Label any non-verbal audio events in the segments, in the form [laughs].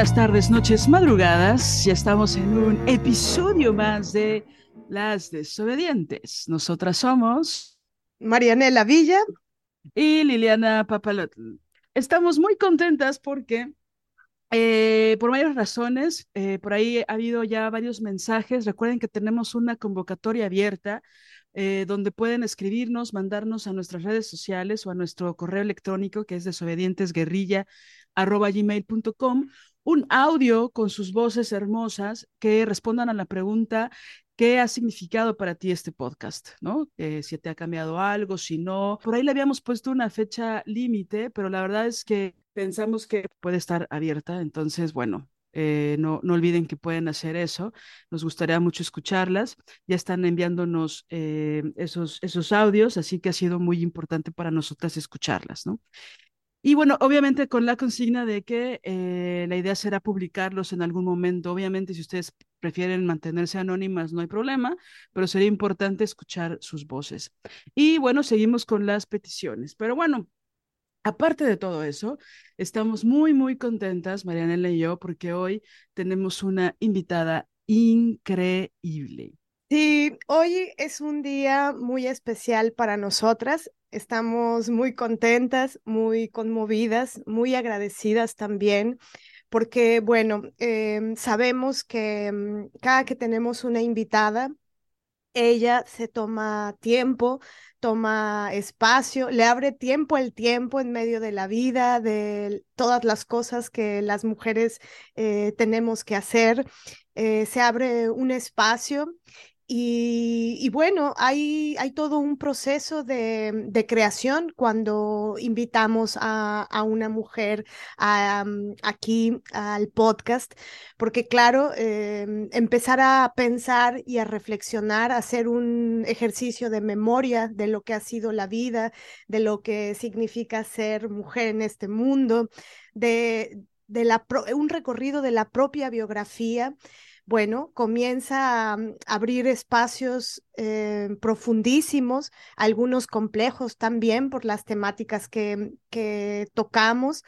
Días, tardes, noches, madrugadas. Ya estamos en un episodio más de Las Desobedientes. Nosotras somos Marianela Villa y Liliana Papalot. Estamos muy contentas porque eh, por varias razones, eh, por ahí ha habido ya varios mensajes. Recuerden que tenemos una convocatoria abierta eh, donde pueden escribirnos, mandarnos a nuestras redes sociales o a nuestro correo electrónico que es desobedientesguerrilla arroba gmail.com, un audio con sus voces hermosas que respondan a la pregunta ¿Qué ha significado para ti este podcast? ¿No? Eh, si te ha cambiado algo, si no. Por ahí le habíamos puesto una fecha límite, pero la verdad es que pensamos que puede estar abierta. Entonces, bueno, eh, no, no olviden que pueden hacer eso. Nos gustaría mucho escucharlas. Ya están enviándonos eh, esos, esos audios, así que ha sido muy importante para nosotras escucharlas, ¿no? Y bueno, obviamente con la consigna de que eh, la idea será publicarlos en algún momento. Obviamente, si ustedes prefieren mantenerse anónimas, no hay problema, pero sería importante escuchar sus voces. Y bueno, seguimos con las peticiones. Pero bueno, aparte de todo eso, estamos muy, muy contentas, Marianela y yo, porque hoy tenemos una invitada increíble. Sí, hoy es un día muy especial para nosotras. Estamos muy contentas, muy conmovidas, muy agradecidas también, porque, bueno, em, sabemos que mm, cada que tenemos una invitada, ella se toma tiempo, toma espacio, le abre tiempo el tiempo en medio de la vida, de todas las cosas que las mujeres eh, tenemos que hacer. Eh, se abre un espacio y, bueno, hay, todo un proceso de, creación cuando invitamos a, una mujer mm, aquí al podcast, porque claro, em, empezar a pensar y a reflexionar, hacer un ejercicio de memoria de lo que ha sido la vida, de lo que significa ser mujer en este mundo, de, un recorrido de la propia biografía bueno, comienza a mm, abrir espacios eh, profundísimos, algunos complejos también por las temáticas que, que tocamos,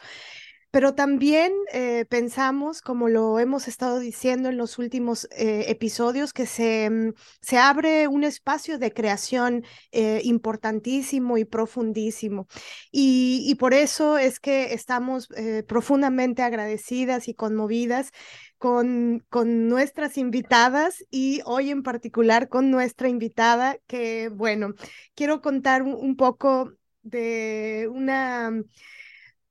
pero también eh, pensamos, como lo hemos estado diciendo en los últimos eh, episodios, que se, mm, se, abre un espacio de creación importantísimo y profundísimo. Y, y, por eso es que estamos profundamente agradecidas y conmovidas con, con nuestras invitadas y hoy en particular con nuestra invitada que, bueno, quiero contar un, poco de una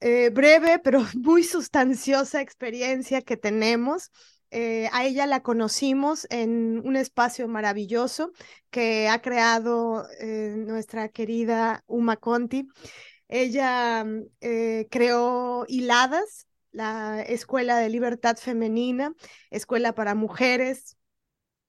eh, breve pero [laughs] muy sustanciosa experiencia que tenemos. Eh, a ella la conocimos en un espacio maravilloso que ha creado eh, nuestra querida Uma Conti. Ella creó Hiladas, la Escuela de Libertad Femenina, escuela para mujeres,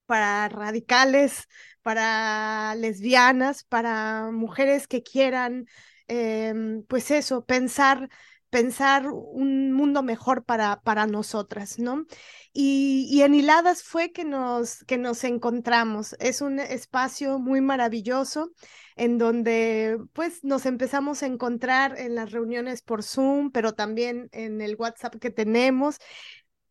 para radicales, para lesbianas, para mujeres que quieran, em, pues eso, pensar pensar un mundo mejor para, para nosotras, ¿no? Y, y, en Hiladas fue que nos, que nos encontramos. Es un espacio muy maravilloso en donde pues nos empezamos a encontrar en las reuniones por Zoom, pero también en el WhatsApp que tenemos.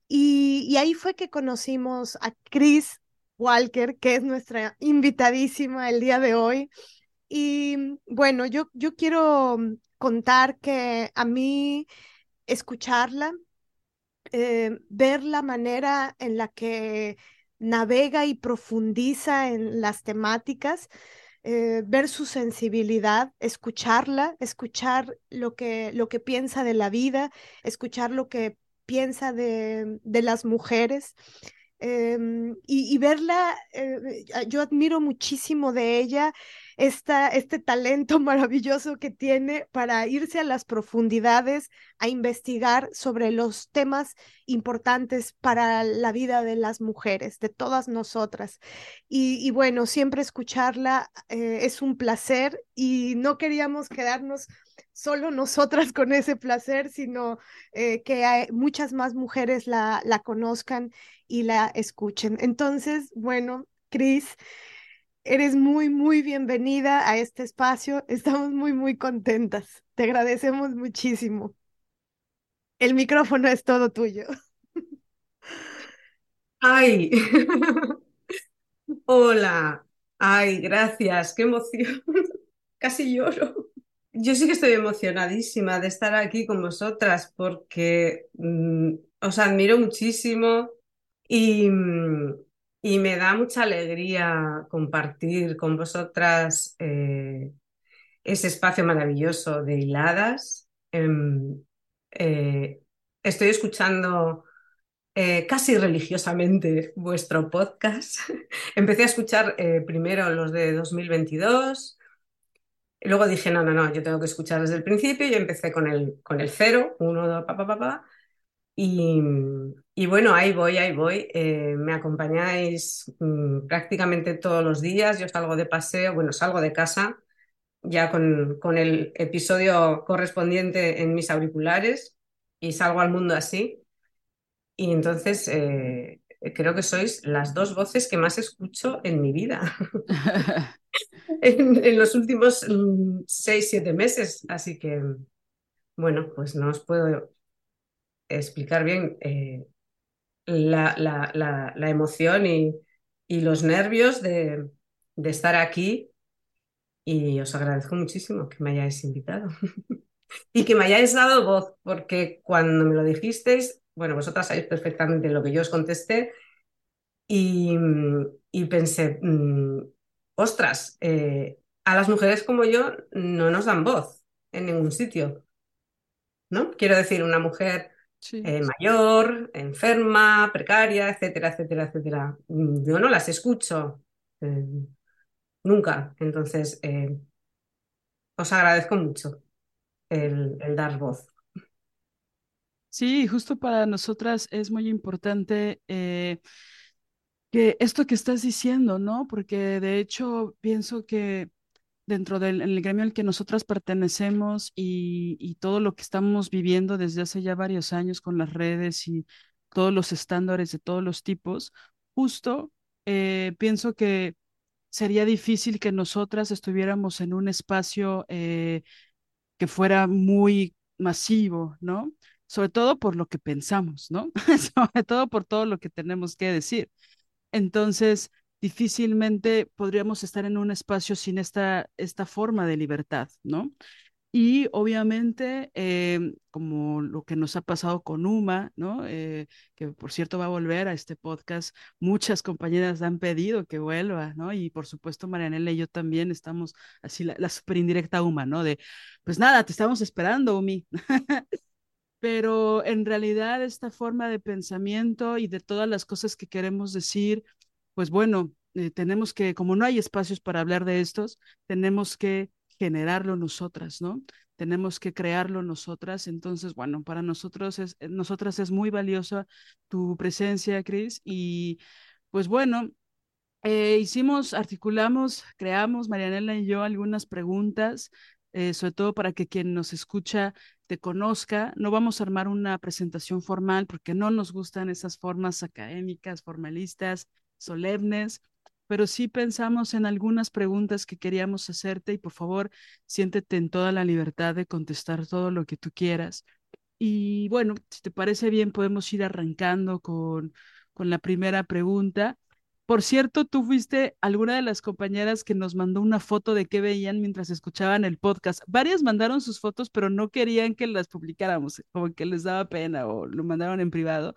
Y, y ahí fue que conocimos a Chris Walker, que es nuestra invitadísima el día de hoy. Y bueno, yo, yo quiero contar que a mí escucharla, eh, ver la manera en la que navega y profundiza en las temáticas, eh, ver su sensibilidad, escucharla, escuchar lo que, lo que piensa de la vida, escuchar lo que piensa de, de las mujeres. Em, y, verla, eh, yo admiro muchísimo de ella esta, este talento [laughs] maravilloso que tiene para irse a las profundidades, a investigar sobre los temas importantes para la vida de las mujeres, de todas nosotras. Y, bueno, siempre escucharla eh, es un placer y no queríamos quedarnos solo nosotras con ese placer, sino eh, que muchas más mujeres la, la conozcan y la escuchen. Entonces, bueno, Cris, eres muy, muy bienvenida a este espacio. Estamos muy, muy contentas. Te agradecemos muchísimo. El micrófono es todo tuyo. Ay, [laughs] hola. Ay, gracias. Qué emoción. [laughs] Casi lloro. Yo sí que estoy emocionadísima de estar aquí con vosotras porque mm, os admiro muchísimo y, mm, y, me da mucha alegría compartir con vosotras eh, ese espacio maravilloso de hiladas. Em, eh, estoy escuchando eh, casi religiosamente vuestro podcast. [laughs] Empecé a escuchar primero los de 2022 luego dije, no, no, no, yo tengo que escuchar desde el principio y empecé con el, con el cero, uno, dos, pa, pa, pa, pa. Y, y bueno, ahí voy, ahí voy. Eh, me acompañáis mm, prácticamente todos los días. Yo salgo de paseo, bueno, salgo de casa ya con, con el episodio correspondiente en mis auriculares y salgo al mundo así. Y entonces eh, creo que sois las dos voces que más escucho en mi vida. [laughs] [laughs] en, los últimos mm, seis, siete meses. Así que, bueno, pues no os puedo explicar bien eh, la, emoción y, los nervios de, estar aquí. Y os agradezco muchísimo que me hayáis invitado [laughs] y que me hayáis dado voz, porque cuando me lo dijisteis, bueno, vosotras sabéis perfectamente lo que yo os contesté y, y pensé, mm, ostras, eh, a las mujeres como yo no nos dan voz en ningún sitio. ¿No? Quiero decir, una mujer eh, mayor, enferma, precaria, etcétera, etcétera, etcétera. Mm, yo no las escucho eh, nunca. Entonces, os agradezco mucho el, el, dar voz. Sí, justo para nosotras es muy importante que esto que estás diciendo, ¿no? Porque de hecho pienso que dentro del gremio al que nosotras pertenecemos y, todo lo que estamos viviendo desde hace ya varios años con las redes y todos los estándares de todos los tipos, justo eh, pienso que sería difícil que nosotras estuviéramos en un espacio eh, que fuera muy masivo, ¿no? Sobre todo por lo que pensamos, ¿no? [laughs] Sobre todo por todo lo que tenemos que decir. Entonces, difícilmente podríamos estar en un espacio sin esta, esta forma de libertad, ¿no? Y obviamente, eh, como lo que nos ha pasado con Uma, ¿no? Eh, que por cierto va a volver a este podcast, muchas compañeras han pedido que vuelva, ¿no? Y por supuesto, Marianela y yo también estamos así, la, la super indirecta Uma, ¿no? De, pues nada, te estamos esperando, Umi. [laughs] pero en realidad esta forma de pensamiento y de todas las cosas que queremos decir, pues bueno, eh, tenemos que, como no hay espacios para hablar de estos, tenemos que generarlo nosotras, ¿no? Tenemos que crearlo nosotras. Entonces, bueno, para nosotros es, eh, nosotras es muy valiosa tu presencia, Cris. Y pues bueno, eh, hicimos, articulamos, creamos, Marianela y yo, algunas preguntas, sobre todo para que quien nos escucha conozca. No vamos a armar una presentación formal porque no nos gustan esas formas académicas, formalistas, solemnes, pero sí pensamos en algunas preguntas que queríamos hacerte y por favor, siéntete en toda la libertad de contestar todo lo que tú quieras. Y bueno, si te parece bien, podemos ir arrancando con, con la primera pregunta. Por cierto, tú fuiste alguna de las compañeras que nos mandó una foto de qué veían mientras escuchaban el podcast. Varias mandaron sus fotos, pero no querían que las publicáramos, como que les daba pena o lo mandaron en privado.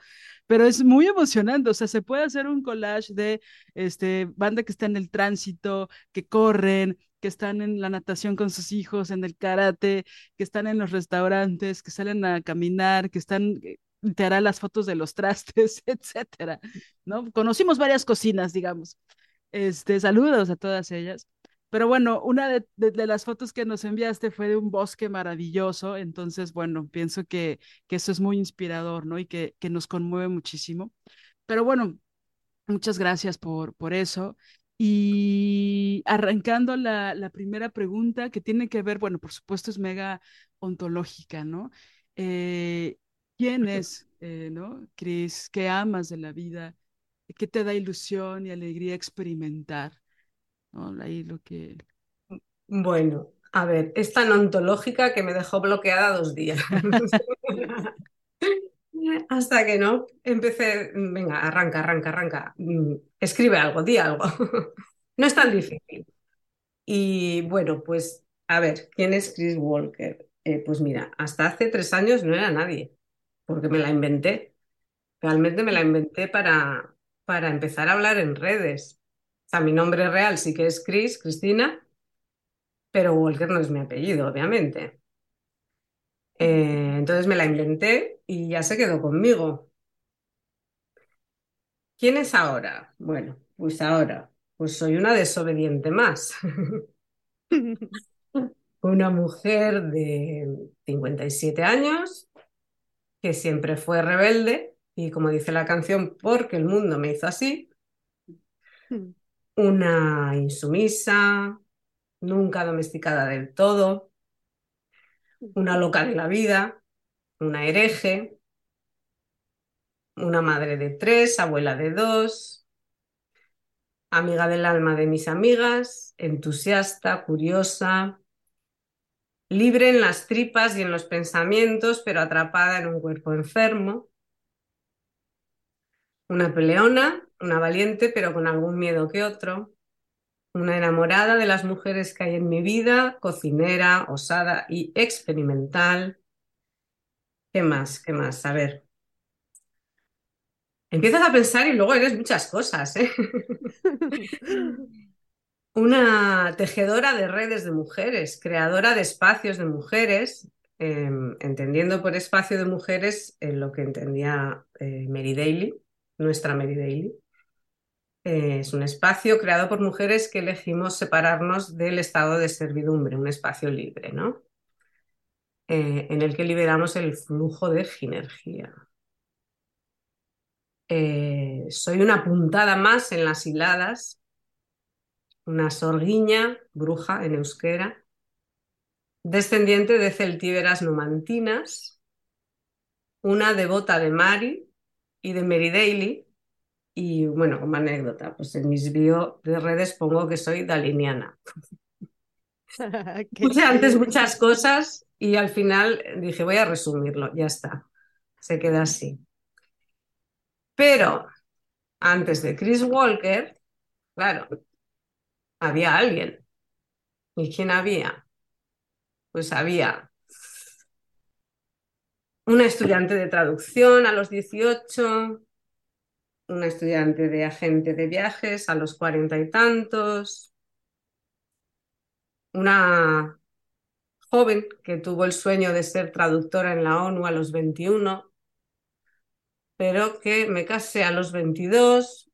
Pero es muy emocionante, o sea, se puede hacer un collage de este banda que está en el tránsito, que corren, que están en la natación con sus hijos, en el karate, que están en los restaurantes, que salen a caminar, que están eh, te hará las fotos de los trastes, [laughs] etcétera, ¿no? Conocimos varias cocinas, digamos. Este, saludos a todas ellas. Pero bueno, una de, las fotos que nos enviaste fue de un bosque maravilloso, entonces, bueno, pienso que, que eso es muy inspirador, ¿no? Y que, que nos conmueve muchísimo. Pero bueno, muchas gracias por, por eso. Y arrancando la, la primera pregunta que tiene que ver, bueno, por supuesto es mega ontológica, ¿no? Eh, ¿Quién es, eh, no? Cris, ¿qué amas de la vida? ¿Qué te da ilusión y alegría experimentar? ¿No? Ahí lo que... Bueno, a ver, es tan ontológica que me dejó bloqueada dos días. [laughs] Hasta que no, empecé, venga, arranca, arranca, arranca, mm, escribe algo, di algo. [laughs] No es tan difícil. Y bueno, pues a ver, ¿quién es Chris Walker? Eh, pues mira, hasta hace tres años no era nadie porque me la inventé. Realmente me la inventé para, para empezar a hablar en redes. O sea, mi nombre real sí que es Chris, Cristina, pero Walker no es mi apellido, obviamente. Eh, entonces me la inventé y ya se quedó conmigo. ¿Quién es ahora? Bueno, pues ahora, pues soy una desobediente más. [laughs] una mujer de 57 años que siempre fue rebelde y como dice la canción, porque el mundo me hizo así, hmm. una insumisa, nunca domesticada del todo, una loca de la vida, una hereje, una madre de tres, abuela de dos, amiga del alma de mis amigas, entusiasta, curiosa, libre en las tripas y en los pensamientos, pero atrapada en un cuerpo enfermo. Una peleona, una valiente, pero con algún miedo que otro. Una enamorada de las mujeres que hay en mi vida, cocinera, osada y experimental. ¿Qué más? ¿Qué más? A ver. Empiezas a pensar y luego eres muchas cosas, ¿eh? [laughs] una tejedora de redes de mujeres, creadora de espacios de mujeres, em, entendiendo por espacio de mujeres lo que entendía eh, Mary Daly, nuestra Mary Daly. Eh, es un espacio creado por mujeres que elegimos separarnos del estado de servidumbre, un espacio libre, ¿no? Eh, en el que liberamos el flujo de energía. soy una puntada más en las hiladas una sorguiña, bruja en euskera, descendiente de celtíberas numantinas, una devota de Mari y de Mary Daly, y bueno, como anécdota, pues en mis bio de redes pongo que soy daliniana. [laughs] Puse antes muchas cosas y al final dije, voy a resumirlo, ya está, se queda así. Pero antes de Chris Walker, claro, había alguien. ¿Y quién había? Pues había una estudiante de traducción a los 18, una estudiante de agente de viajes a los cuarenta y tantos, una joven que tuvo el sueño de ser traductora en la ONU a los 21, pero que me casé a los 22,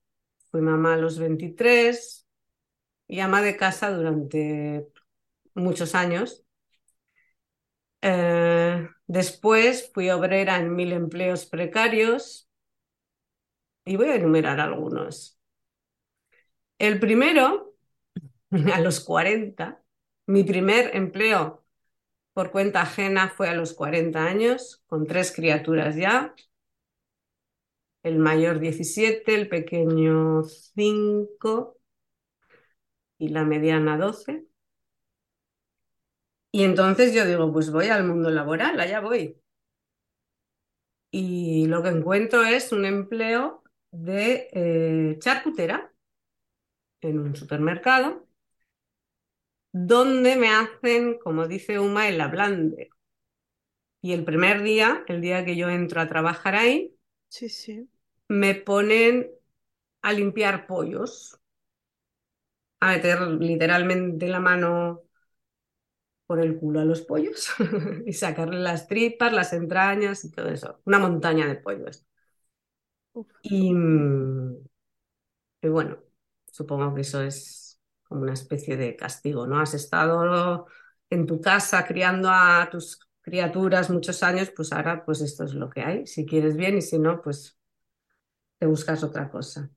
fui mamá a los 23, y ama de casa durante muchos años. Eh, después fui obrera en mil empleos precarios y voy a enumerar algunos. El primero, [laughs] a los 40, mi primer empleo por cuenta ajena fue a los 40 años, con tres criaturas ya. El mayor 17, el pequeño 5 y la mediana 12. Y entonces yo digo, pues voy al mundo laboral, allá voy. Y lo que encuentro es un empleo de eh, charcutera, en un supermercado donde me hacen, como dice Uma, el ablande. Y el primer día, el día que yo entro a trabajar ahí, Sí, sí. me ponen a limpiar pollos, a meter literalmente la mano por el culo a los pollos [laughs] y sacarle las tripas, las entrañas y todo eso. Una montaña de pollos. Y, y bueno, supongo que eso es como una especie de castigo, ¿no? Has estado en tu casa criando a tus criaturas muchos años, pues ahora pues esto es lo que hay. Si quieres bien y si no, pues te buscas otra cosa.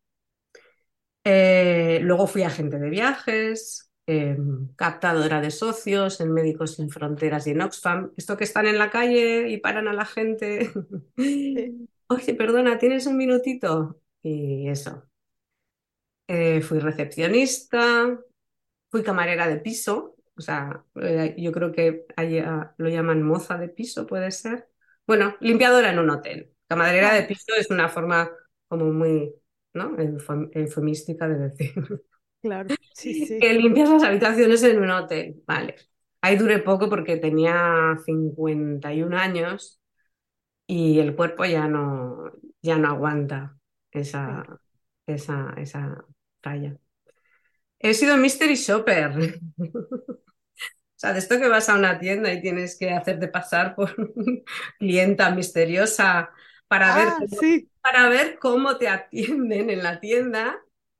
Eh, luego fui agente de viajes, eh, captadora de socios en Médicos Sin Fronteras y en Oxfam. Esto que están en la calle y paran a la gente. Sí. [laughs] Oye, perdona, ¿tienes un minutito? Y eso. Eh, fui recepcionista, fui camarera de piso, o sea, eh, yo creo que allá lo llaman moza de piso, puede ser. Bueno, limpiadora en un hotel. Camarera de Ah, piso es una forma como muy, ¿no? Eufem- eufemística de decir claro. Sí, [laughs] sí. que limpias las habitaciones en un hotel. Vale. Ahí duré poco porque tenía 51 años y el cuerpo ya no, ya no aguanta esa, esa, esa talla. He sido mystery shopper. [laughs] O sea, de esto que vas a una tienda y tienes que hacerte pasar por [laughs] clienta misteriosa para ver Ah, cómo, sí. Para ver cómo te atienden en la tienda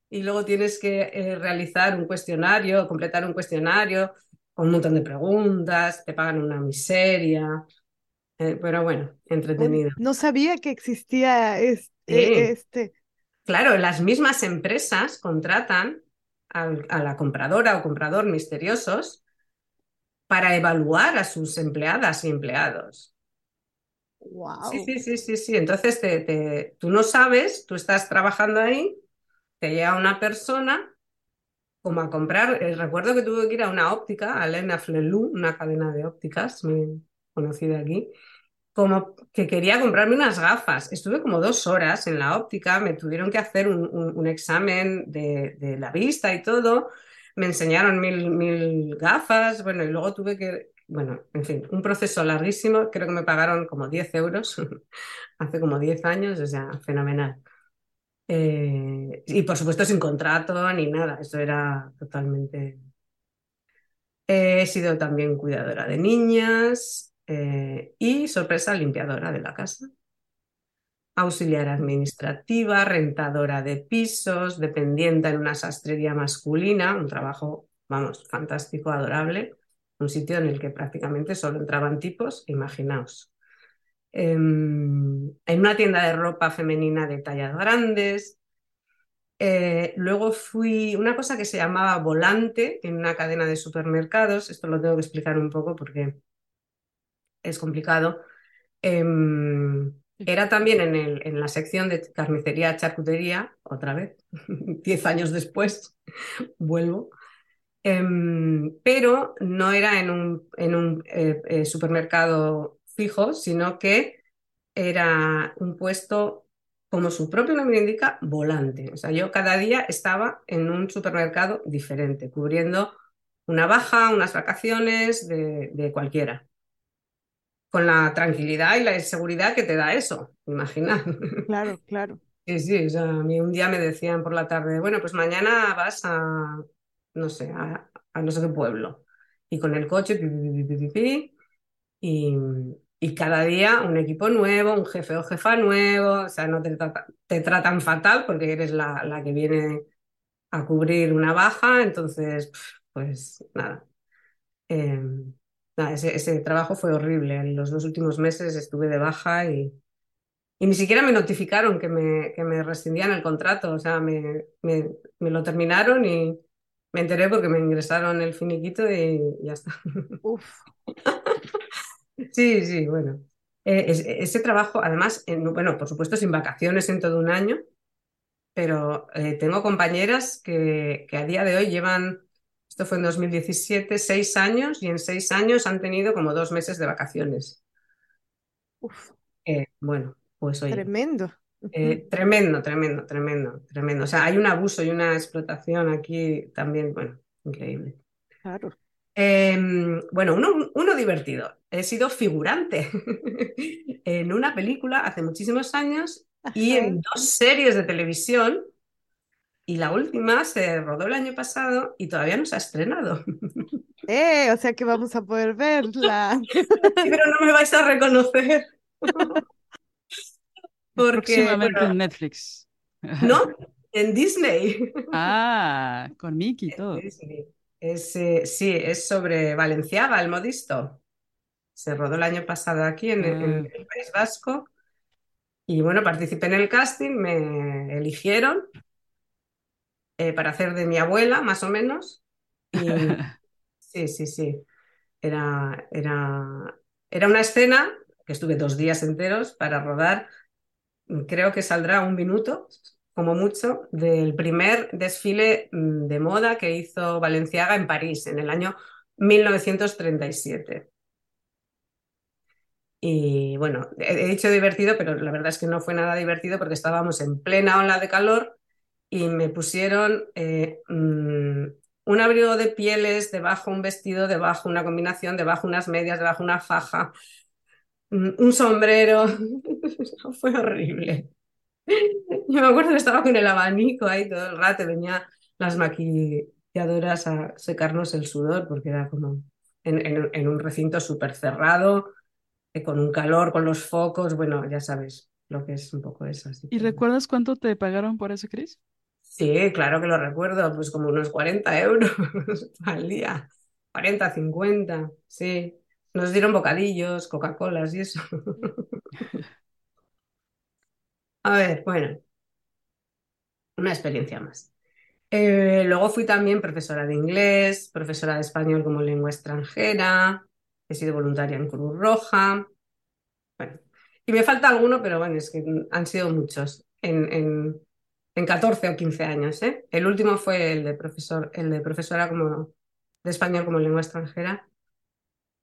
y luego tienes que eh, realizar un cuestionario, completar un cuestionario con un montón de preguntas, te pagan una miseria, eh, pero bueno, entretenido. no sabía que existía e- Sí, este. claro, las mismas empresas contratan al- a la compradora o comprador misteriosos para evaluar a sus empleadas y empleados. Sí, Wow. sí, sí, sí, sí. Entonces te, te- tú no sabes, tú estás trabajando ahí, te llega una persona como a comprar. eh, recuerdo que tuve que ir a una óptica, a Elena Flelu, una cadena de ópticas muy conocida aquí, como que quería comprarme unas gafas. Estuve como dos horas en la óptica, me tuvieron que hacer un, un- un examen de, de la vista y todo. Me enseñaron mil, mil gafas, bueno, y luego tuve que, bueno, en fin, un proceso larguísimo. Creo que me pagaron como 10 euros [laughs] hace como 10 años, o sea, fenomenal. Eh, y por supuesto sin contrato ni nada, eso era totalmente... He sido también cuidadora de niñas eh, y, sorpresa, limpiadora de la casa. Auxiliar administrativa, rentadora de pisos, dependienta en una sastrería masculina, un trabajo, vamos, fantástico, adorable, un sitio en el que prácticamente solo entraban tipos, imaginaos. Em, en una tienda de ropa femenina de tallas grandes. Eh, luego fui una cosa que se llamaba volante en una cadena de supermercados. Esto lo tengo que explicar un poco porque es complicado. Em, era también en, el- en la sección de carnicería, charcutería, otra vez, [laughs] diez años después, vuelvo. Em, pero no era en un, en un eh, eh, supermercado fijo, sino que era un puesto, como su propio nombre indica, volante. O sea, yo cada día estaba en un supermercado diferente, cubriendo una baja, unas vacaciones de, de cualquiera, con la tranquilidad y la seguridad que te da eso, imagina. Claro, [laughs] claro. Sí, sí, o sea, a mí un día me decían por la tarde, bueno, pues mañana vas a, no sé, a, a no sé qué pueblo. Y con el coche, pi, pi, pi, y, y cada día un equipo nuevo, un jefe o jefa nuevo, o sea, no te, te tratan fatal porque eres la, la que viene a cubrir una baja, entonces, pues nada. Eh, nada, ese, ese trabajo fue horrible. En los dos últimos meses estuve de baja y, y ni siquiera me notificaron que me, que me rescindían el contrato, o sea, me, me, me lo terminaron y me enteré porque me ingresaron el finiquito y ya está. Uf. [laughs] Sí, sí, bueno. Eh, es- ese trabajo, además, en- bueno, por supuesto, sin vacaciones en todo un año, pero eh, tengo compañeras que, que a día de hoy llevan, esto fue en 2017, seis años y en seis años han tenido como dos meses de vacaciones. Uf. Eh, bueno, pues oye, Tremendo. Eh, tremendo, tremendo, tremendo, tremendo. O sea, hay un abuso y una explotación aquí también, bueno, increíble. Claro. Em, bueno, uno, uno, divertido. He sido figurante [laughs] en una película hace muchísimos años y en dos series de televisión. Y la última se rodó el año pasado y todavía no se ha estrenado. [laughs] Eh, o sea que vamos a poder verla. pero no me vais a reconocer. [laughs] Porque, Próximamente en Netflix. [laughs] No, en Disney. [laughs] Ah, con Mickey y todo. Es, eh, sí, es sobre Valenciaga, el modisto. Se rodó el año pasado aquí en, en ah. el País Vasco. Y bueno, participé en el casting, me eligieron eh, para hacer de mi abuela, más o menos. Y [laughs] sí, sí, sí. Era, era, era una escena que estuve dos días enteros para rodar. Creo que saldrá un minuto, como mucho, del primer desfile mm, de moda que hizo Valenciaga en París en el año 1937. Y bueno, he dicho divertido, pero la verdad es que no fue nada divertido porque estábamos en plena ola de calor y me pusieron eh, mm, un abrigo de pieles, debajo un vestido, debajo una combinación, debajo unas medias, debajo una faja, mm, un sombrero. [laughs] Fue horrible. Yo me acuerdo que estaba con el abanico ahí todo el rato, venía las maquilladoras a secarnos el sudor porque era como en, un recinto súper cerrado, eh, con un calor, con los focos, bueno, ya sabes lo que es un poco eso. ¿Y recuerdas cuánto te pagaron por eso, Cris? Sí, claro que lo recuerdo, pues como unos 40 euros [laughs] al día, 40, 50, sí. Nos dieron bocadillos, Coca-Colas y eso. [laughs] A ver, bueno, una experiencia más. Eh, luego fui también profesora de inglés, profesora de español como lengua extranjera, he sido voluntaria en Cruz Roja. Bueno, y me falta alguno, pero bueno, es que han sido muchos. En, en 14 o 15 años. ¿eh? El último fue el de, profesor, el de profesora como, de español como lengua extranjera.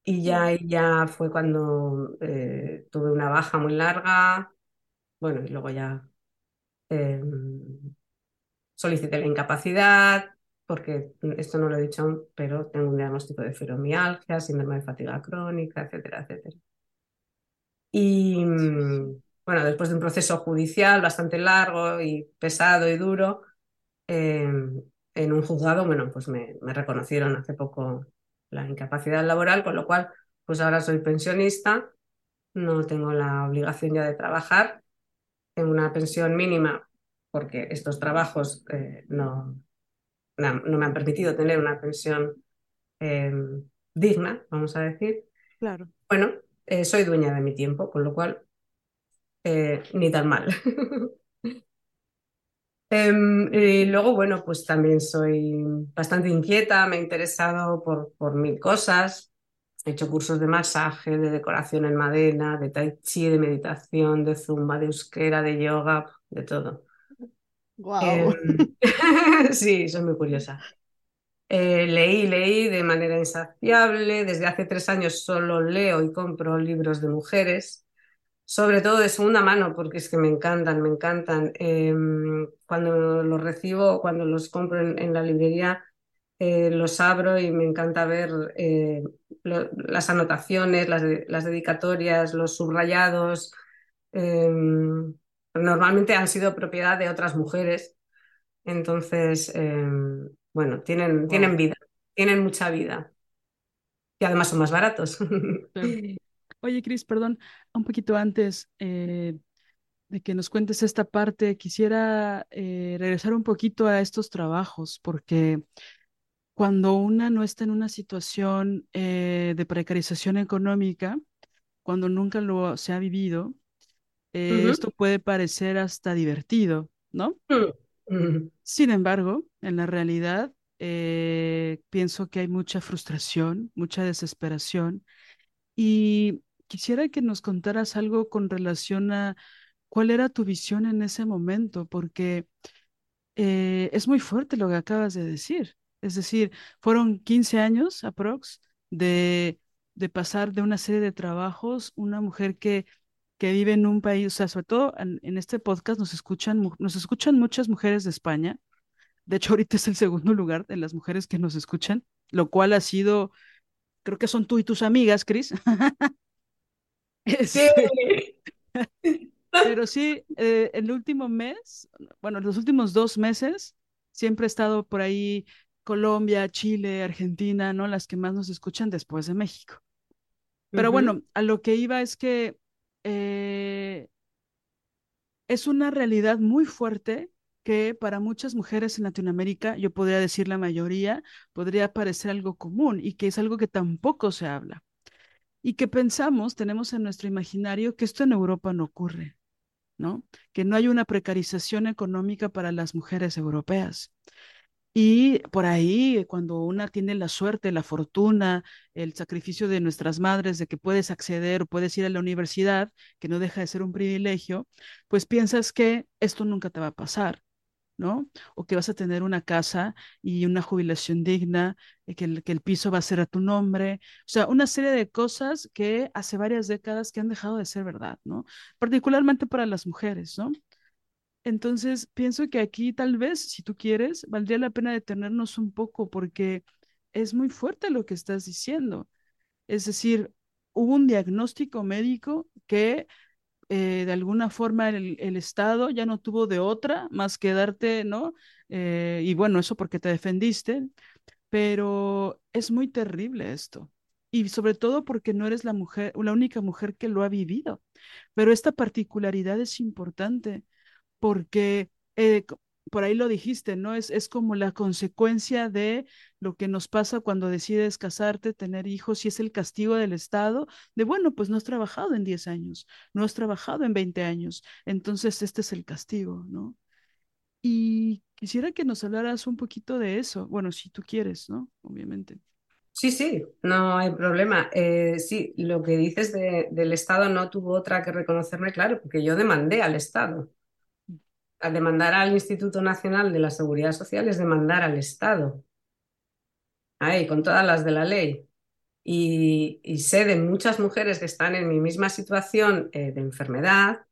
Y ya, ya fue cuando eh, tuve una baja muy larga. Bueno, y luego ya em, solicité la incapacidad, porque esto no lo he dicho pero tengo un diagnóstico de fibromialgia, síndrome de fatiga crónica, etcétera, etcétera. Y, bueno, después de un proceso judicial bastante largo y pesado y duro, em, en un juzgado, bueno, pues me, reconocieron hace poco la incapacidad laboral, con lo cual, pues ahora soy pensionista, no tengo la obligación ya de trabajar, tengo una pensión mínima porque estos trabajos eh, no, no, me han permitido tener una pensión em, digna, vamos a decir. Claro. Bueno, eh, soy dueña de mi tiempo, con lo cual eh, ni tan mal. [laughs] Em, y luego, bueno, pues también soy bastante inquieta, me he interesado por, por mil cosas. He hecho cursos de masaje, de decoración en madera, de tai chi, de meditación, de zumba, de euskera, de yoga, de todo. Wow. Em, [laughs] sí, soy muy curiosa. Eh, leí, leí de manera insaciable. Desde hace tres años solo leo y compro libros de mujeres sobre todo de segunda mano, porque es que me encantan, me encantan. Em, cuando los recibo, cuando los compro en, la librería, eh, los abro y me encanta ver eh, las anotaciones, las, las, dedicatorias, los subrayados. Em, normalmente han sido propiedad de otras mujeres. Entonces, em, bueno, tienen, tienen vida, tienen mucha vida. Y además son más baratos. [laughs] Oye, Cris, perdón, un poquito antes eh, de que nos cuentes esta parte, quisiera eh, regresar un poquito a estos trabajos, porque cuando una no está en una situación eh, de precarización económica, cuando nunca lo se ha vivido, esto puede parecer hasta divertido, ¿no? Mm, Sin embargo, en la realidad, pienso que hay mucha frustración, mucha desesperación y quisiera que nos contaras algo con relación a cuál era tu visión en ese momento, porque eh, es muy fuerte lo que acabas de decir. Es decir, fueron 15 años aprox de, de pasar de una serie de trabajos, una mujer que, que vive en un país, o sea, sobre todo en, en este podcast nos escuchan, nos escuchan muchas mujeres de España. De hecho, [laughs] ahorita es el segundo lugar de las mujeres que nos escuchan, lo cual ha sido, creo que son tú y tus amigas, Cris. [laughs] Sí. [laughs] Pero sí, eh, el último mes, bueno, los últimos dos meses, siempre he estado por ahí Colombia, Chile, Argentina, ¿no? Las que más nos escuchan después de México. Pero bueno, a lo que iba es que eh, es una realidad muy fuerte que para muchas mujeres en Latinoamérica, yo podría decir la mayoría, podría parecer algo común y que es algo que tampoco se habla. Y que pensamos, tenemos en nuestro imaginario que esto en Europa no ocurre. ¿no? Que no hay una precarización económica para las mujeres europeas. Y por ahí, cuando una tiene la suerte, la fortuna, el sacrificio de nuestras madres, de que puedes acceder puedes ir a la universidad, que no deja de ser un privilegio, pues piensas que esto nunca te va a pasar. ¿no? O que vas a tener una casa y una jubilación digna, eh, que el, que el piso va a ser a tu nombre, o sea, una serie de cosas que hace varias décadas que han dejado de ser verdad, ¿no? Particularmente para las mujeres, ¿no? Entonces, pienso que aquí tal vez, si tú quieres, valdría la pena detenernos un poco porque es muy fuerte lo que estás diciendo. Es decir, hubo un diagnóstico médico que eh, de alguna forma el, Estado ya no tuvo de otra más que darte, ¿no? Eh, y bueno, eso porque te defendiste, pero es muy terrible esto. Y sobre todo porque no eres la mujer, la única mujer que lo ha vivido. Pero esta particularidad es importante porque eh, por ahí lo dijiste, ¿no? Es, es como la consecuencia de lo que nos pasa cuando decides casarte, tener hijos, y es el castigo del Estado de, bueno, pues no has trabajado en 10 años, no has trabajado en 20 años, entonces este es el castigo, ¿no? Y quisiera que nos hablaras un poquito de eso, bueno, si tú quieres, ¿no? Obviamente. Sí, sí, no hay problema. Eh, sí, lo que dices de- del Estado no tuvo otra que reconocerme, claro, porque yo demandé al Estado. Al demandar al Instituto Nacional de la Seguridad Social es demandar al Estado, ahí, con todas las de la ley. Y, y sé de muchas mujeres que están en mi misma situación eh, de enfermedad,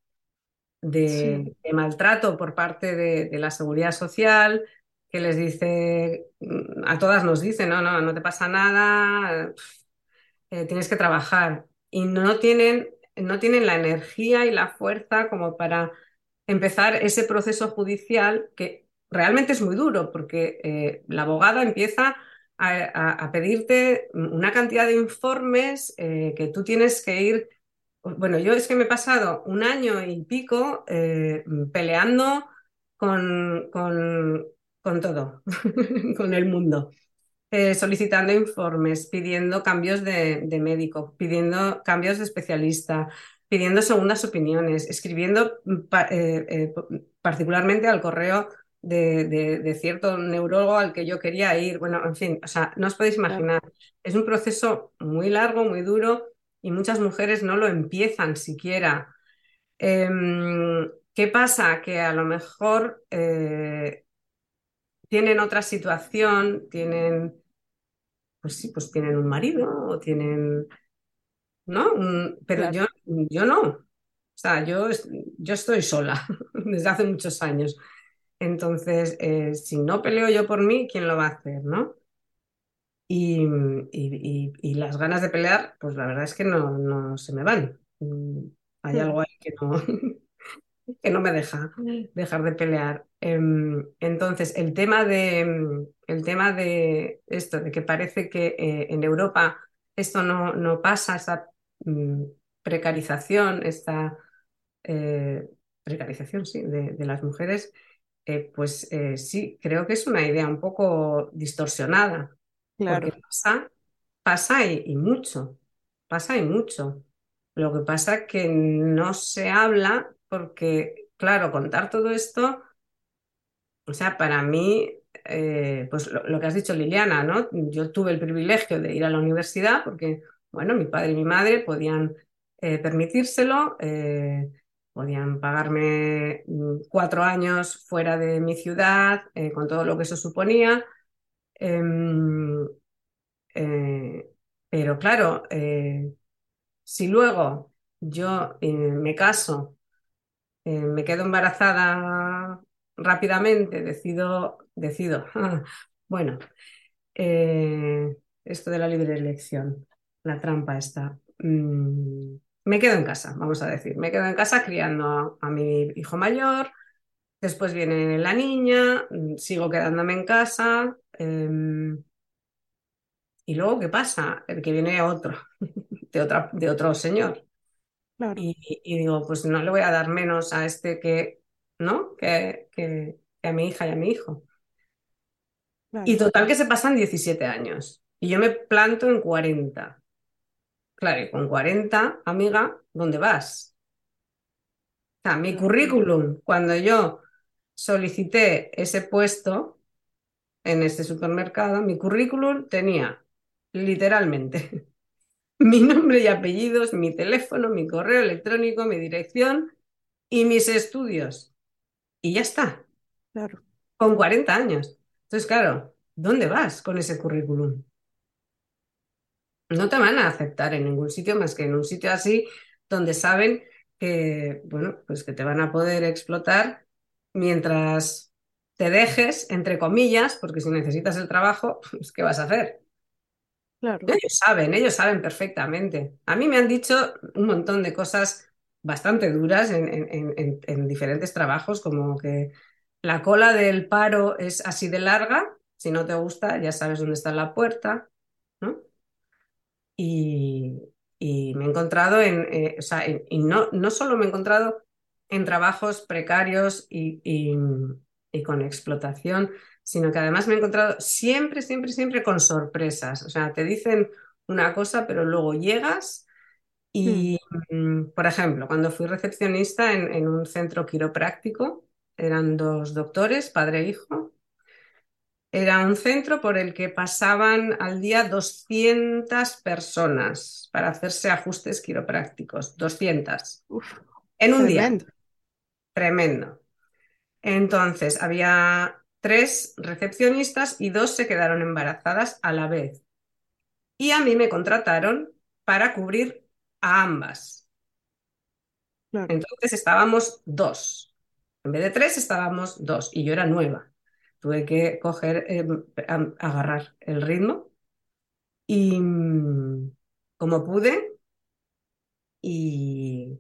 Sí, de, maltrato por parte de, de la Seguridad Social, que les dice, mm, a todas nos dice, no, no, no te pasa nada, eh, tienes que trabajar y no tienen, no tienen la energía y la fuerza como para empezar ese proceso judicial que realmente es muy duro porque eh, la abogada empieza a, pedirte una cantidad de informes eh, que tú tienes que ir. Bueno, yo es que me he pasado un año y pico eh, peleando con, con, con todo, [laughs] con el mundo solicitando informes, pidiendo cambios de médico, pidiendo cambios de especialista, pidiendo segundas opiniones, escribiendo mm, pa- eh, eh, particularmente al correo de, de- de cierto neurólogo al que yo quería ir. Bueno, en fin, o sea, no os podéis imaginar. Es un proceso muy largo, muy duro y muchas mujeres no lo empiezan siquiera. Em, ¿qué pasa? Que a lo mejor eh, tienen otra situación, tienen pues sí, pues tienen un marido o tienen, ¿no? Un- pero claro, yo, yo no. O sea, yo, yo estoy sola [laughs] desde hace muchos años. Entonces, eh, si no peleo yo por mí, ¿quién lo va a hacer, no? Y, y- y- y las ganas de pelear, pues la verdad es que no, no se me van. Mm, Hay claro, algo ahí que no, [laughs] que no me deja dejar de pelear. Em, entonces, el tema de, el tema de esto, de que parece que eh, en Europa esto no, no pasa, esta mm, precarización, esta eh, precarización, sí, de, de las mujeres, eh, pues eh, sí, creo que es una idea un poco distorsionada, porque pasa, pasa y, y mucho, pasa y mucho. Lo que pasa es que no se habla porque, claro, contar todo esto, o sea, para mí, eh, pues lo, lo que has dicho, Liliana, ¿no? Yo tuve el privilegio de ir a la universidad porque, bueno, mi padre y mi madre podían eh, permitírselo, eh, podían pagarme mm, cuatro años fuera de mi ciudad, eh, con todo lo que eso suponía. Em, pero claro, si luego yo me caso, me quedo embarazada rápidamente, decido, decido, [laughs] bueno, esto de la libre elección, la trampa está. Mm, me quedo en casa, vamos a decir, me quedo en casa criando a, a mi hijo mayor, después viene la niña, mm, sigo quedándome en casa. em, y luego, ¿qué pasa? El que viene otro, [laughs] de, otra, de otro señor. Claro, Y, y digo, pues no le voy a dar menos a este que, ¿no? Que, que- que a mi hija y a mi hijo. Y total que se pasan 17 años. Y yo me planto en 40. Claro, y con 40, amiga, ¿dónde vas? O sea, mi currículum, cuando yo solicité ese puesto en este supermercado, mi currículum tenía literalmente [laughs] mi nombre y apellidos, mi teléfono, mi correo electrónico, mi dirección y mis estudios. Y ya está, claro, con 40 años. Entonces, claro, ¿dónde vas con ese currículum? No te van a aceptar en ningún sitio más que en un sitio así donde saben que, bueno, pues que te van a poder explotar mientras te dejes, entre comillas, porque si necesitas el trabajo, [laughs] pues ¿qué vas a hacer? claro. Ellos saben, ellos saben perfectamente. A mí me han dicho un montón de cosas bastante duras en, en- en- en- en diferentes trabajos, como que la cola del paro es así de larga, si no te gusta ya sabes dónde está la puerta. Y, y me he encontrado en, eh, o sea, en- y no, no solo me he encontrado en trabajos precarios y, y- y con explotación, sino que además me he encontrado siempre, siempre, siempre con sorpresas. O sea, te dicen una cosa, pero luego llegas y, mm, por ejemplo, cuando fui recepcionista en, en un centro quiropráctico, eran dos doctores, padre e hijo. Era un centro por el que pasaban al día 200 personas para hacerse ajustes quiroprácticos. 200 uf, en un día. tremendo. Tremendo. Entonces, había tres recepcionistas y dos se quedaron embarazadas a la vez. Y a mí me contrataron para cubrir a ambas. Claro, Entonces estábamos dos. En vez de tres, estábamos dos. Y yo era nueva. Tuve que coger, a- agarrar el ritmo y como pude. Y,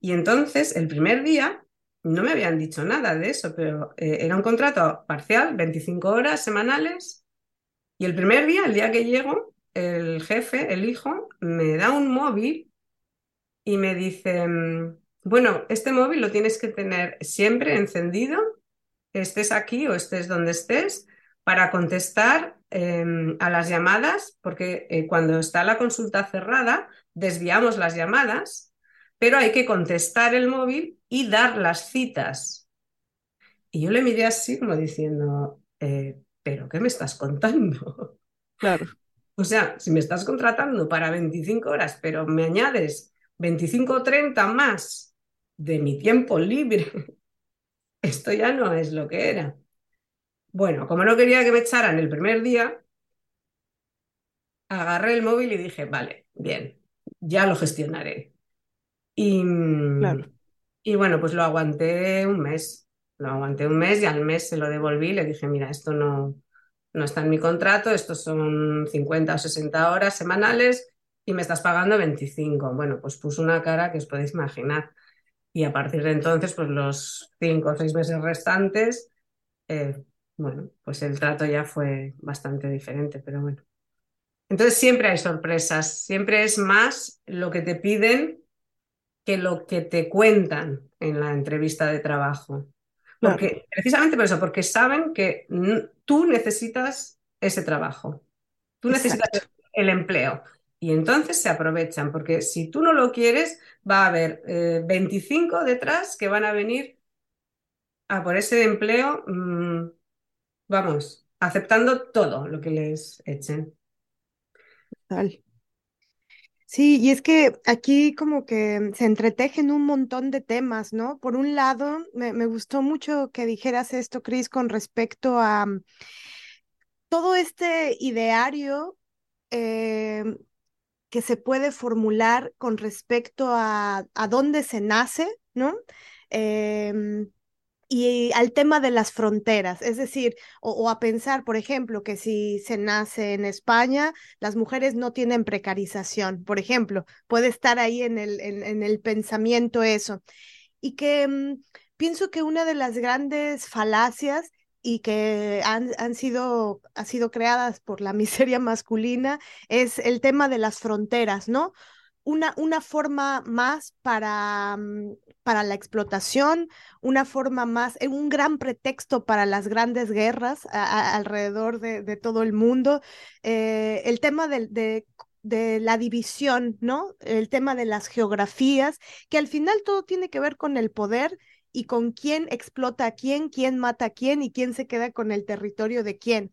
y entonces, el primer día, no me habían dicho nada de eso, pero eh, era un contrato parcial, 25 horas semanales. Y el primer día, el día que llego, el jefe, el hijo, me da un móvil y me dice, bueno, este móvil lo tienes que tener siempre encendido, estés aquí o estés donde estés, para contestar eh, a las llamadas, porque eh, cuando está la consulta cerrada, desviamos las llamadas, pero hay que contestar el móvil y dar las citas. Y yo le miré así como diciendo, eh, ¿pero qué me estás contando? claro, O sea, si me estás contratando para 25 horas, pero me añades 25 o 30 más de mi tiempo libre, esto ya no es lo que era. Bueno, como no quería que me echaran el primer día, agarré el móvil y dije, vale, bien, ya lo gestionaré. Y, claro, y bueno, pues lo aguanté un mes. Lo aguanté un mes y al mes se lo devolví y le dije, mira, esto no, no está en mi contrato, estos son 50 o 60 horas semanales y me estás pagando 25. Bueno, pues puso una cara que os podéis imaginar. Y a partir de entonces, pues los cinco o seis meses restantes, eh, bueno, pues el trato ya fue bastante diferente, pero bueno. Entonces siempre hay sorpresas, siempre es más lo que te piden que lo que te cuentan en la entrevista de trabajo. claro, Porque, precisamente por eso, porque saben que tú necesitas ese trabajo, tú necesitas exacto. el empleo. Y entonces se aprovechan, porque si tú no lo quieres, va a haber eh, 25 detrás que van a venir a por ese empleo, mm, vamos, aceptando todo lo que les echen. Tal. Sí, y es que aquí como que se entretejen un montón de temas, ¿no? Por un lado, me, me gustó mucho que dijeras esto, Cris, con respecto a mm, todo este ideario eh, que se puede formular con respecto a, a dónde se nace, ¿no? Em, y al tema de las fronteras, es decir, o, a pensar, por ejemplo, que si se nace en España, las mujeres no tienen precarización, por ejemplo, puede estar ahí en el, en, el pensamiento eso. Y que mm, pienso que una de las grandes falacias y que han, han sido, ha sido creadas por la [laughs] miseria masculina es el tema de las fronteras, ¿no? Una, una forma más para, mm, para la explotación, una forma más, eh, un gran pretexto para las grandes guerras alrededor de, todo el mundo. Eh, el tema de, de, la división, ¿no? El tema de las geografías, que al final todo tiene que ver con el poder y con quién explota a quién, quién mata a quién y quién se queda con el territorio de quién.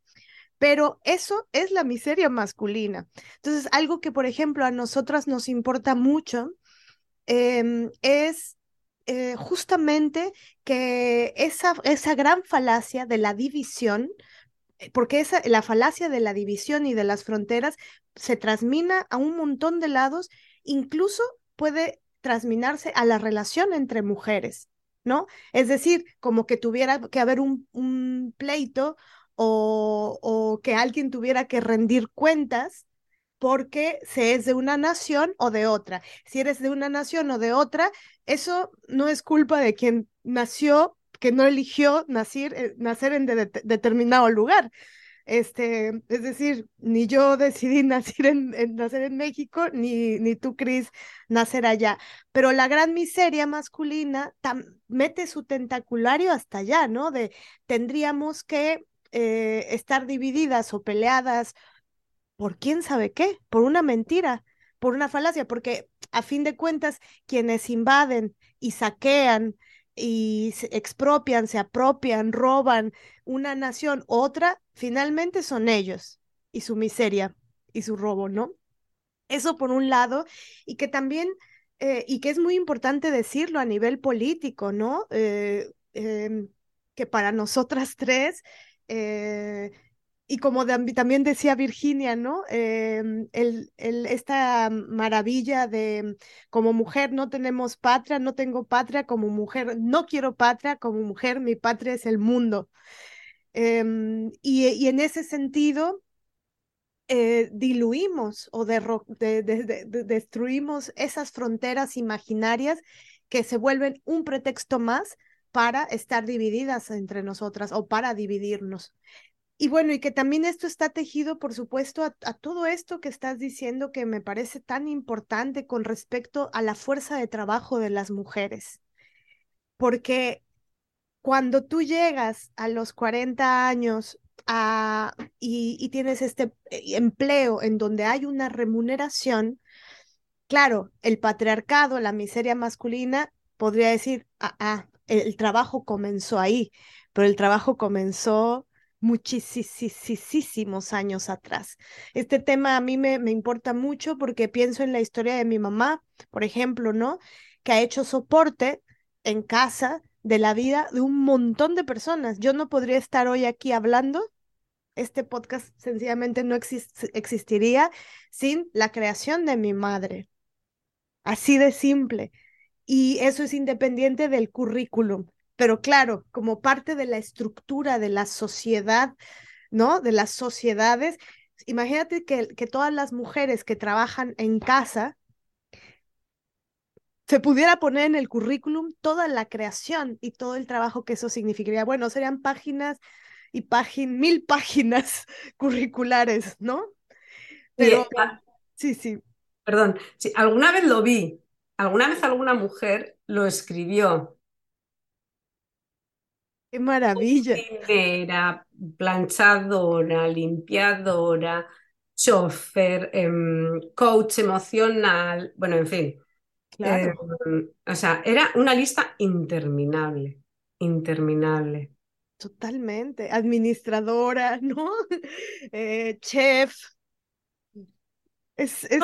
Pero eso es la miseria masculina. Entonces, algo que, por ejemplo, a nosotras nos importa mucho em, es eh, justamente que esa, esa gran falacia de la división, eh, porque esa, la falacia de la división y de las fronteras se transmina a un montón de lados, incluso puede transminarse a la relación entre mujeres, ¿no? Es decir, como que tuviera que haber un, pleito o, que alguien tuviera que rendir cuentas porque se es de una nación o de otra. Si eres de una nación o de otra, eso no es culpa de quien nació, que no eligió nacer, eh, nacer en determinado lugar. Este, es decir, ni yo decidí [laughs] nacer en, nacer en México, ni, ni tú, Cris, nacer allá. Pero la gran miseria masculina mete su tentaculario hasta allá, ¿no? De tendríamos que eh, estar divididas o peleadas por quién sabe qué, por una mentira, por una falacia, porque a fin de cuentas quienes invaden y saquean y se expropian, se apropian, roban una nación, otra, finalmente son ellos y su miseria y su robo, ¿no? Eso por un lado, y que también, eh, y que es muy importante decirlo a nivel político, ¿no? Eh, em, que para nosotras tres, eh, y como también decía Virginia, ¿no? Em, esta maravilla de como mujer no tenemos patria, no tengo patria, como mujer no quiero patria, como mujer mi patria es el mundo. Em, y, y, en ese sentido, eh, diluimos o destruimos esas fronteras imaginarias que se vuelven un pretexto más para estar divididas entre nosotras o para dividirnos. Y bueno, y que también esto está tejido, por supuesto, a, todo esto que estás diciendo que me parece tan importante con respecto a la fuerza de trabajo de las mujeres. Porque cuando tú llegas a los 40 años a, y, y tienes este eh, empleo en donde hay una remuneración, claro, el patriarcado, la miseria masculina, podría decir, ah, ah el trabajo comenzó ahí, pero el trabajo comenzó muchísimos años atrás. Este tema a mí me, me importa mucho porque pienso en la historia de mi mamá, por ejemplo, ¿no? Que ha hecho soporte en casa de la vida de un montón de personas. Yo no podría estar hoy aquí hablando. Este podcast sencillamente no existiría sin la creación de mi madre. Así de simple. Y eso es independiente del currículum. Pero claro, como parte de la estructura de la sociedad, ¿no? De las sociedades, imagínate que, que todas las mujeres que trabajan en casa se pudiera poner en el currículum toda la creación y todo el trabajo que eso significaría. Bueno, serían páginas y páginas, mil [laughs] páginas curriculares, ¿no? Pero ah, sí, sí. Perdón, sí, alguna vez lo vi, alguna vez alguna mujer lo escribió Qué maravilla. Planchadora, limpiadora, chofer, em, coach emocional, bueno, en fin. Claro. Em, o sea, era una lista interminable, interminable. Totalmente. Administradora, [laughs] ¿no? Eh, chef. Es, es,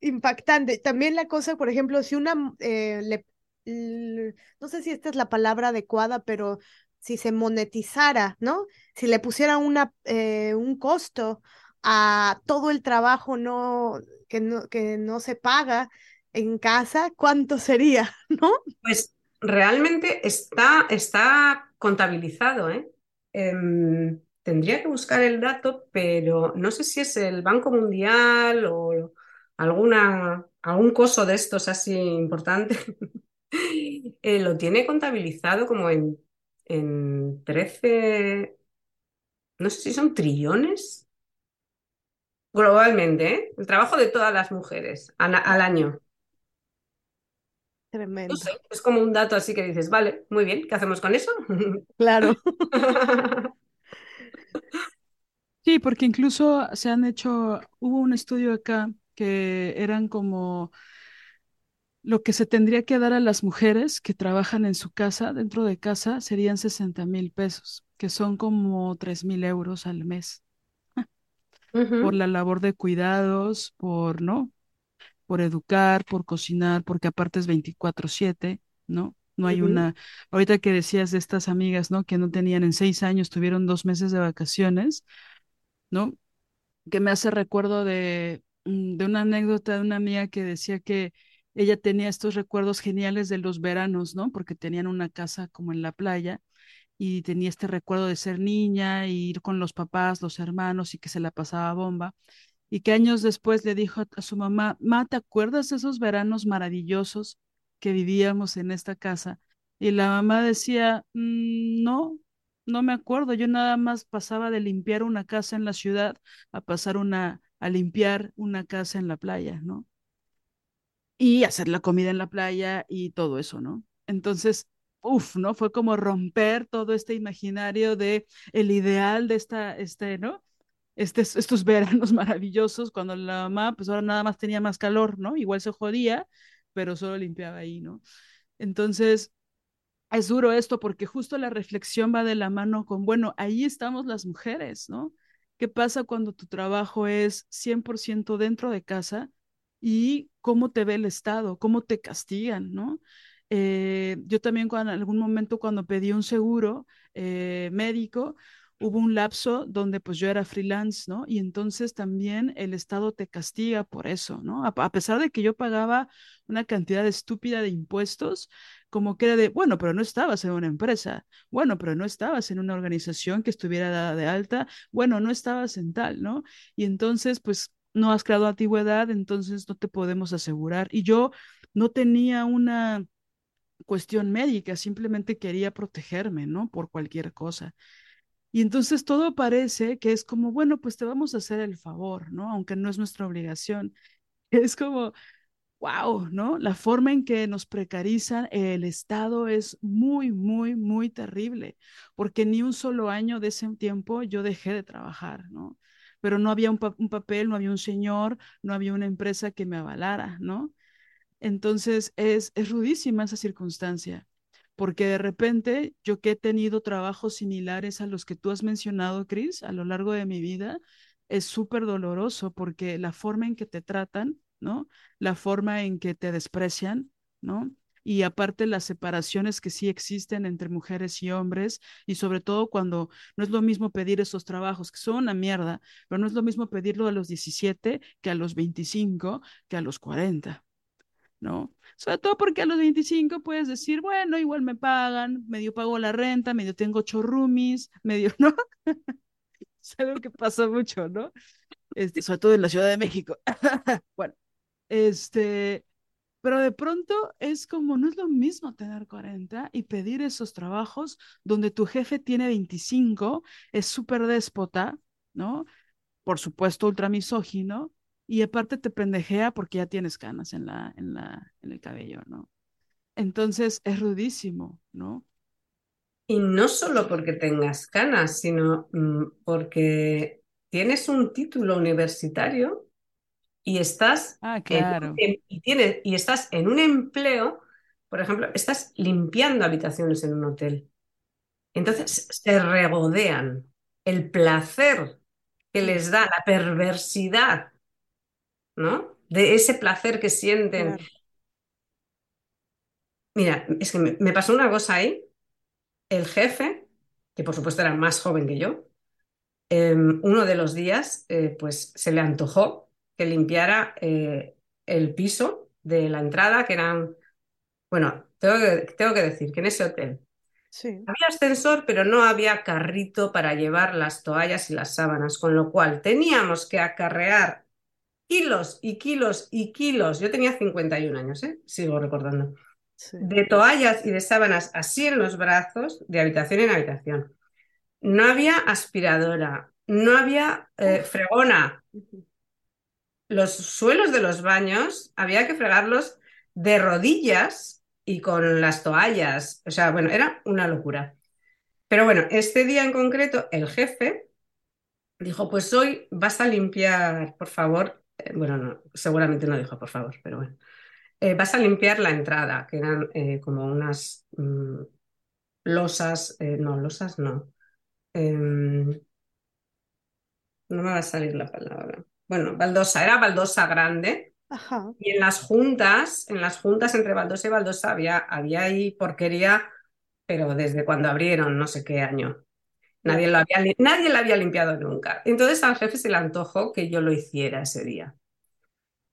impactante. También la cosa, por ejemplo, si una eh, le no sé si esta es la palabra adecuada, pero si se monetizara, ¿no? Si le pusiera una, eh, un costo a todo el trabajo no, que, no, que no se paga en casa, ¿cuánto [laughs] sería? ¿No? Pues realmente está, está contabilizado, ¿eh? Em, tendría que buscar el dato, pero no sé si es el Banco Mundial o alguna, algún coso de estos así importante. [laughs] Eh, lo tiene contabilizado como en, en 13, no sé si son trillones. Globalmente, ¿eh? El trabajo de todas las mujeres al, al año. Tremendo. No sé, es como un dato así que dices, vale, muy bien, ¿qué hacemos con eso? Claro. [laughs] Sí, porque incluso se han hecho, hubo un estudio acá que eran como lo que se tendría que dar a las mujeres que trabajan en su casa, dentro de casa, serían 60 mil pesos, que son como 3 mil euros al mes, por la labor de cuidados, por, ¿no? Por educar, por cocinar, porque aparte es 24/7, ¿no? No hay una, ahorita que decías de estas amigas, ¿no? Que no tenían en seis años, tuvieron dos meses de vacaciones, ¿no? que me hace recuerdo de, mm, de una anécdota de una amiga que decía que ella tenía estos recuerdos geniales de los veranos, ¿no? Porque tenían una casa como en la playa y tenía este recuerdo de ser niña y ir con los papás, los hermanos y que se la pasaba bomba. Y que años después le dijo a, a su mamá, Ma, ¿te acuerdas de esos veranos maravillosos que vivíamos en esta casa? Y la mamá decía, "Mm, no, no me acuerdo, yo nada más pasaba de limpiar una casa en la ciudad a pasar una, a limpiar una casa en la playa, ¿no? Y hacer la comida en la playa y todo eso, ¿no? Entonces, uff, ¿no? Fue como romper todo este imaginario de el ideal de esta, este, ¿no? Estos [laughs] veranos maravillosos cuando la mamá, pues ahora nada más tenía más calor, ¿no? Igual se jodía, pero solo limpiaba ahí, ¿no? Entonces, es duro esto porque justo la reflexión va de la mano con, bueno, ahí estamos las mujeres, ¿no? ¿Qué pasa cuando tu trabajo es 100% dentro de casa y cómo te ve el Estado, cómo te castigan, ¿no? Eh, yo también cuando, en algún momento cuando pedí un seguro eh, médico, hubo un lapso donde pues yo era freelance, ¿no? Y entonces también el Estado te castiga por eso, ¿no? A, a pesar de que yo pagaba una cantidad estúpida de impuestos, como que era de, bueno, pero no estabas en una empresa, bueno, pero no estabas en una organización que estuviera dada de alta, bueno, no estabas en tal, ¿no? Y entonces, pues no has creado antigüedad, entonces no te podemos asegurar. Y yo no tenía una cuestión médica, simplemente quería protegerme, ¿no? Por cualquier cosa. Y entonces todo parece que es como, bueno, pues te vamos a hacer el favor, ¿no? Aunque no es nuestra obligación. [laughs] Es como, wow, ¿no? La forma en que nos precarizan el Estado es muy, muy, muy terrible, porque ni un solo año de ese tiempo yo dejé de trabajar, ¿no? Pero no había un, pa un papel, no había un señor, no había una empresa que me avalara, ¿no? Entonces es, es rudísima esa circunstancia, porque de repente yo que he tenido trabajos similares a los que tú has mencionado, Chris, a lo largo de mi vida, es súper doloroso porque la forma en que te tratan, ¿no? La forma en que te desprecian, ¿no? Y aparte las separaciones que sí existen entre mujeres y hombres, y sobre todo cuando no es lo mismo pedir esos trabajos, que son una mierda, pero no es lo mismo pedirlo a los 17 que a los 25, que a los 40. ¿no? Sobre todo porque a los 25 puedes decir, bueno, igual me pagan, medio pago la renta, medio tengo ocho medio, [laughs] ¿no? Es algo que pasa mucho, ¿no? Este, sobre todo en la Ciudad de México. [laughs] Bueno, este, pero de pronto es como, no es lo mismo tener 40 y pedir esos trabajos donde tu jefe tiene 25, es súper déspota, ¿no? Por supuesto, ultra misógino, y aparte te pendejea porque ya tienes canas en la, en la, en el cabello, ¿no? Entonces es rudísimo, ¿no? Y no solo porque tengas canas, sino mm, porque tienes un título universitario y estás Ah, en, claro, en- y tienes, y estás en un empleo, por ejemplo, estás limpiando habitaciones en un hotel. Entonces se regodean el placer que les da la perversidad, ¿no? De ese placer que sienten. Claro. Mira, es que me, me pasó una cosa ahí. El jefe, que por supuesto era más joven que yo, em, uno de los días, eh, pues se le antojó que limpiara eh, el piso de la entrada, que eran, bueno, tengo que, tengo que decir que en ese hotel Sí. había ascensor, pero no había carrito para llevar las toallas y las sábanas, con lo cual teníamos que acarrear kilos y kilos y kilos. Yo tenía 51 años, ¿eh? sigo recordando. Sí. De toallas y de sábanas así en los brazos, de habitación en habitación. No había aspiradora, no había eh, fregona. Los suelos de los baños había que fregarlos de rodillas y con las toallas. O sea, bueno, era una locura. Pero bueno, este día en concreto, el jefe dijo, pues hoy vas a limpiar, por favor. Eh, bueno, no, seguramente no dijo por favor, pero bueno. Eh, vas a limpiar la entrada, que eran eh, como unas mm, losas, no, losas no. Em, no me va a salir la palabra. Bueno, baldosa, era baldosa grande. Ajá. Y en las juntas, en las juntas entre baldosa y baldosa había, había ahí porquería, pero desde cuando abrieron, no sé qué año. Nadie lo había, nadie la había limpiado nunca. Entonces al jefe se le antojó que yo lo hiciera ese día.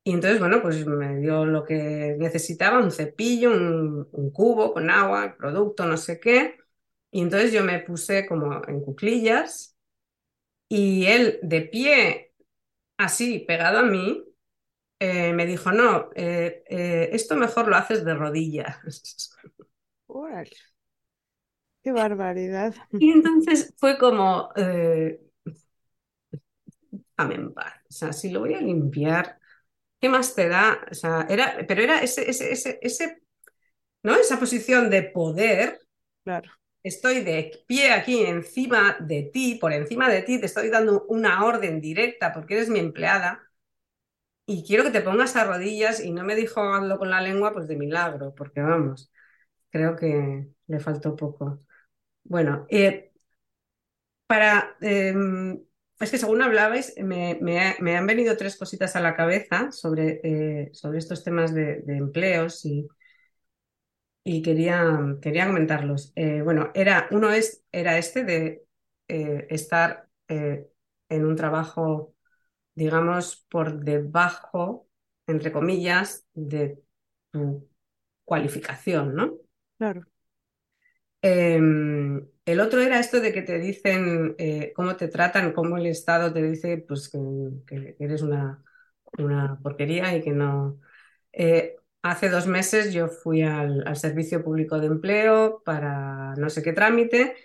Y entonces, bueno, pues me dio lo que necesitaba, un cepillo, un, un cubo con agua, producto, no sé qué. Y entonces yo me puse como en cuclillas y él de pie, así, pegado a mí, eh, me dijo, no, eh, eh, esto mejor lo haces de rodillas. [laughs] Qué barbaridad. Y entonces fue como, paz. O sea, si lo voy a limpiar, ¿qué más te da? O sea, era, pero era ese, ese, ese, ese, ¿no? Esa posición de poder. Claro. Estoy de pie aquí encima de ti, por encima de ti, te estoy dando una orden directa porque eres mi empleada y quiero que te pongas a rodillas y no me dijo hazlo con la lengua, pues de milagro, porque vamos, creo que le faltó poco. Bueno, eh, para, eh, es que según hablabais, me, me, me, han venido tres cositas a la cabeza sobre, eh, sobre estos temas de, de empleos y, y quería, quería comentarlos. Eh, bueno, era, uno es, era este de eh, estar eh, en un trabajo, digamos, por debajo, entre comillas, de tu cualificación, ¿no? Claro. Em, el otro era esto de que te dicen cómo te tratan, cómo el Estado te dice pues, que, que eres una, una porquería y que no. Eh, hace dos meses yo fui al, Servicio Público de Empleo para no sé qué trámite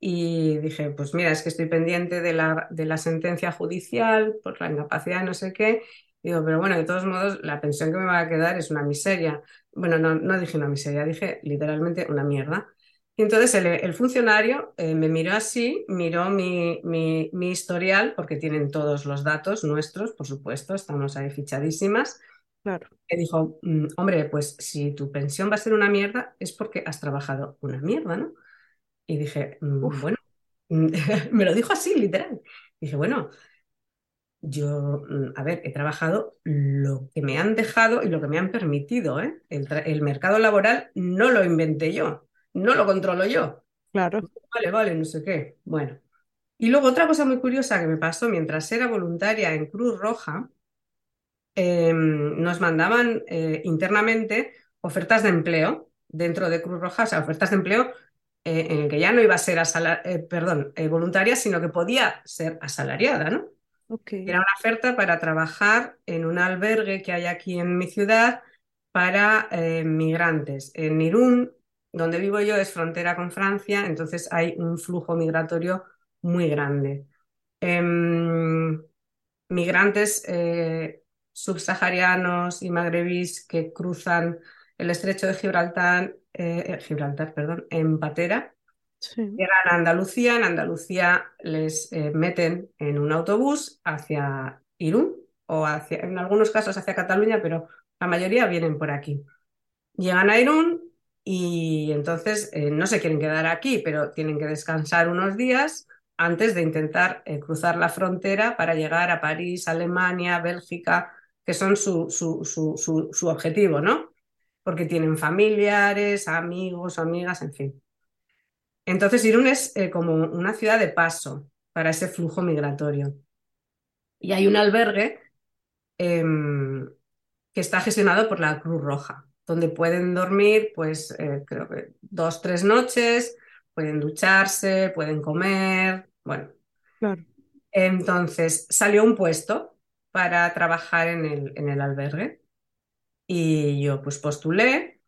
y dije, pues mira, es que estoy pendiente de la, de la sentencia judicial por la incapacidad no sé qué. Digo, pero bueno, de todos modos, la pensión que me va a quedar es una miseria. Bueno, no, no dije una miseria, dije literalmente una mierda. Y entonces el, el funcionario eh, me miró así, miró mi, mi, mi, historial, porque tienen todos los datos nuestros, por supuesto, estamos ahí fichadísimas. Claro. Y dijo, mmm, hombre, pues si tu pensión va a ser una mierda, es porque has trabajado una mierda, ¿no? Y dije, mmm, bueno, [laughs] me lo dijo así, literal. Y dije, bueno, yo, mm, a ver, he trabajado lo que me han dejado y lo que me han permitido, ¿eh? El, el mercado laboral no lo inventé yo no lo controlo yo. Claro. Vale, vale, no sé qué. Bueno. Y luego otra cosa muy curiosa que me pasó mientras era voluntaria en Cruz Roja, eh, nos mandaban eh, internamente ofertas de empleo dentro de Cruz Roja, o sea, ofertas de empleo eh, en el que ya no iba a ser perdón, voluntaria, sino que podía ser asalariada, ¿no? Okay. Era una oferta para trabajar en un albergue que hay aquí en mi ciudad para migrantes. En Irún donde vivo yo es frontera con Francia, entonces hay un flujo migratorio muy grande. Eh, migrantes eh, subsaharianos y magrebís que cruzan el estrecho de Gibraltar, eh, Gibraltar perdón, en patera, sí. llegan a Andalucía, en Andalucía les eh, meten en un autobús hacia Irún o hacia, en algunos casos hacia Cataluña, pero la mayoría vienen por aquí. Llegan a Irún, y entonces eh, no se quieren quedar aquí, pero tienen que descansar unos días antes de intentar eh, cruzar la frontera para llegar a París, Alemania, Bélgica, que son su, su, su, su objetivo, ¿no? Porque tienen familiares, amigos, amigas, en fin. Entonces Irún es eh, como una ciudad de paso. para ese flujo migratorio. Y hay un albergue em, que está gestionado por la Cruz Roja, donde pueden dormir, pues eh, creo que dos, tres noches, pueden ducharse, pueden comer, bueno. Claro. Entonces salió un puesto para trabajar en el, albergue y yo pues postulé,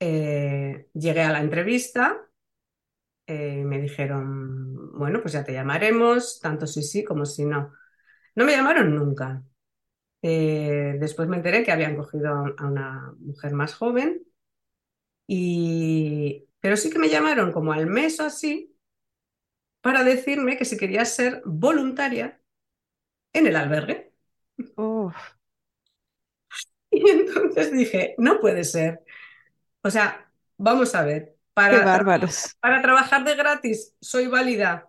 eh, llegué a la entrevista, eh, me dijeron, bueno, pues ya te llamaremos, tanto si sí como si no. No me llamaron nunca. Eh, después me enteré que habían cogido a una mujer más joven, y... pero sí que me llamaron como al mes o así para decirme que si quería ser voluntaria en el albergue. [laughs] Y entonces dije, no puede ser. O sea, vamos a ver. Para, bárbaros. para trabajar de gratis soy válida,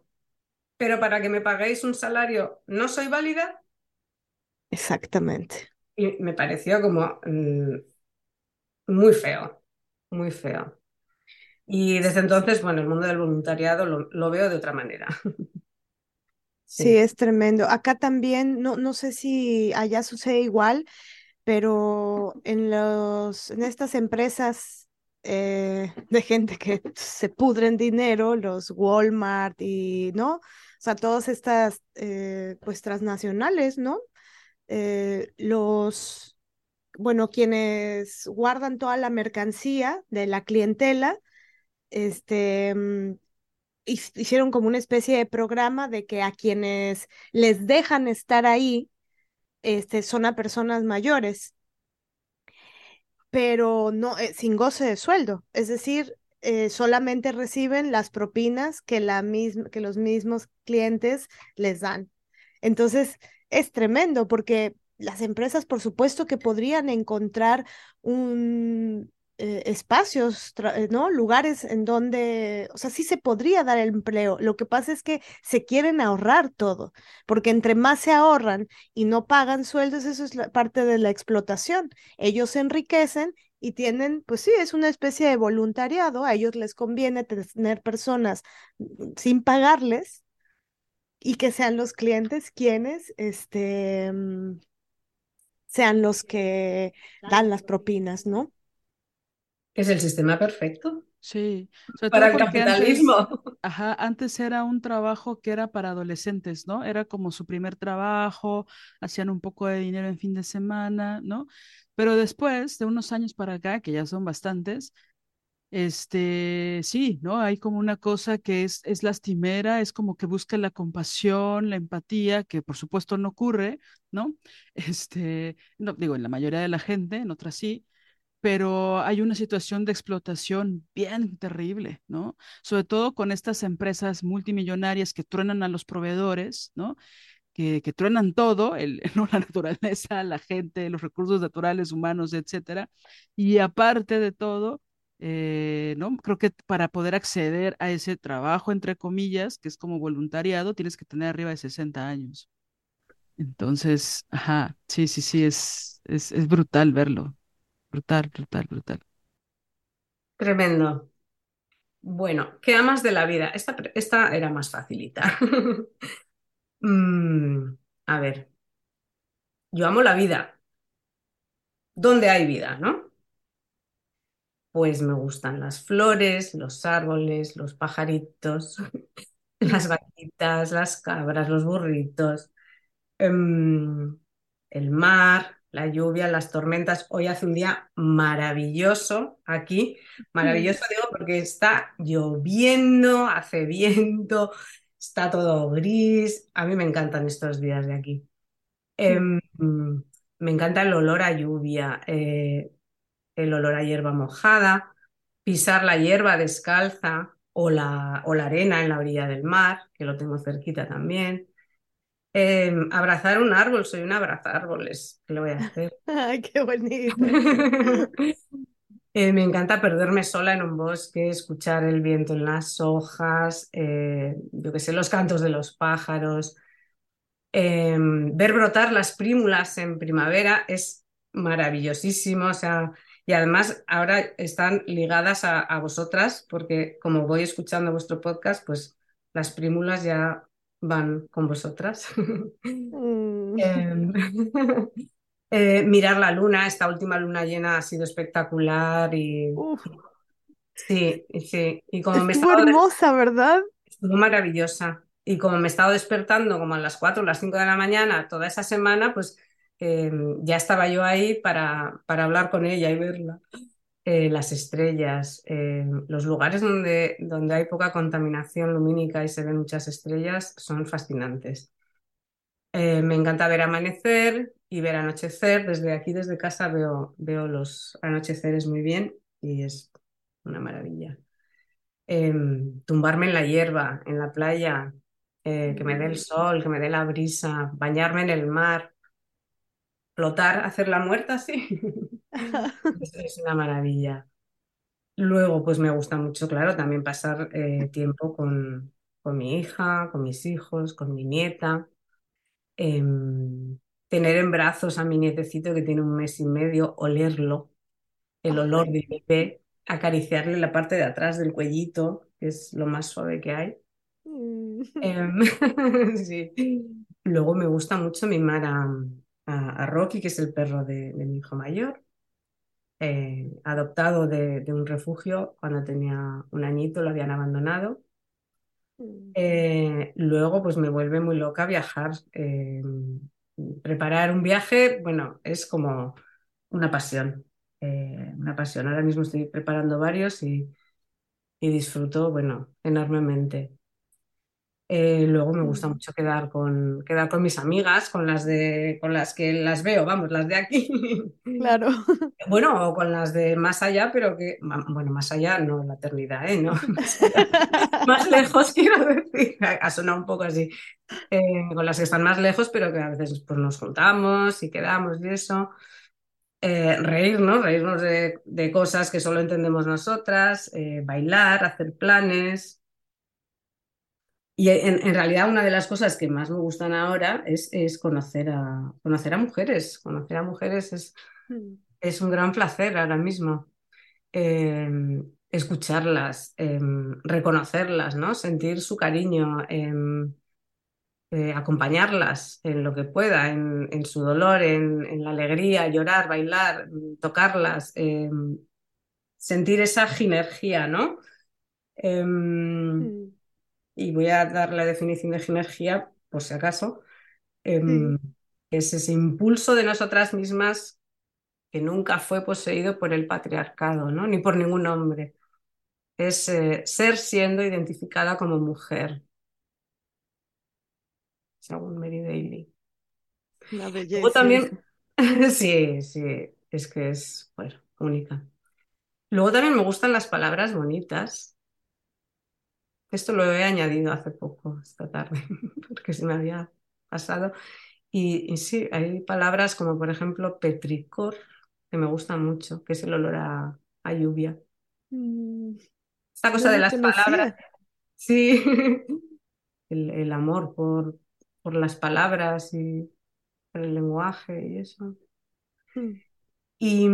pero para que me paguéis un salario no soy válida. Exactamente. Y me pareció como mm, muy feo, muy feo. Y desde entonces, bueno, el mundo del voluntariado lo, veo de otra manera. [laughs] Sí. es tremendo. Acá también, no, no sé si allá sucede igual, pero en, los, en estas empresas eh, [laughs] de gente que se pudren dinero, los Walmart y, ¿no? O sea, todas estas, eh, pues, transnacionales, ¿no? Eh, los, bueno, quienes guardan toda la mercancía de la clientela, este, mm, hicieron como una especie de programa de que a quienes les dejan estar ahí, este, son a personas mayores, pero no, eh, sin goce de sueldo, es decir, eh, solamente reciben las propinas que, la que los mismos clientes les dan. Entonces, es tremendo porque las empresas, por supuesto, que podrían encontrar un, eh, espacios, eh, ¿no? Lugares en donde, o sea, sí se podría dar el empleo. Lo que pasa es que se quieren ahorrar todo, porque entre más se ahorran y no pagan sueldos, eso es la parte de la explotación. Ellos se enriquecen y tienen, pues sí, es una especie de voluntariado. A ellos les conviene tener personas mm, sin pagarles y que sean los clientes quienes, este, mm, sean los que dan las propinas, ¿no? Es el sistema perfecto. Sí, para el capitalismo. Antes, [laughs] ajá, antes era un trabajo que era para adolescentes, ¿no? Era como su primer trabajo, hacían un poco de dinero en fin de semana, ¿no? Pero después de unos años para acá, que ya son bastantes, este, sí, ¿no? Hay como una cosa que es, es lastimera, es como que busca la compasión, la empatía, que por supuesto no ocurre, ¿no? [laughs] Este, no, digo, en la mayoría de la gente, en otras sí, pero hay una situación de explotación bien terrible, ¿no? Sobre todo con estas empresas multimillonarias que truenan a los proveedores, ¿no? Que, que truenan todo, el, [laughs] ¿no? la naturaleza, la gente, los recursos naturales, humanos, etcétera. Y aparte de todo, eh, ¿no? Creo que para poder acceder a ese trabajo, entre comillas, que es como voluntariado, tienes que tener arriba de 60 años. Entonces, ajá, sí, sí, sí, es, es, es brutal verlo. Brutal, brutal, brutal. Tremendo. Bueno, ¿qué amas de la vida? Esta, esta era más facilita. [laughs] Mm, a ver, yo amo la vida. ¿Dónde hay vida, no? Pues me gustan las flores, los árboles, los pajaritos, [laughs] las vaquitas, las cabras, los burritos, em, el mar, la lluvia, las tormentas. Hoy hace un día maravilloso aquí. Maravilloso digo porque está lloviendo, hace viento, está todo gris. A mí me encantan estos días de aquí. Em, me encanta el olor a lluvia, eh, el olor a hierba mojada, pisar la hierba descalza o la, o la arena en la orilla del mar, que lo tengo cerquita también. Em, abrazar un árbol, soy un abrazárboles, ¿qué lo voy a hacer? [laughs] Ay, qué bonito. [laughs] Eh, me encanta perderme sola en un bosque, escuchar el viento en las hojas, eh, yo que sé, los cantos de los pájaros. Em, ver brotar las prímulas en primavera es maravillosísimo, o sea, y además ahora están ligadas a vosotras porque como voy escuchando vuestro podcast, pues las prímulas ya van con vosotras. Mm. [laughs] Em, [laughs] eh, mirar la luna, esta última luna llena ha sido espectacular y sí, sí. Y como me hermosa, ¿verdad? Estuvo maravillosa. Y como me he estado despertando como a las 4 o las 5 de la mañana toda esa semana, pues em, ya estaba yo ahí para, para hablar con ella y verla. Eh, las estrellas, em, los lugares donde, donde hay poca contaminación lumínica y se ven muchas estrellas son fascinantes. Eh, me encanta ver amanecer y ver anochecer. Desde aquí, desde casa, veo, veo los anocheceres muy bien y es una maravilla. Em, tumbarme en la hierba, en la playa, eh, que me dé el sol, que me dé la brisa, bañarme en el mar, flotar, hacer la muerta, sí. [laughs] es, una maravilla. Luego, pues me gusta mucho, claro, también pasar eh, tiempo con, con, mi hija, con mis hijos, con mi nieta. Em, tener en brazos a mi nietecito que tiene un mes y medio, olerlo, el olor de bebé, acariciarle la parte de atrás del cuellito, que es lo más suave que hay. Mm. Em, [laughs] Luego me gusta mucho mimar a, a, Rocky, que es el perro de, mi hijo mayor, eh, adoptado de, un refugio cuando tenía un añito, lo habían abandonado. Mm. Eh, luego, pues me vuelve muy loca viajar. Em, preparar un viaje, bueno, es como una pasión. Eh, una pasión. Ahora mismo estoy preparando varios y, disfruto, bueno, enormemente. Eh, luego me gusta mucho quedar con, quedar con mis amigas, con las, de, con las que las veo, vamos, las de aquí. Claro. [laughs] Bueno, o con las de más allá, pero que, bueno, más allá, no la eternidad, ¿eh? No, [laughs] [laughs] más, lejos, quiero decir, ha sonado un poco así, eh, con las que están más lejos, pero que a veces pues, nos juntamos y quedamos y eso. Eh, reírnos, reírnos de, cosas que solo entendemos nosotras, bailar, hacer planes. Y en, realidad una de las cosas que más me gustan ahora es, conocer, a, conocer a mujeres. Conocer a mujeres es, mm. es un gran placer ahora mismo. Em, escucharlas, em, reconocerlas, ¿no? sentir su cariño. Em, eh, acompañarlas en lo que pueda, en, su dolor, en, la alegría, llorar, bailar, tocarlas, sentir esa ginergia, ¿no? Mm. Y voy a dar la definición de ginergia, por si acaso. Em, es ese impulso de nosotras mismas que nunca fue poseído por el patriarcado, ¿no? Ni por ningún hombre. Es eh, ser siendo identificada como mujer, según Mary Daly. La belleza. también, [laughs] sí, sí, es que es bueno, única. Luego también me gustan las palabras bonitas. Esto lo he añadido hace poco, esta tarde, [laughs] porque se me había pasado. Y, sí, hay palabras como por ejemplo petricor, que me gustan mucho, que es el olor a, lluvia. Mm, Esta cosa de las palabras. Sí, [laughs] el, amor por, por las palabras y por el lenguaje y eso. Hmm. Y,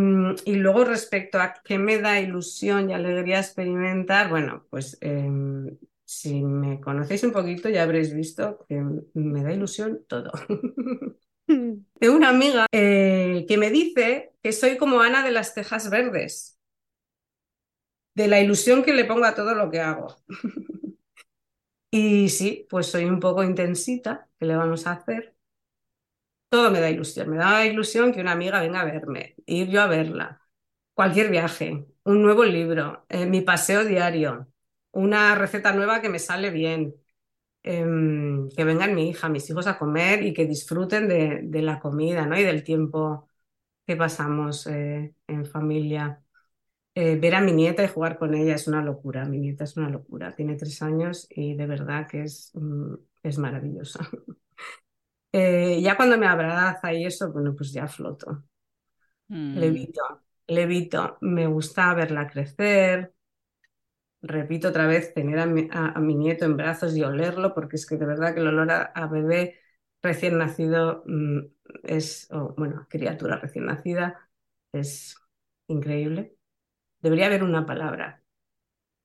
luego respecto a qué me da ilusión y alegría experimentar, bueno, pues em, si me conocéis un poquito ya habréis visto que me da ilusión todo. [laughs] Hmm. De una amiga eh, que me dice que soy como Ana de las Tejas Verdes, de la ilusión que le pongo a todo lo que hago. [laughs] Y sí, pues soy un poco intensita, ¿qué le vamos a hacer? Todo me da ilusión, me da ilusión que una amiga venga a verme, ir yo a verla, cualquier viaje, un nuevo libro, eh, mi paseo diario, una receta nueva que me sale bien, em, que vengan mi hija, mis hijos a comer y que disfruten de, la comida ¿no? y del tiempo que pasamos eh, en familia. Eh, ver a mi nieta y jugar con ella es una locura. Mi nieta es una locura. Tiene tres años y de verdad que es, mm, es maravillosa. [laughs] Eh, ya cuando me abraza y eso, bueno, pues ya floto. Mm. Levito, levito. Me gusta verla crecer. Repito otra vez, tener a mi, nieto en brazos y olerlo, porque es que de verdad que el olor a, bebé recién nacido mm, es, bueno, criatura recién nacida, es increíble. Debería haber una palabra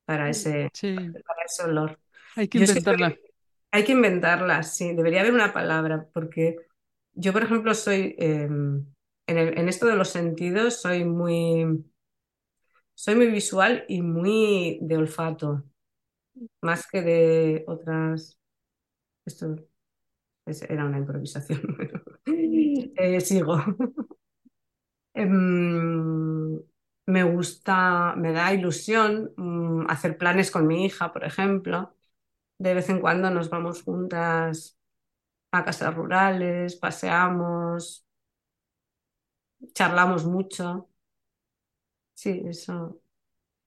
para ese, para ese olor. Hay que inventarla. Hay que inventarlas, sí, debería haber una palabra, porque yo, por ejemplo, soy, em, en, esto de los sentidos, soy muy, soy muy visual y muy de olfato, más que de otras. Esto es- era una improvisación. [laughs] Eh, sigo. Em, me gusta, me da ilusión mm, hacer planes con mi hija, por ejemplo. De vez en cuando nos vamos juntas a casas rurales, paseamos, charlamos mucho. Sí, eso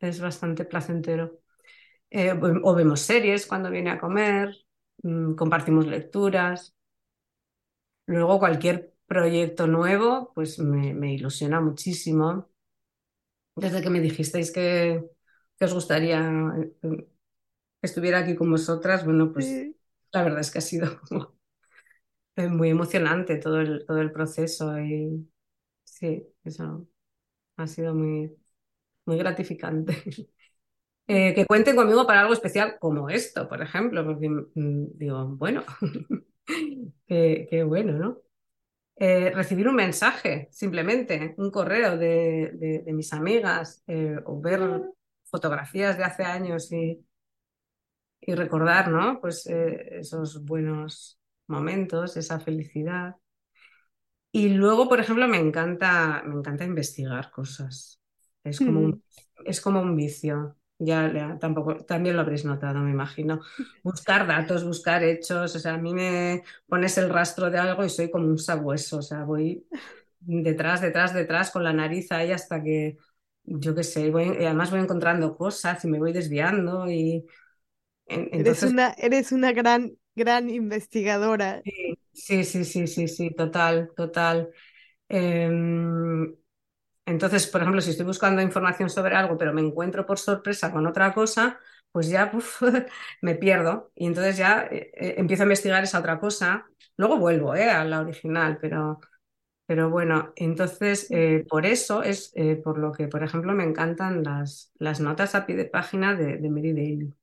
es bastante placentero. Eh, o vemos series cuando viene a comer, mm, compartimos lecturas. Luego cualquier proyecto nuevo, pues me, ilusiona muchísimo. Desde que me dijisteis que, os gustaría eh, estuviera aquí con vosotras, bueno, pues Sí. la verdad es que ha sido [laughs] como, muy emocionante todo el, todo el proceso y sí, eso ha sido muy, muy gratificante. [laughs] Eh, que cuenten conmigo para algo especial como esto, por ejemplo, porque mm, digo, bueno, [laughs] qué, qué bueno, ¿no? Eh, recibir un mensaje, simplemente, un correo de, de- de mis amigas, eh, o ver fotografías de hace años y, y recordar, ¿no? Pues eh, esos buenos momentos, esa felicidad. Y luego, por ejemplo, me encanta, me encanta investigar cosas. Es como un, es como un vicio. Ya, ya tampoco, también lo habréis notado, me imagino. Buscar datos, buscar hechos. O sea, a mí me pones el rastro de algo y soy como un sabueso. O sea, voy detrás, detrás, detrás con la nariz ahí hasta que, yo qué sé, voy, y además voy encontrando cosas y me voy desviando. Y Eres una, eres una gran, gran investigadora. sí, sí, sí, sí, sí, sí, total, total. Em, Entonces, por ejemplo, si estoy buscando información sobre algo, pero me encuentro por sorpresa con otra cosa, pues ya [laughs] me pierdo y entonces ya eh, eh, empiezo a investigar esa otra cosa. Luego vuelvo eh, a la original, pero, pero bueno, entonces eh, por eso es por lo que, por ejemplo, me encantan las, las notas a pie de página de, de Mary Daly.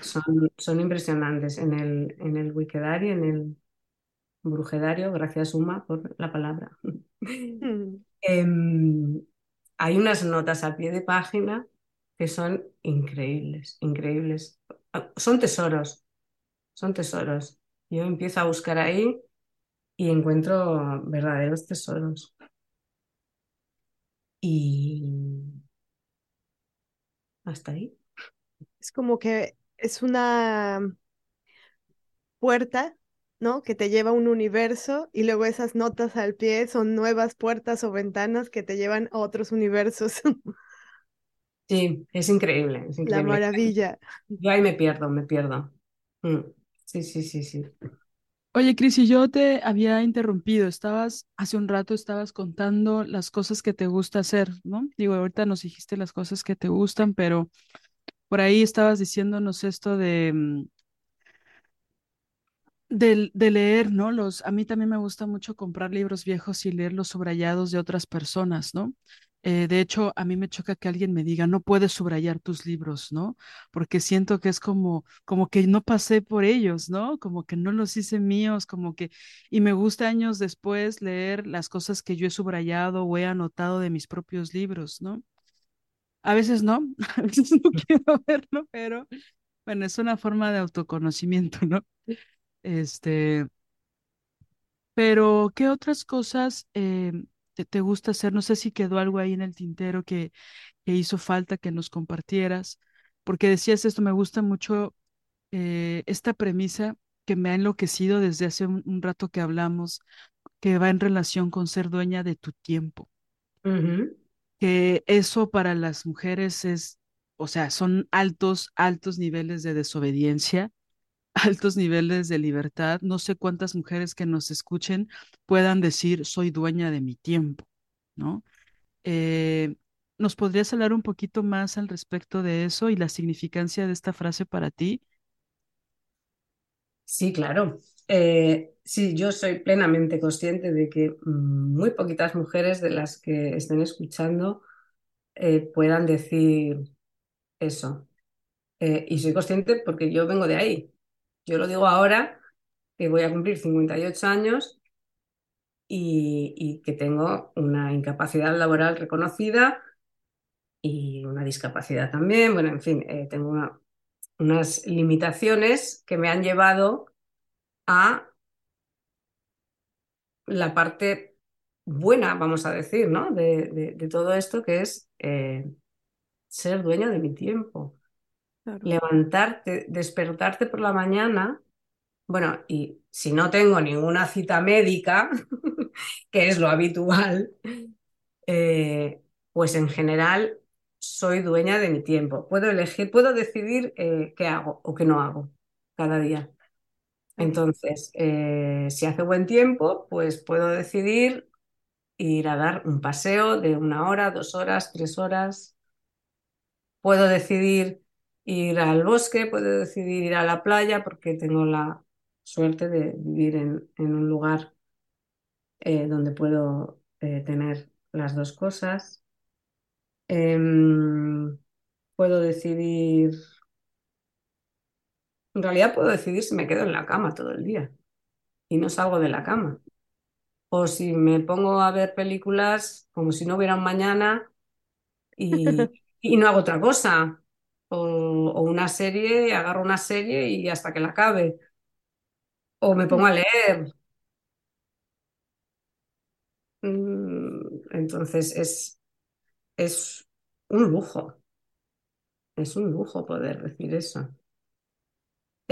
Son, son impresionantes en el, en el en el Brujedario, gracias Uma por la palabra. Mm. [laughs] Em, hay unas notas a pie de página que son increíbles, increíbles. Ah, Son tesoros, son tesoros. Yo empiezo a buscar ahí y encuentro verdaderos tesoros. Y hasta ahí. Es como que es una puerta, ¿no? Que te lleva a un universo y luego esas notas al pie son nuevas puertas o ventanas que te llevan a otros universos. [laughs] Sí, es increíble, es La increíble. maravilla. Yo ahí me pierdo, me pierdo. Mm, Sí, sí, sí, sí. Oye, Cris, y yo te había interrumpido. Estabas, hace un rato estabas contando las cosas que te gusta hacer, ¿no? Digo, ahorita nos dijiste las cosas que te gustan, pero por ahí estabas diciéndonos esto de, mm, de, leer, ¿no? Los, a mí también me gusta mucho comprar libros viejos y leer los subrayados de otras personas, ¿no? Eh, de hecho, a mí me choca que alguien me diga, no puedes subrayar tus libros, ¿no? Porque siento que es como, como que no pasé por ellos, ¿no? Como que no los hice míos, como que, y me gusta años después leer las cosas que yo he subrayado o he anotado de mis propios libros, ¿no? A veces no, [laughs] a veces no quiero verlo, pero bueno, es una forma de autoconocimiento, [laughs] ¿no? Este, pero ¿qué otras cosas eh, te, te gusta hacer? No sé si quedó algo ahí en el tintero que, que hizo falta que nos compartieras, porque decías esto, me gusta mucho eh, esta premisa que me ha enloquecido desde hace un, un rato que hablamos, que va en relación con ser dueña de tu tiempo, Ujú. Que eso para las mujeres es, o sea, son altos, altos niveles de desobediencia [laughs] altos niveles de libertad. No sé cuántas mujeres que nos escuchen puedan decir, soy dueña de mi tiempo, ¿no? Eh, ¿nos podrías hablar un poquito más al respecto de eso y la significancia de esta frase para ti? Sí, claro. Eh, sí, yo soy plenamente consciente de que mm, muy poquitas mujeres de las que estén escuchando eh, puedan decir eso. Eh, y soy consciente porque yo vengo de ahí. Yo lo digo ahora, que voy a cumplir 58 años y, que tengo una incapacidad laboral reconocida y una discapacidad también. Bueno, en fin, tengo una- unas limitaciones que me han llevado a la parte buena, vamos a decir, ¿no? De, de- de todo esto, que es eh, ser dueño de mi tiempo. Claro. Levantarte, despertarte por la mañana. Bueno, y si no tengo ninguna cita médica, [laughs] que es lo habitual, eh, pues en general soy dueña de mi tiempo. Puedo elegir, puedo decidir eh, qué hago o qué no hago cada día. Entonces, eh, si hace buen tiempo, pues puedo decidir ir a dar un paseo de una hora, dos horas, tres horas. Puedo decidir ir al bosque, puedo decidir ir a la playa porque tengo la suerte de vivir en, un lugar eh, donde puedo eh, tener las dos cosas. Em, puedo decidir, en realidad puedo decidir si me quedo en la cama todo el día y no salgo de la cama. O si me pongo a ver películas como si no hubiera un mañana y, [laughs] y no hago otra cosa. O, o una serie, agarro una serie y hasta que la acabe. O me pongo a leer. Mm, Entonces es, es un lujo. Es un lujo poder decir eso.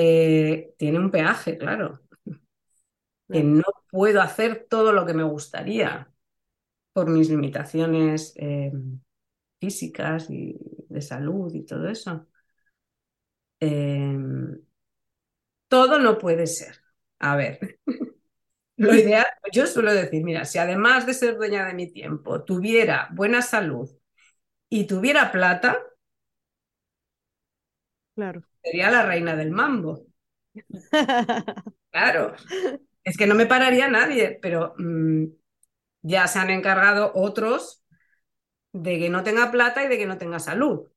Eh, tiene un peaje, claro, que Claro. no puedo hacer todo lo que me gustaría por mis limitaciones eh, físicas y de salud y todo eso. Eh, todo no puede ser. A ver, [laughs] lo ideal, yo suelo decir, mira, si además de ser dueña de mi tiempo, tuviera buena salud y tuviera plata, Claro. Sería la reina del mambo. [laughs] Claro, es que no me pararía nadie, pero mm, ya se han encargado otros de que no tenga plata y de que no tenga salud.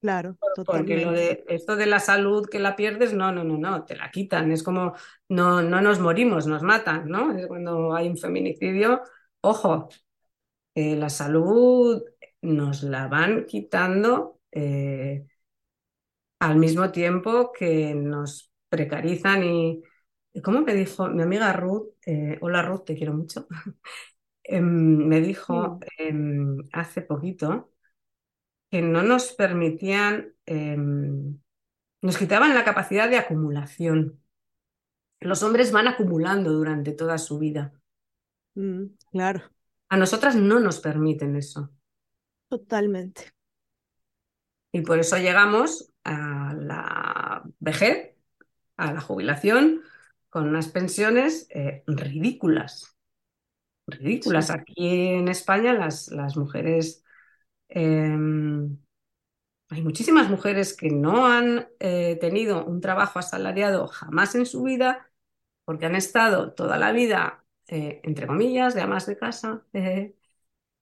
Claro, Porque lo totalmente. de esto de la salud que la pierdes, no, no, no, no, te la quitan. Es como no, no nos morimos, nos matan, ¿no? Es cuando hay un feminicidio, ojo, eh, la salud nos la van quitando eh, al mismo tiempo que nos precarizan y, ¿cómo me dijo mi amiga Ruth? Eh, hola Ruth, te quiero mucho. [laughs] Em, me dijo em, hace poquito que no nos permitían, em, nos quitaban la capacidad de acumulación. Los hombres van acumulando durante toda su vida. mm, claro, A nosotras no nos permiten eso. totalmente. Y por eso llegamos a la vejez, a la jubilación, con unas pensiones eh, ridículas. Ridículas. Sí, Aquí en España las, las mujeres, em, hay muchísimas mujeres que no han eh, tenido un trabajo asalariado jamás en su vida porque han estado toda la vida, eh, entre comillas, de amas de casa, eh,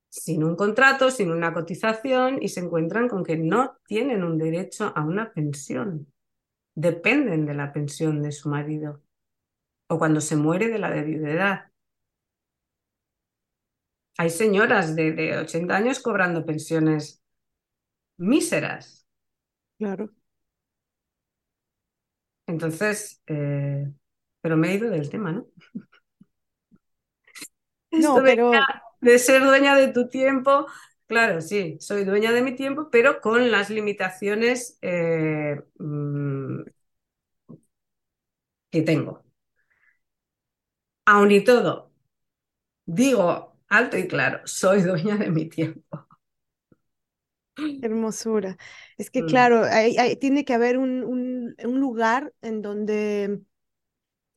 sin un contrato, sin una cotización y se encuentran con que no tienen un derecho a una pensión. Dependen de la pensión de su marido o cuando se muere de la de viudedad. Hay señoras de, de 80 años cobrando pensiones míseras. claro. Entonces, eh, pero me he ido del tema, ¿no? [laughs] No, pero de ser dueña de tu tiempo, claro, sí, soy dueña de mi tiempo, pero con las limitaciones eh, mm, que tengo. Aun y todo, digo alto y claro, soy dueña de mi tiempo. hermosura. Es que, Mm, claro, hay- hay- tiene que haber un, un, un lugar en donde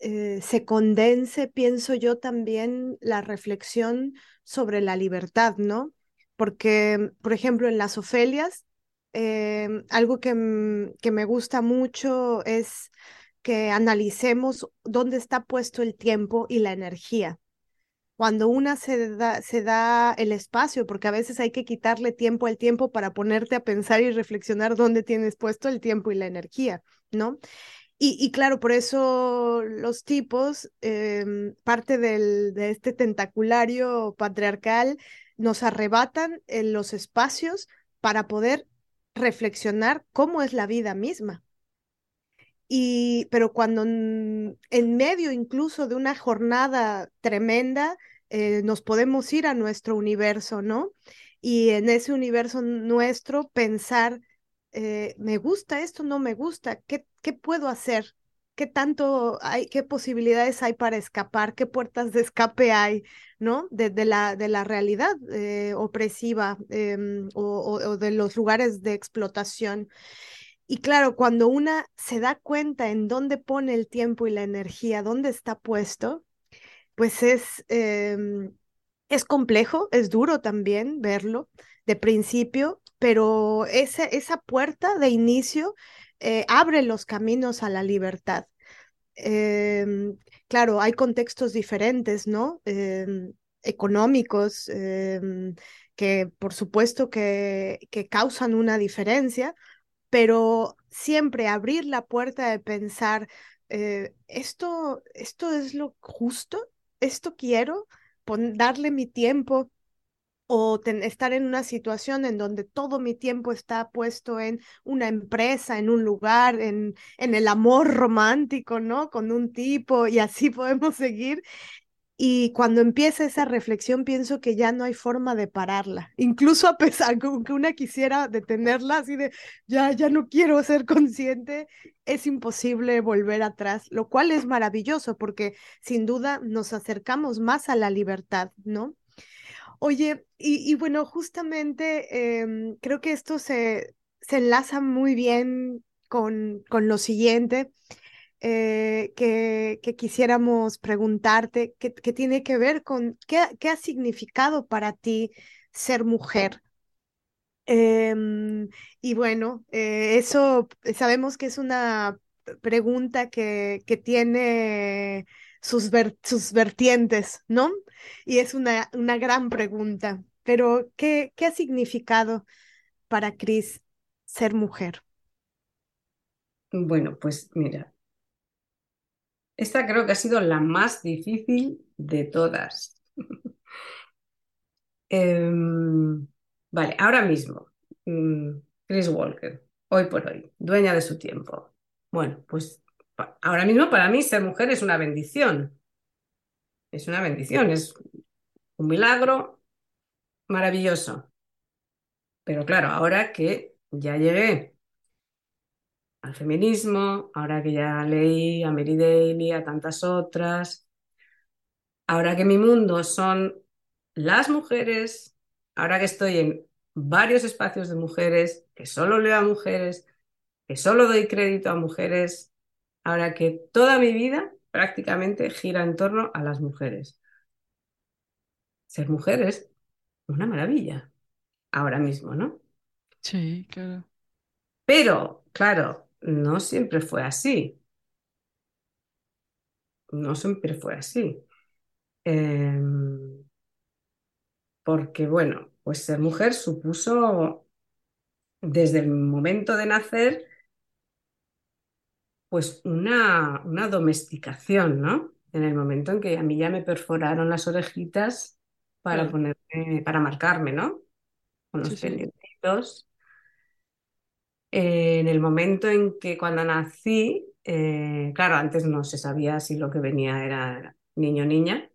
eh, se condense, pienso yo también, la reflexión sobre la libertad, ¿no? Porque, por ejemplo, en las Ofelias, eh, algo que, m- que me gusta mucho es que analicemos dónde está puesto el tiempo y la energía. Cuando una se da, se da el espacio, porque a veces hay que quitarle tiempo al tiempo para ponerte a pensar y reflexionar dónde tienes puesto el tiempo y la energía. ¿no? Y, claro, por eso los tipos, em, parte del, de este tentaculario patriarcal, nos arrebatan en los espacios para poder reflexionar cómo es la vida misma. Y, pero cuando en medio incluso de una jornada tremenda, eh, nos podemos ir a nuestro universo, ¿no? Y en ese universo nuestro pensar, eh, ¿me gusta esto? ¿No me gusta? ¿Qué, qué puedo hacer? ¿Qué tanto hay, qué posibilidades hay para escapar? ¿Qué puertas de escape hay, ¿no? De, la, de la realidad eh, opresiva em, o, de los lugares de explotación. Y claro, cuando una se da cuenta en dónde pone el tiempo y la energía, dónde está puesto, pues es, em, es complejo, es duro también verlo de principio, pero esa, esa puerta de inicio eh, abre los caminos a la libertad. Em, claro, hay contextos diferentes, ¿no? Em, económicos, em, que por supuesto que, que causan una diferencia, pero siempre abrir la puerta de pensar, eh, esto, esto es lo justo, esto quiero, darle mi tiempo, o estar en una situación en donde todo mi tiempo está puesto en una empresa, en un lugar, en, en el amor romántico, ¿no? Con un tipo y así [laughs] podemos seguir. Y cuando empieza esa reflexión, pienso que ya no hay forma de pararla. Incluso a pesar [laughs] que una quisiera detenerla, así de ya, ya no quiero ser consciente, es imposible volver atrás, lo cual es maravilloso porque sin duda nos acercamos más a la libertad, ¿no? Oye, y, bueno, justamente em, creo que esto se, se enlaza muy bien con, con lo siguiente eh, que, que, quisiéramos preguntarte, que, tiene que ver con qué, qué, ha significado para ti ser mujer. Em, y bueno, eh, eso sabemos que es una pregunta que, que tiene sus, sus vertientes, ¿no? Y es una, una gran pregunta. Pero, ¿qué, ¿qué ha significado para Cris ser mujer? Bueno, pues mira, esta creo que ha sido la más difícil de todas. [laughs] Em, vale, ahora mismo, mm, Chris Walker, hoy por hoy, dueña de su tiempo. Bueno, pues ahora mismo para mí ser mujer es una bendición. Es una bendición, es un milagro maravilloso. Pero claro, ahora que ya llegué al feminismo, ahora que ya leí a Mary Daly, a tantas otras, ahora que mi mundo son las mujeres, ahora que estoy en varios espacios de mujeres, que solo leo a mujeres, que solo doy crédito a mujeres, Ahora que toda mi vida prácticamente gira en torno a las mujeres. Ser mujer es una maravilla, ahora mismo, ¿no? Sí, claro. Pero, claro, no siempre fue así. No siempre fue así. Em, porque, bueno, pues ser mujer supuso desde el momento de nacer pues una, una domesticación, ¿no? En el momento en que a mí ya me perforaron las orejitas para ponerme, para marcarme, ¿no? Con los pendientitos. en el momento en que cuando nací, eh, claro, antes no se sabía si lo que venía era niño o niña,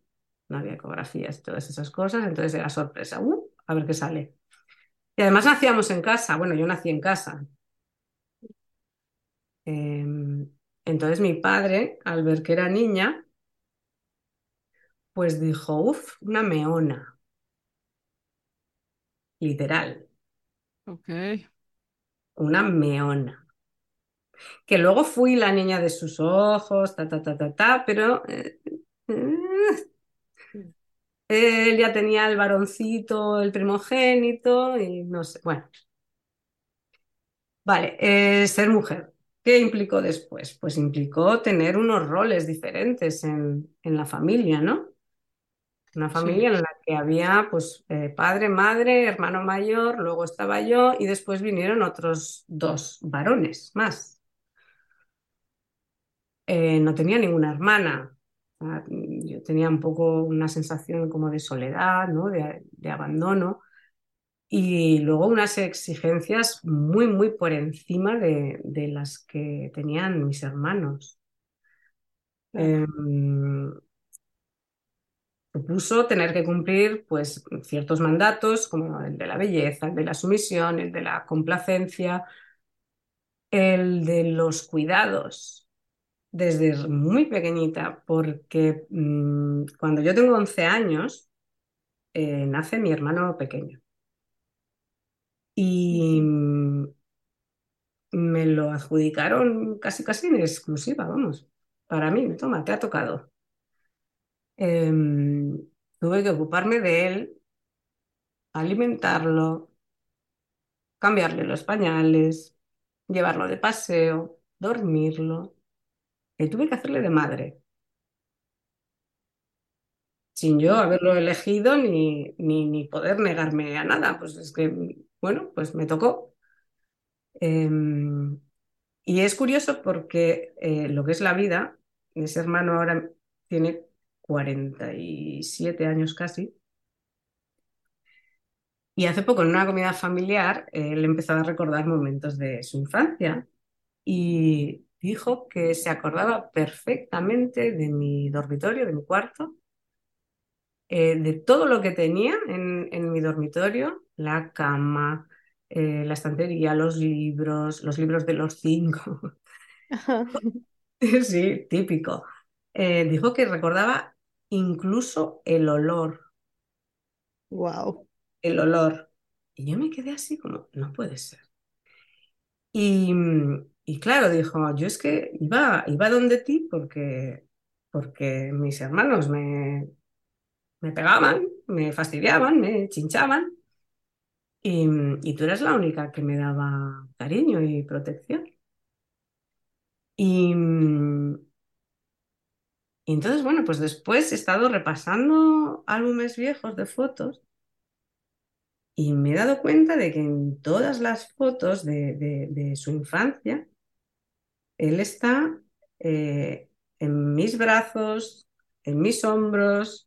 no había ecografías y todas esas cosas, entonces era sorpresa, uh, a ver qué sale. Y además nacíamos en casa, bueno, yo nací en casa, Em, entonces mi padre, al ver que era niña, pues dijo, uff, una meona. Literal. Ok. Una meona. Que luego fui la niña de sus ojos, ta, ta, ta, ta, ta, pero eh, eh, él ya tenía el varoncito, el primogénito, y no sé, bueno. Vale, eh, ser mujer. ¿Qué implicó después? Pues implicó tener unos roles diferentes en, la familia, ¿no? Una familia en la que había pues eh, padre, madre, hermano mayor, luego estaba yo y después vinieron otros dos varones más. eh, no tenía ninguna hermana. yo tenía un poco una sensación como de soledad, ¿no? de, de abandono y luego unas exigencias muy, muy por encima de, de las que tenían mis hermanos. Eh, supuso tener que cumplir pues, ciertos mandatos, como el de la belleza, el de la sumisión, el de la complacencia, el de los cuidados, desde muy pequeñita, porque mmm, cuando yo tengo 11 años, eh, nace mi hermano pequeño. Y me lo adjudicaron casi casi en exclusiva, vamos. Para mí, toma, te ha tocado. Eh, tuve que ocuparme de él, alimentarlo, cambiarle los pañales, llevarlo de paseo, dormirlo. Y tuve que hacerle de madre. Sin yo haberlo elegido ni, ni, poder negarme a nada. Pues es que bueno, pues me tocó. Eh, y es curioso porque eh, lo que es la vida, ese hermano ahora tiene 47 años casi. Y hace poco en una comida familiar él empezó a recordar momentos de su infancia y dijo que se acordaba perfectamente de mi dormitorio, de mi cuarto, eh, de todo lo que tenía en, en mi dormitorio, la cama, eh, la estantería, los libros, los libros de los cinco. [laughs] [laughs] sí, típico. Eh, dijo que recordaba incluso el olor. Wow. El olor. Y yo me quedé así como, no puede ser. Y, y claro, dijo, yo es que iba, iba donde ti porque, porque mis hermanos me, me pegaban, me fastidiaban, me chinchaban. Y, tú eras la única que me daba cariño y protección. Y, entonces, bueno, pues después he estado repasando álbumes viejos de fotos y me he dado cuenta de que en todas las fotos de su infancia, él está eh, en mis brazos, en mis hombros,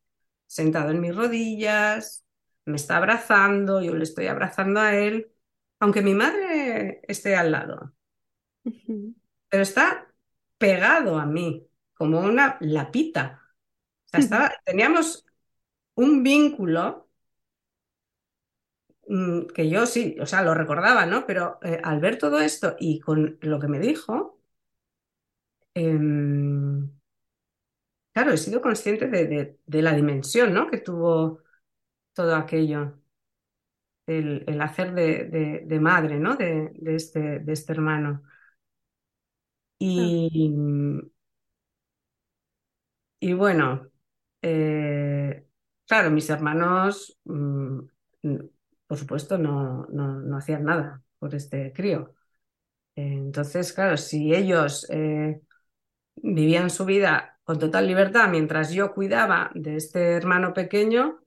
sentado en mis rodillas, me está abrazando, yo le estoy abrazando a él, aunque mi madre esté al lado. Pero está pegado a mí, como una lapita. O sea, estaba, [laughs] teníamos un vínculo mmm, que yo sí, o sea, lo recordaba, ¿no? Pero eh, al ver todo esto y con lo que me dijo, eh, claro, he sido consciente de, de, de, la dimensión, ¿no? Que tuvo todo aquello, el, el hacer de, madre, ¿no? De, este, de este hermano. Y, y bueno, eh, claro, mis hermanos, mmm, por supuesto, no, no, no, hacían nada por este crío. Entonces, claro, si ellos eh, vivían su vida con total libertad mientras yo cuidaba de este hermano pequeño,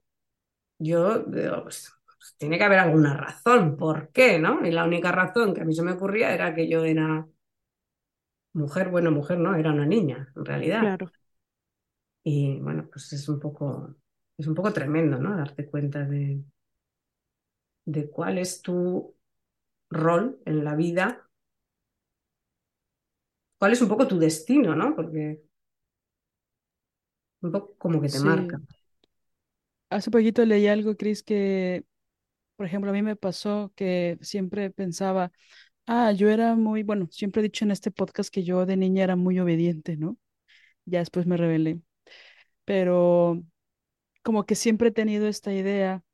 yo digo, pues, pues, tiene que haber alguna razón, ¿por qué? ¿no? Y la única razón que a mí se me ocurría era que yo era mujer, bueno, mujer no, era una niña, en realidad. Claro. Y bueno, pues es un poco, es un poco tremendo, ¿no? Darte cuenta de, de cuál es tu rol en la vida, cuál es un poco tu destino, ¿no? Porque un poco como que te Sí. marca. Hace poquito leí algo, Cris, que, por ejemplo, a mí me pasó que siempre pensaba, ah, yo era muy, bueno, siempre he dicho en este podcast que yo de niña era muy obediente, ¿no? Ya después me rebelé, pero como que siempre he tenido esta idea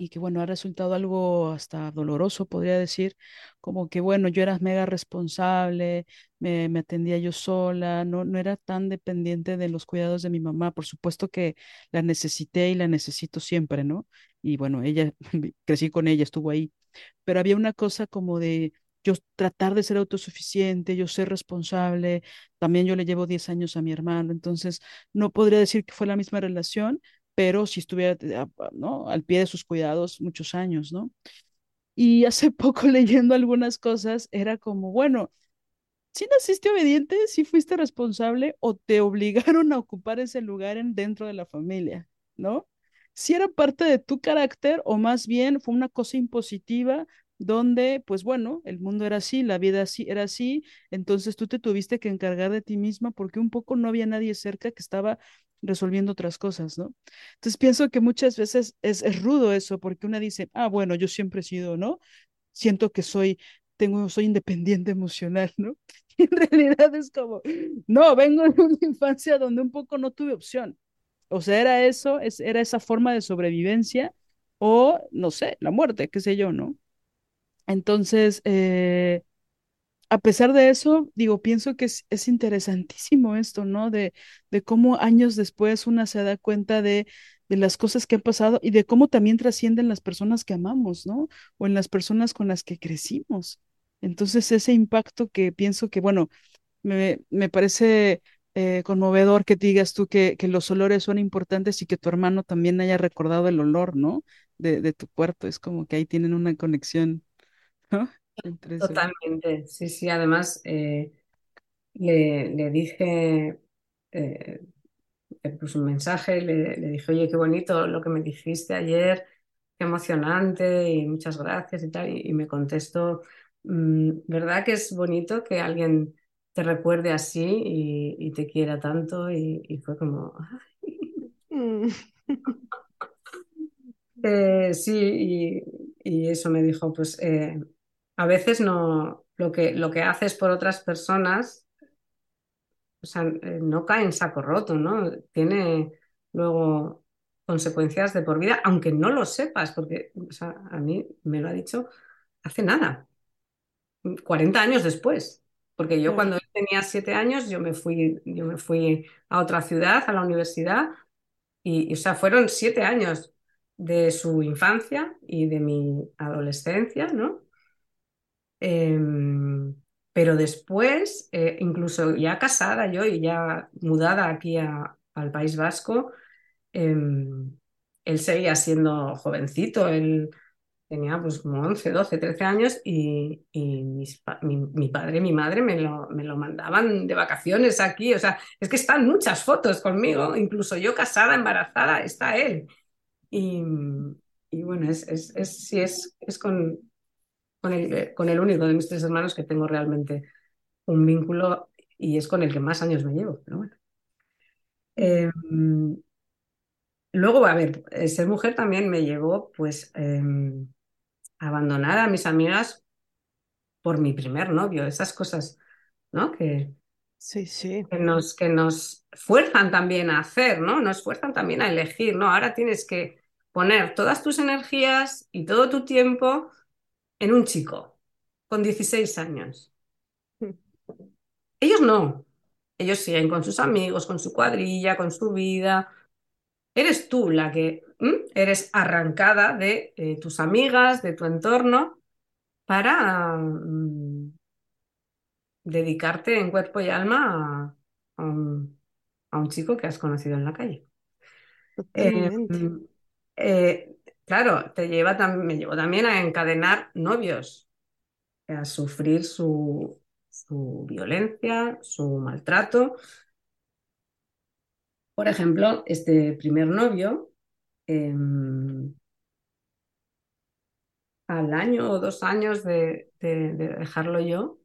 y que bueno, ha resultado algo hasta doloroso, podría decir, como que bueno, yo era mega responsable, me, me atendía yo sola, no, no era tan dependiente de los cuidados de mi mamá, por supuesto que la necesité y la necesito siempre, ¿no? Y bueno, ella, [laughs] crecí con ella, estuvo ahí, pero había una cosa como de yo tratar de ser autosuficiente, yo ser responsable, también yo le llevo 10 años a mi hermano, entonces no podría decir que fue la misma relación pero si estuviera ¿no? al pie de sus cuidados muchos años, ¿no? Y [laughs] hace poco leyendo algunas cosas, era como, bueno, si naciste obediente, si fuiste responsable o te obligaron a ocupar ese lugar en, dentro de la familia, ¿no? Si era parte de tu carácter o más bien fue una cosa impositiva donde, pues bueno, el mundo era así, la vida así, era así, entonces tú te tuviste que encargar de ti misma porque un poco no había nadie cerca que estaba resolviendo otras cosas, ¿no? Entonces pienso que muchas veces es, rudo eso porque una dice, ah, bueno, yo siempre he sido, ¿no? Siento que soy tengo, soy independiente emocional, [laughs] ¿no? [laughs] Y en realidad es como, no, vengo de una [laughs] infancia donde un poco no tuve opción. O sea, era eso, es, era esa forma de sobrevivencia o, no sé, la muerte, qué sé yo, ¿no? Entonces, eh, a pesar de eso, digo, pienso que es, es interesantísimo esto, ¿no? De, cómo años después una se da cuenta de, las cosas que han pasado y de cómo también trascienden las personas que amamos, ¿no? O en las personas con las que crecimos. Entonces, ese impacto que pienso que, bueno, me, parece eh, conmovedor que digas tú que, los olores son importantes y que tu hermano también haya recordado el olor, ¿no? De, de tu cuerpo. Es como que ahí tienen una conexión, ¿no? Totalmente, sí, sí. Además, eh, le, le dije, eh, le puse un mensaje, le, le dije, oye, qué bonito lo que me dijiste ayer, qué emocionante y muchas gracias y tal. Y, y me contestó, "Mm, ¿verdad que es bonito que alguien te recuerde así y, y te quiera tanto? Y, y fue como, Mm. [laughs] Eh, sí, y, y eso me dijo, pues eh, a veces no, lo que, lo que haces por otras personas, o sea, eh, no cae en saco roto, ¿no? Tiene luego consecuencias de por vida, aunque no lo sepas, porque o sea, a mí me lo ha dicho hace nada, 40 años después, porque yo cuando tenía 7 años, yo me fui, yo me fui a otra ciudad, a la universidad, y, y, o sea, fueron 7 años de su infancia y de mi adolescencia, ¿no? Em, pero después, eh, incluso ya casada yo y ya mudada aquí a- al País Vasco, em, él seguía siendo jovencito, él tenía pues como 11 12 13 años y, y mis mi, mi padre y mi madre me lo, me lo mandaban de vacaciones aquí, o sea, es que están muchas fotos conmigo, incluso yo casada, embarazada, está él. Y, y bueno, es, es, es, sí, es, es con, con el, con el único de mis tres hermanos que tengo realmente un vínculo y es con el que más años me llevo. Pero bueno. Eh, luego, a ver, eh, ser mujer también me llevó pues eh, a abandonar a mis amigas por mi primer novio, esas cosas, ¿no? Que, Sí, sí. que nos, que nos fuerzan también a hacer, ¿no? Nos fuerzan también a elegir, ¿no? Ahora tienes que poner todas tus energías y todo tu tiempo en un chico con 16 años. Mm. Ellos no. Ellos siguen con sus amigos, con su cuadrilla, con su vida. Eres tú la que ¿m? eres arrancada de eh, tus amigas, de tu entorno, para mm, dedicarte en cuerpo y alma a, a un, a un chico que has conocido en la calle. Eh, eh, claro, te lleva me llevó también a encadenar novios, a sufrir su, violencia, su maltrato. Por ejemplo, este primer novio, eh, al año o dos años de, de- de dejarlo yo,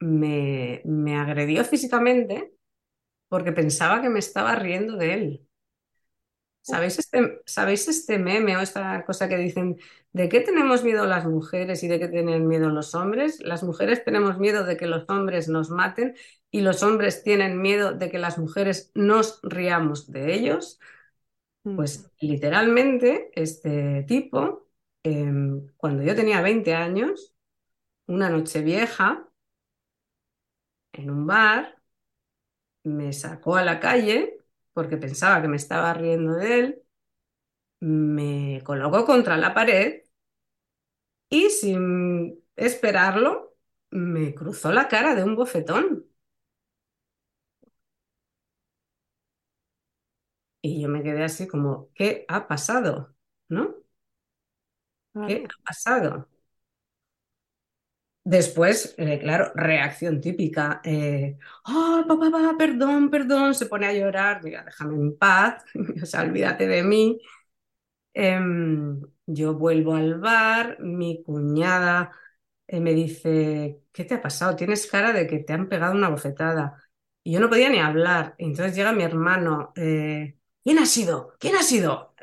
me, me agredió físicamente porque pensaba que me estaba riendo de él. ¿Sabéis este, ¿sabéis este meme o esta cosa que dicen de qué tenemos miedo las mujeres y de qué tienen miedo los hombres? Las mujeres tenemos miedo de que los hombres nos maten y los hombres tienen miedo de que las mujeres nos riamos de ellos. mm. Pues literalmente este tipo, eh, cuando yo tenía 20 años, una noche vieja, en un bar, me sacó a la calle porque pensaba que me estaba riendo de él, me colocó contra la pared y sin esperarlo, me cruzó la cara de un bofetón. Y yo me quedé así como, ¿qué ha pasado? ¿No? ¿Qué ha pasado? Después, eh, claro, reacción típica. Oh, papá, papá, perdón, perdón, se pone a llorar. Mira, déjame en paz, [laughs] o sea, olvídate de mí. Em, yo vuelvo al bar, mi cuñada eh, me dice, ¿qué te ha pasado? Tienes cara de que te han pegado una bofetada. Y yo no podía ni hablar. Entonces llega mi hermano, ¿quién ha sido? ¿Quién ha sido?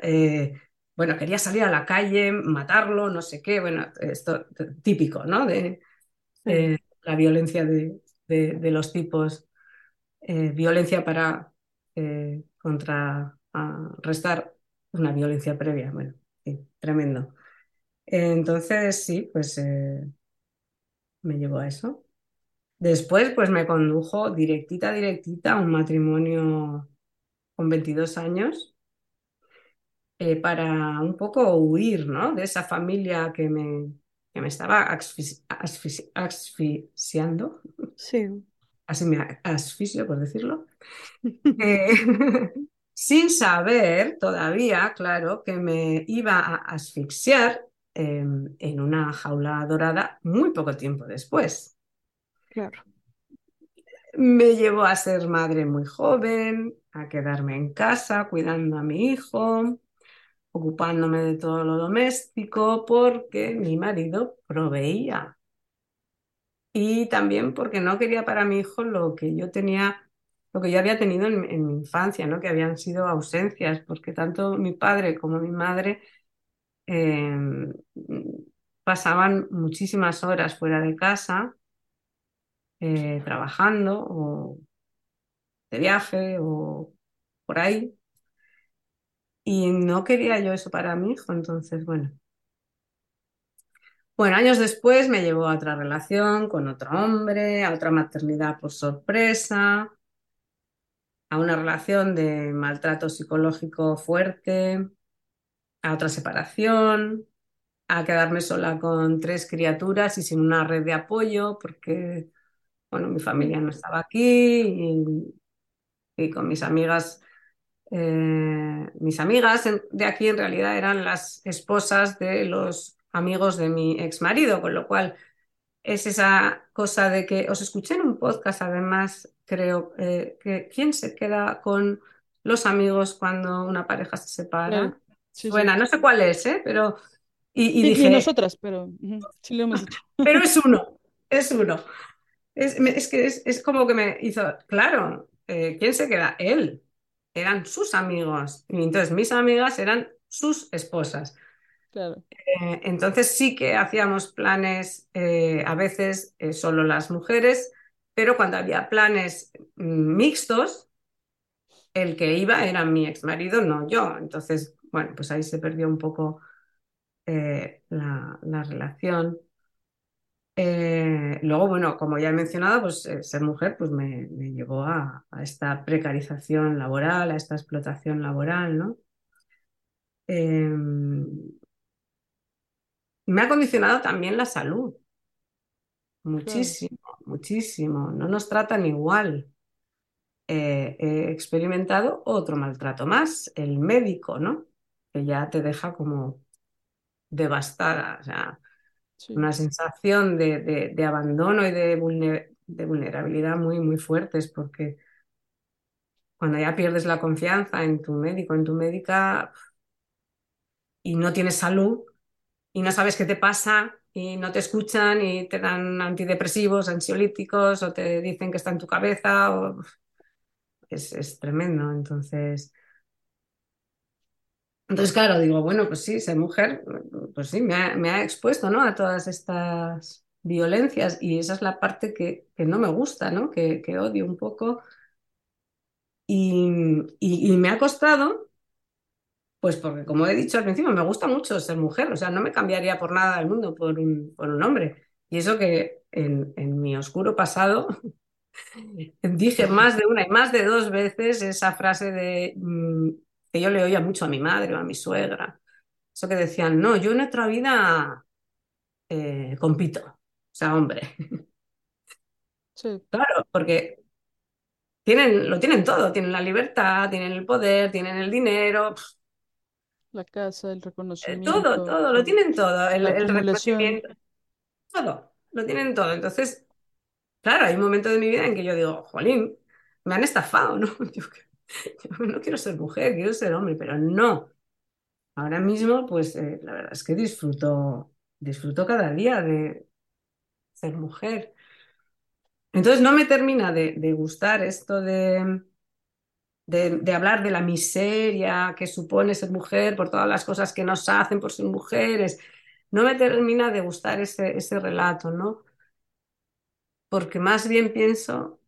Bueno, quería salir a la calle, matarlo, no sé qué, bueno, esto típico, ¿no? De, la violencia de, de los tipos, violencia para contrarrestar una violencia previa, bueno, tremendo. Entonces, sí, pues me llevó a eso. Después, pues me condujo directita, directita a un matrimonio con 22 años eh, para un poco huir, ¿no? De esa familia que me, que me estaba asfixiando. Sí. Así me asfixio, por decirlo. [laughs] Eh, [laughs] sin saber todavía, claro, que me iba a asfixiar Em, en una jaula dorada muy poco tiempo después. Claro. Me llevó a ser madre muy joven, a quedarme en casa cuidando a mi hijo, ocupándome de todo lo doméstico porque mi marido proveía. Y también porque no quería para mi hijo lo que yo tenía, lo que yo había tenido en, mi infancia, ¿no? que habían sido ausencias, porque tanto mi padre como mi madre Em, pasaban muchísimas horas fuera de casa eh, trabajando o de viaje o por ahí. Y no quería yo eso para mi hijo, entonces, bueno. Bueno, años después me llevó a otra relación con otro hombre, a otra maternidad por sorpresa, a una relación de maltrato psicológico fuerte, a otra separación, a quedarme sola con tres criaturas y sin una red de apoyo, porque, bueno, mi familia no estaba aquí y, con mis amigas, eh, mis amigas de aquí en realidad eran las esposas de los amigos de mi ex marido, con lo cual es esa cosa de que os escuché en un podcast, además, creo, eh, que quién se queda con los amigos cuando una pareja se separa. Buena, no sé cuál es, ¿eh? Pero. Y, dije. nosotras, pero sí lo hemos dicho. [laughs] Pero es uno, es uno. Es, que es, como que me hizo. Claro, eh, ¿quién se queda? Él. Eran sus amigos. Y entonces mis amigas eran sus esposas. Claro. Eh, entonces sí que hacíamos planes, eh, a veces solo las mujeres, pero cuando había planes mm, mixtos, el que iba era mi ex marido, no yo. Entonces bueno, pues ahí se perdió un poco eh, la, relación. Eh, luego, bueno, como ya he mencionado, pues eh, ser mujer pues me, llevó a, esta precarización laboral, a esta explotación laboral, ¿no? Em, me ha condicionado también la salud. Muchísimo, muchísimo. No nos tratan igual. he experimentado otro maltrato más, el médico, ¿no? que ya te deja como devastada, o sea, una sensación de, abandono y de, vulnerabilidad muy, muy fuertes, porque cuando ya pierdes la confianza en tu médico, en tu médica, y no tienes salud, y no sabes qué te pasa, y no te escuchan, y te dan antidepresivos, ansiolíticos, o te dicen que está en tu cabeza, es, es tremendo. Entonces, entonces, claro, digo, bueno, pues sí, ser mujer, pues sí, me ha, expuesto, ¿no? A todas estas violencias y esa es la parte que, no me gusta, ¿no? Que, odio un poco. Y, me ha costado, pues porque como he dicho al principio, me gusta mucho ser mujer, o sea, no me cambiaría por nada del mundo por un, por un hombre. Y eso que en, mi oscuro pasado [laughs] dije más de una y más de dos veces esa frase de mm, que yo le oía mucho a mi madre o a mi suegra. Eso que decían, no, yo en otra vida eh, compito, o sea, hombre. [laughs] Sí. Claro, porque tienen, lo tienen todo, tienen la libertad, tienen el poder, tienen el dinero. La casa, el reconocimiento. Todo, todo, lo tienen todo, el, el reconocimiento, todo. lo tienen todo. Entonces, claro, hay un momento de mi vida en que yo digo, jolín, me han estafado, [laughs] ¿no? Yo, [laughs] no quiero ser mujer, quiero ser hombre, pero no. Ahora mismo, pues eh, la verdad es que disfruto, disfruto cada día de ser mujer. Entonces no me termina de, gustar esto de, de, hablar de la miseria que supone ser mujer por todas las cosas que nos hacen por ser mujeres. No me termina de gustar ese, ese relato, ¿no? Porque más bien pienso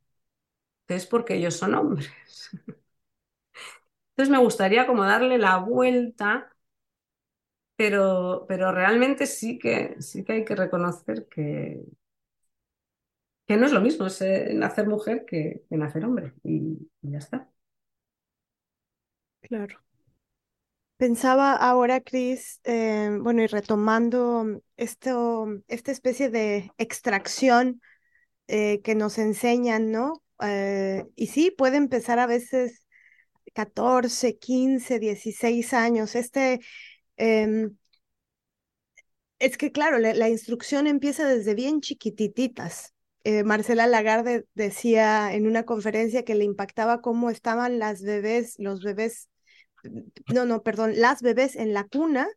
que es porque ellos son hombres. [laughs] Entonces me gustaría como darle la vuelta, pero, pero realmente sí que, sí que hay que reconocer que, que no es lo mismo nacer mujer que, nacer hombre y, ya está. Claro. Pensaba ahora, Cris, eh, bueno, y retomando esto, esta especie de extracción eh, que nos enseñan, ¿no? Eh, y sí, puede empezar a veces 14, 15, 16 años. Este, em, es que claro, la, instrucción empieza desde bien chiquititas. Eh, Marcela Lagarde decía en una conferencia que le impactaba cómo estaban las bebés, los bebés, no, no, perdón, las bebés en la cuna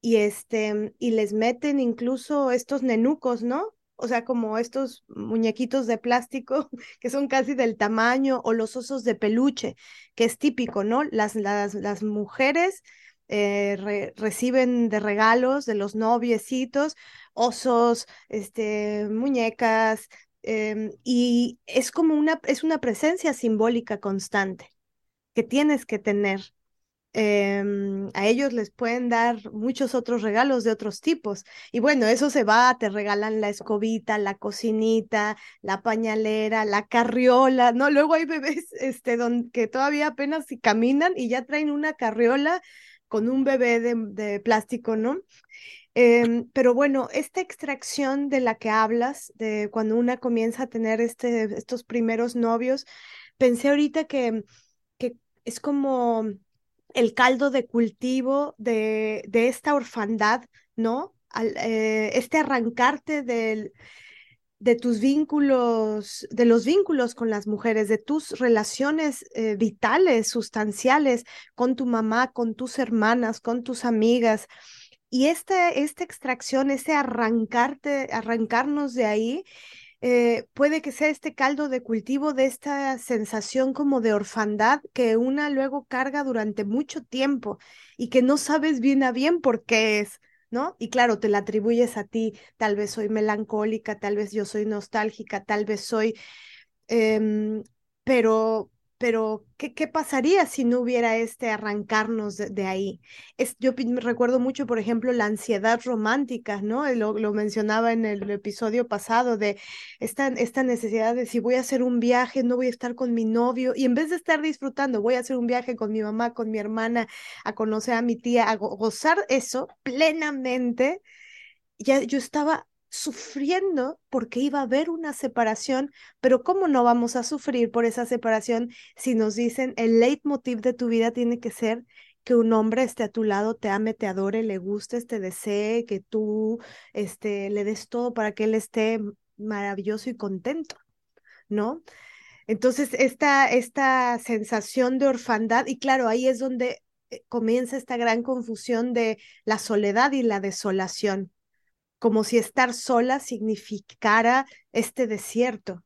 y este, y les meten incluso estos nenucos, ¿no? O sea, como estos muñequitos de plástico [laughs] que son casi del tamaño, o los osos de peluche, que es típico, ¿no? Las, las, las mujeres eh, reciben de regalos de los noviecitos osos, este, muñecas, em, y es como una, es una presencia simbólica constante que tienes que tener Em, a ellos les pueden dar muchos otros regalos de otros tipos. Y bueno, eso se va, te regalan la escobita, la cocinita, la pañalera, la carriola, ¿no? Luego hay bebés [laughs] este, donde, que todavía apenas caminan y ya traen una carriola con un bebé de, plástico, ¿no? Em, pero bueno, esta extracción de la que hablas, de cuando una comienza a tener este, estos primeros novios, pensé ahorita que, que es como el caldo de cultivo de, de esta orfandad, ¿no? Eh, este arrancarte del, de tus vínculos, de los vínculos con las mujeres, de tus relaciones eh, vitales, sustanciales con tu mamá, con tus hermanas, con tus amigas. Y esta, esta extracción, ese arrancarte, arrancarnos de ahí, eh, puede que sea este caldo de cultivo de esta sensación como de orfandad que una luego carga durante mucho tiempo y que no sabes bien a bien por qué es, ¿no? Y claro, te la atribuyes a ti, tal vez soy melancólica, tal vez yo soy nostálgica, tal vez soy, em, pero pero ¿qué, ¿qué, pasaría si no hubiera este arrancarnos de, ahí? Es, yo recuerdo mucho, por ejemplo, la ansiedad romántica, ¿no? Lo, lo, mencionaba en el episodio pasado de esta, esta necesidad de si voy a hacer un viaje, no voy a estar con mi novio, y en vez de estar disfrutando, voy a hacer un viaje con mi mamá, con mi hermana, a conocer a mi tía, a gozar eso plenamente, ya yo estaba sufriendo porque iba a haber una separación, pero ¿cómo no vamos a sufrir por esa separación si nos dicen el leitmotiv de tu vida tiene que ser que un hombre esté a tu lado, te ame, te adore, le guste, te desee, que tú este, le des todo para que él esté maravilloso y contento, ¿no? Entonces, esta, esta sensación de orfandad, y claro, ahí es donde eh, comienza esta gran confusión de la soledad y la desolación como si estar sola significara este desierto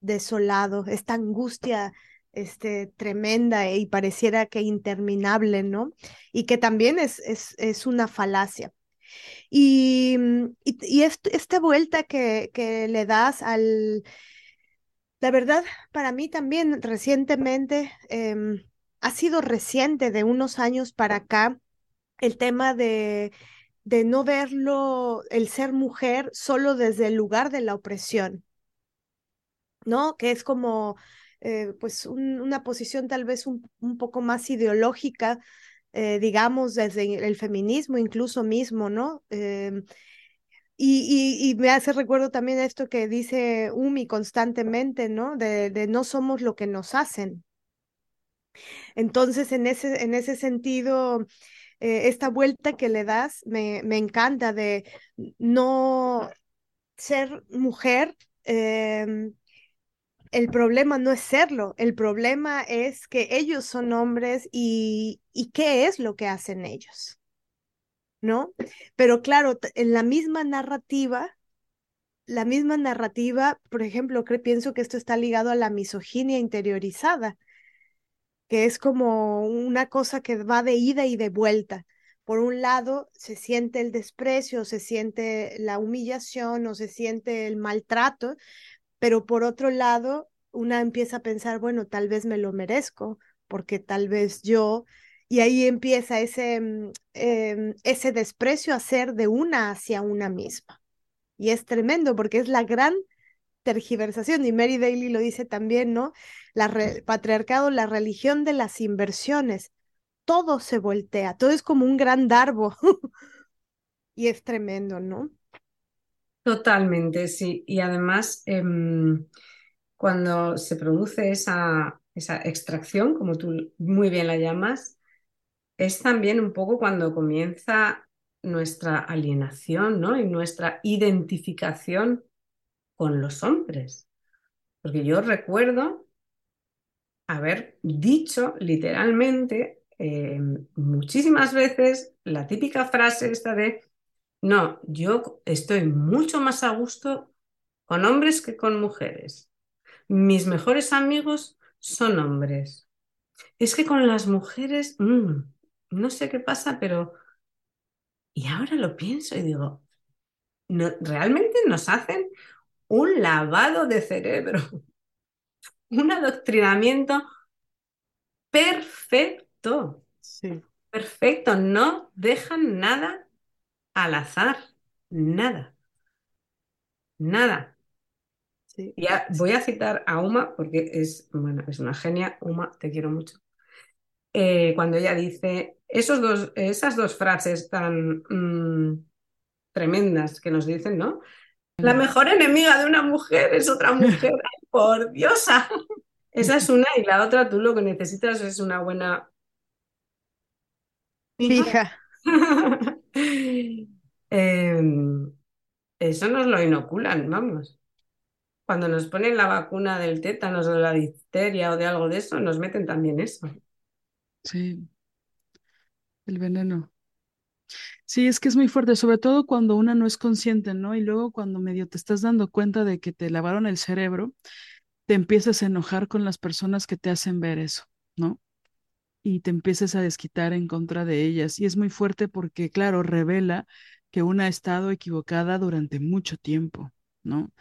desolado, esta angustia este, tremenda y pareciera que interminable, ¿no? Y que también es, es, es una falacia. Y, y, esta vuelta que, que le das al... La verdad, para mí también recientemente, em, ha sido reciente de unos años para acá, el tema de de no verlo, el ser mujer, solo desde el lugar de la opresión, ¿no? Que es como, eh, pues, una posición tal vez un, poco más ideológica, eh, digamos, desde el feminismo incluso mismo, ¿no? Em, y, y, me hace recuerdo también esto que dice Umi constantemente, ¿no? De, de no somos lo que nos hacen. Entonces, en ese, en ese sentido, eh, esta vuelta que le das me, me encanta de no, ser mujer, em, el problema no es serlo, el problema es que ellos son hombres y, y qué es lo que hacen ellos, ¿no? Pero claro, en la misma narrativa, la misma narrativa, por ejemplo, creo, pienso que esto está ligado a la misoginia interiorizada, que es como una cosa que va de ida y de vuelta. Por un lado, se siente el desprecio, se siente la humillación o se siente el maltrato, pero por otro lado, una empieza a pensar, bueno, tal vez me lo merezco, porque tal vez yo, y ahí empieza ese, mm, em, ese desprecio a ser de una hacia una misma. Y es tremendo porque es la gran tergiversación, y Mary Daly lo dice también, ¿no? La patriarcado, la religión de las inversiones, todo se voltea, todo es como un gran darbo. [laughs] y es tremendo, ¿no? Totalmente, sí. Y además, em, cuando se produce esa, esa extracción, como tú muy bien la llamas, es también un poco cuando comienza nuestra alienación, ¿no? Y nuestra identificación con los hombres. Porque yo recuerdo haber dicho literalmente em, muchísimas veces la típica frase esta de no, yo estoy mucho más a gusto con hombres que con mujeres. Mis mejores amigos son hombres. Es que con las mujeres, mm, no sé qué pasa, pero... Y ahora lo pienso y digo, no, realmente nos hacen un lavado de cerebro, [laughs] un adoctrinamiento perfecto. Sí. Perfecto, no dejan nada al azar, nada, nada. Ya voy a citar a Uma porque es, bueno, es una genia. Uma, te quiero mucho. Eh, cuando ella dice esos dos, esas dos frases tan mm, tremendas que nos dicen, ¿no? La mejor enemiga de una mujer es otra mujer. [laughs] por diosa. Esa es una y la otra tú lo que necesitas es una buena hija. [laughs] Em, eso nos lo inoculan, vamos. Cuando nos ponen la vacuna del tétanos o de la difteria o de algo de eso, nos meten también eso. Sí, el veneno. Sí, es que es muy fuerte, sobre todo cuando una no es consciente, ¿no? Y luego cuando medio te estás dando cuenta de que te lavaron el cerebro, te empiezas a enojar con las personas que te hacen ver eso, ¿no? Y te empiezas a desquitar en contra de ellas. Y es muy fuerte porque, claro, revela que una ha estado equivocada durante mucho tiempo, ¿no?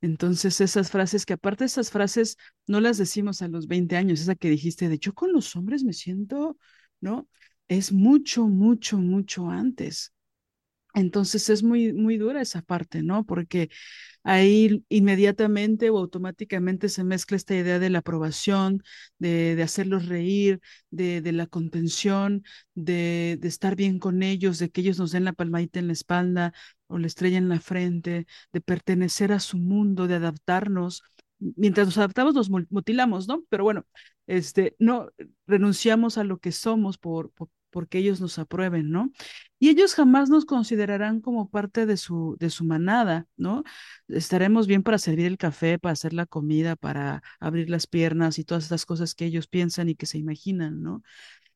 Entonces esas frases, que aparte esas frases no las decimos a los 20 años, esa que dijiste de yo con los hombres me siento, ¿no? Es mucho, mucho, mucho antes. Entonces es muy, muy dura esa parte, ¿no? Porque ahí inmediatamente o automáticamente se mezcla esta idea de la aprobación, de, de hacerlos reír, de, de la contención, de, de, estar bien con ellos, de que ellos nos den la palmadita en la espalda o la estrella en la frente, de pertenecer a su mundo, de adaptarnos. Mientras nos adaptamos, nos mutilamos, ¿no? Pero bueno, este, no renunciamos a lo que somos por, por porque ellos nos aprueben, ¿no? Y ellos jamás nos considerarán como parte de su, de su manada, ¿no? Estaremos bien para servir el café, para hacer la comida, para abrir las piernas y todas estas cosas que ellos piensan y que se imaginan, ¿no?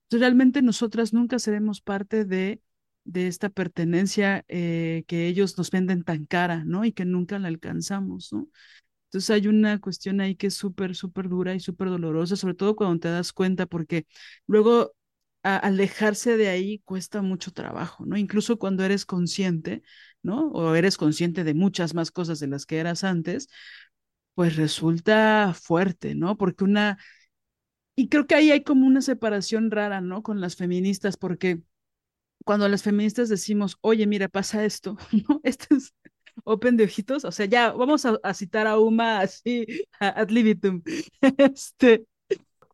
Entonces, realmente nosotras nunca seremos parte de, de esta pertenencia eh, que ellos nos venden tan cara, ¿no? Y que nunca la alcanzamos, ¿no? Entonces hay una cuestión ahí que es súper, súper dura y súper dolorosa, sobre todo cuando te das cuenta, porque luego alejarse de ahí cuesta mucho trabajo, ¿no? Incluso cuando eres consciente, ¿no? O eres consciente de muchas más cosas de las que eras antes, pues resulta fuerte, ¿no? Porque una... Y creo que ahí hay como una separación rara, ¿no? Con las feministas, porque cuando las feministas decimos, oye, mira, pasa esto, [laughs] ¿no? Esto es open de ojitos, o sea, ya vamos a, citar a Uma así, ad libitum, [laughs] este,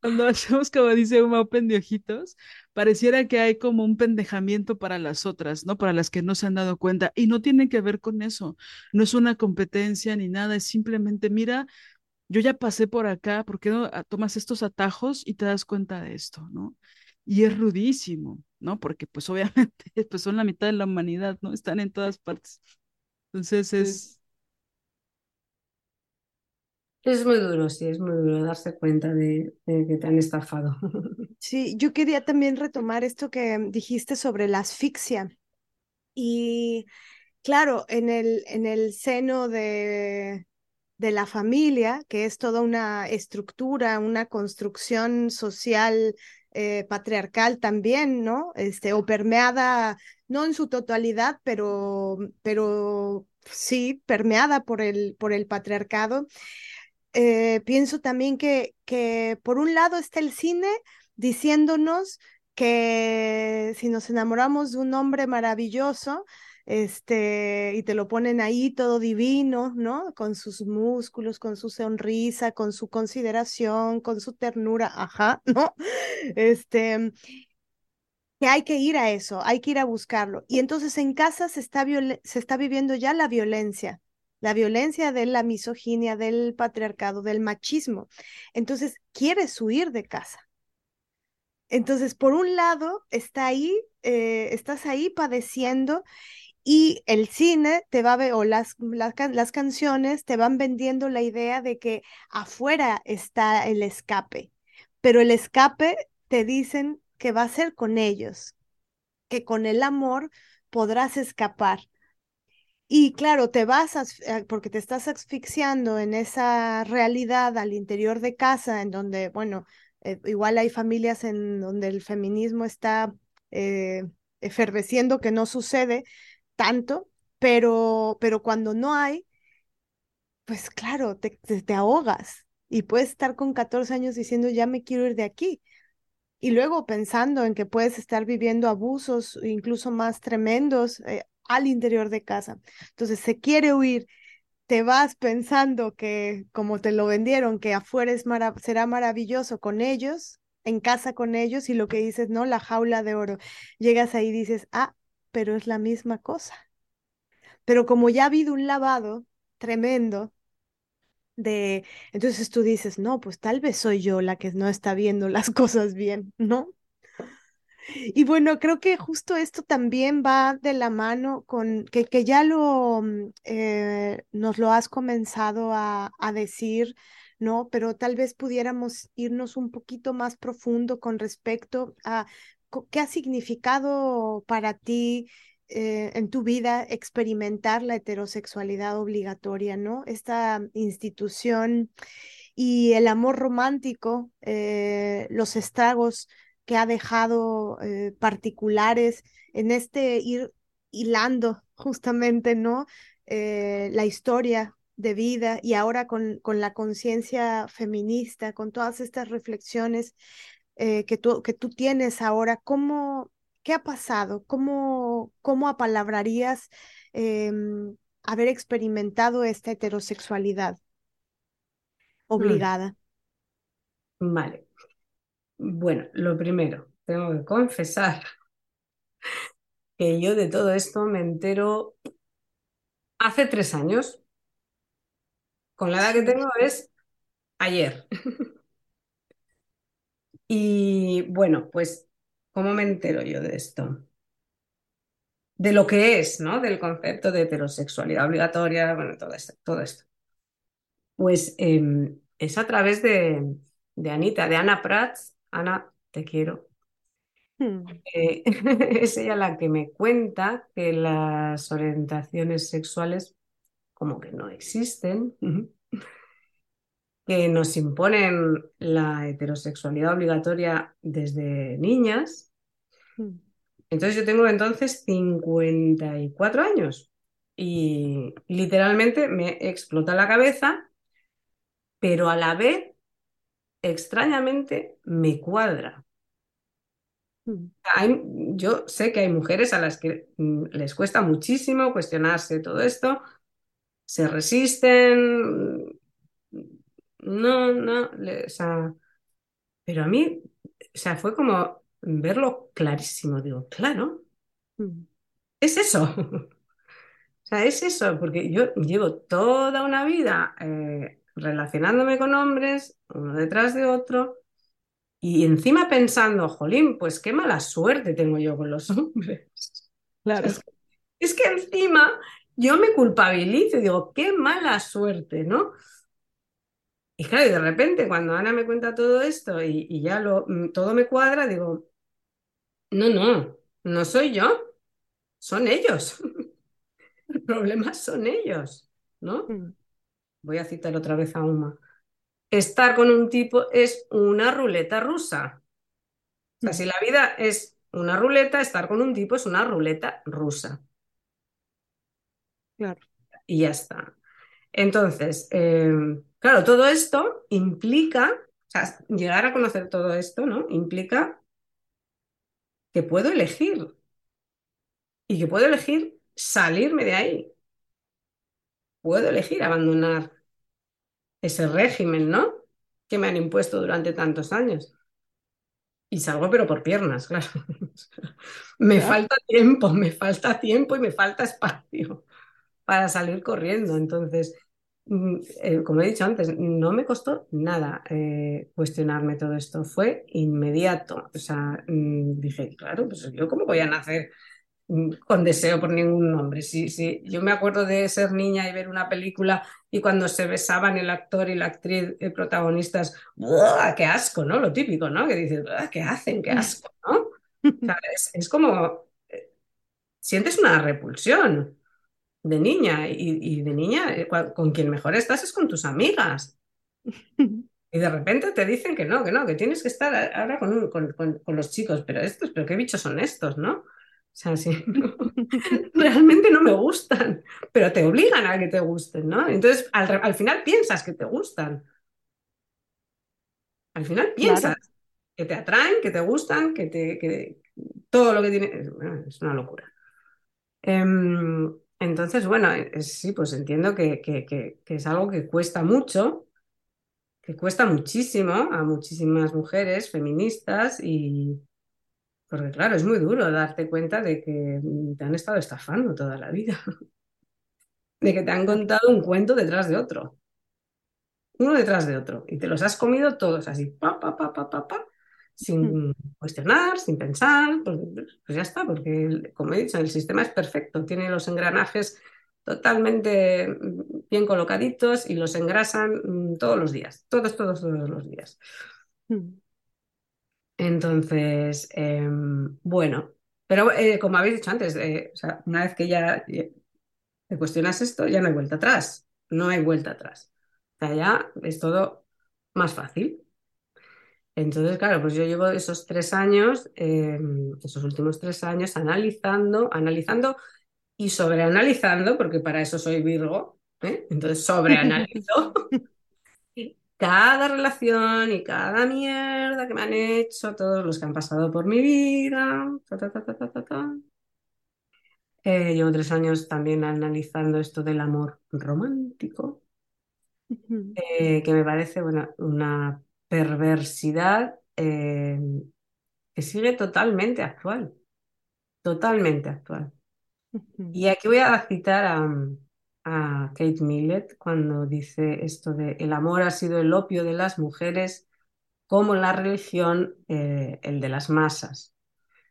cuando [laughs] hacemos como dice un open de ojitos, pareciera que hay como un pendejamiento para las otras, ¿no? Para las que no se han dado cuenta. Y no tiene que ver con eso. No es una competencia ni nada, es simplemente, mira, yo ya pasé por acá, ¿por qué no tomas estos atajos y te das cuenta de esto, ¿no? Y es rudísimo, ¿no? Porque pues obviamente [laughs] pues son la mitad de la humanidad, ¿no? Están en todas partes. Entonces es, Es muy duro, sí, es muy duro darse cuenta de, que te han estafado. [laughs] Sí, yo quería también retomar esto que dijiste sobre la asfixia. Y claro, en el, en el seno de, de la familia, que es toda una estructura, una construcción social eh, patriarcal también, ¿no? Este, o permeada, no en su totalidad, pero, pero sí, permeada por el, por el patriarcado. Eh, pienso también que, que por un lado está el cine diciéndonos que si nos enamoramos de un hombre maravilloso, este, y te lo ponen ahí todo divino, ¿no? Con sus músculos, con su sonrisa, con su consideración, con su ternura, ajá, [laughs] ¿no? Este, que hay que ir a eso, hay que ir a buscarlo. Y entonces en casa se está, se está viviendo ya la violencia, la violencia de la misoginia, del patriarcado, del machismo. Entonces, quieres huir de casa. Entonces, por un lado, está ahí, eh, estás ahí padeciendo y el cine te va a o las, las, las, canciones te van vendiendo la idea de que afuera está el escape, pero el escape te dicen que va a ser con ellos, que con el amor podrás escapar. Y claro, te vas eh, porque te estás asfixiando en esa realidad al interior de casa, en donde, bueno, eh, igual hay familias en donde el feminismo está eh, que no sucede tanto, pero, pero cuando no hay, pues claro, te, te, ahogas y puedes estar con 14 años diciendo, ya me quiero ir de aquí. Y luego pensando en que puedes estar viviendo abusos incluso más tremendos al interior de casa. Entonces se quiere huir, te vas pensando que como te lo vendieron, que afuera es será maravilloso con ellos, en casa con ellos y lo que dices, no, la jaula de oro. Llegas ahí y dices, ah, pero es la misma cosa. Pero como ya ha habido un lavado tremendo, de, entonces tú dices, no, pues tal vez soy yo la que no está viendo las [laughs] cosas bien, ¿no? Y bueno, creo que justo esto también va de la mano con que, que ya lo mm, eh, nos lo has comenzado a, a, decir, ¿no? Pero tal vez pudiéramos irnos un poquito más profundo con respecto a qué ha significado para ti eh, en tu vida experimentar la heterosexualidad obligatoria, ¿no? Esta institución y el amor romántico, eh, los estragos que ha dejado eh, particulares en este ir hilando justamente, ¿no? Eh, la historia de vida y ahora con, con la conciencia feminista, con todas estas reflexiones eh, que, tú, que tú tienes ahora, ¿cómo, ¿qué ha pasado? ¿Cómo, cómo apalabrarías em, haber experimentado esta heterosexualidad mm. obligada? Vale. Bueno, lo primero, tengo que confesar que yo de todo esto me entero hace tres años. Con la edad que tengo es ayer. [laughs] Y bueno, pues, ¿cómo me entero yo de esto? De lo que es, ¿no? Del concepto de heterosexualidad obligatoria, bueno, todo esto. Esto. Pues em, es a través de, de Anita, de Ana Prats, Ana, te quiero. Hmm. Eh, [laughs] es ella la que me cuenta que las orientaciones sexuales como que no existen, que nos imponen la heterosexualidad obligatoria desde niñas. Hmm. Entonces yo tengo entonces 54 años y literalmente me explota la cabeza, pero a la vez extrañamente me cuadra. Mm. yo sé que hay mujeres a las que mm, les cuesta muchísimo cuestionarse todo esto, se resisten, no, no, o sea, pero a mí, o sea, fue como verlo clarísimo, digo, claro, mm. es eso. [laughs] O sea, es eso, porque yo llevo toda una vida eh, relacionándome con hombres, uno detrás de otro, y encima pensando, jolín, pues qué mala suerte tengo yo con los hombres. Claro. Es, que encima yo me culpabilizo y digo, qué mala suerte, ¿no? Y claro, y de repente cuando Ana me cuenta todo esto y, y ya lo, mm, todo me cuadra, digo, no, no, no soy yo, son ellos. [laughs] El problema son ellos, ¿no? Mm. Voy a citar otra vez a Uma. Estar con un tipo es una ruleta rusa. O sea, si la vida es una ruleta, estar con un tipo es una ruleta rusa. Claro. Y ya está. Entonces, eh, claro, todo esto implica, o sea, llegar a conocer todo esto, ¿no? Implica que puedo elegir y que puedo elegir salirme de ahí. Puedo elegir abandonar ese régimen, ¿no? Que me han impuesto durante tantos años. Y salgo, pero por piernas, [laughs] claro. Me falta tiempo, me falta tiempo y me falta espacio para salir corriendo. Entonces, mm, eh, como he dicho antes, no me costó nada eh, cuestionarme todo esto. Fue inmediato. O sea, mm, dije, claro, pues yo cómo voy a nacer con deseo por ningún hombre. Sí, sí. Yo me acuerdo de ser niña y ver una película y cuando se besaban el actor y la actriz eh, protagonistas, ¡buah! ¡Qué asco! ¿no? Lo típico, ¿no? Que dices, "Buah, ¿qué hacen? ¡Qué asco! ¿no? [laughs] Es, como, eh, sientes una repulsión de niña y, y de niña eh, con quien mejor estás es con tus amigas. Y de repente te dicen que no, que no, que tienes que estar ahora con, un- con, con- con los chicos, pero estos, pero qué bichos son estos, ¿no? O sea, sí, no, [laughs] realmente no me gustan, pero te obligan a que te gusten, ¿no? Entonces, al, al final piensas que te gustan. Al final piensas Claro. que te atraen, que te gustan, que te, que todo lo que tiene, es, bueno, es una locura. Em, entonces, bueno, eh, sí, pues entiendo que, que- que- que es algo que cuesta mucho, que cuesta muchísimo a muchísimas mujeres feministas y porque claro, es muy duro darte cuenta de que te han estado estafando toda la vida, [laughs] de que te han contado un cuento detrás de otro, uno detrás de otro, y te los has comido todos así, pa, pa, pa, pa, pa, pa, sin cuestionar, sin pensar, pues, pues ya está, porque como he dicho, el sistema es perfecto, tiene los engranajes totalmente mm, bien colocaditos y los engrasan mm, todos los días, todos, todos, todos los días. Mm. Entonces, em, bueno, pero eh, como habéis dicho antes, eh, o sea, una vez que ya eh, te cuestionas esto, ya no hay vuelta atrás, no hay vuelta atrás. O sea, ya es todo más fácil. Entonces, claro, pues yo llevo esos tres años, em, esos últimos tres años, analizando, analizando y sobreanalizando, porque para eso soy Virgo. Entonces [laughs] sobreanalizo [laughs] cada relación y cada mierda que me han hecho, todos los que han pasado por mi vida. ta, ta, ta. Eh, llevo tres años también analizando esto del amor romántico, eh, que me parece bueno, una perversidad eh, que sigue totalmente actual, totalmente actual. Y aquí voy a citar a, a Kate Millett cuando dice esto de el amor ha sido el opio de las mujeres como la religión eh, el de las masas.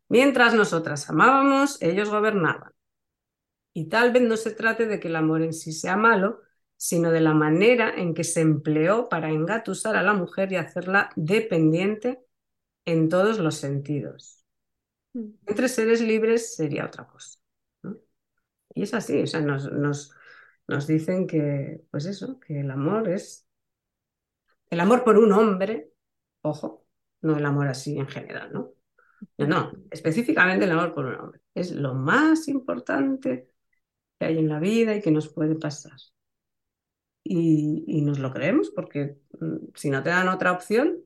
Mientras nosotras amábamos, ellos gobernaban. Y tal vez no se trate de que el amor en sí sea malo, sino de la manera en que se empleó para engatusar a la mujer y hacerla dependiente en todos los sentidos. Mm. Entre seres libres sería otra cosa. ¿no? Y es así, o sea, nos, nos, nos dicen que, pues eso, que el amor es el amor por un hombre, ojo, no el amor así en general, ¿no? No, no, específicamente el amor por un hombre. Es lo más importante que hay en la vida y que nos puede pasar. Y, y nos lo creemos porque mm, si no te dan otra opción,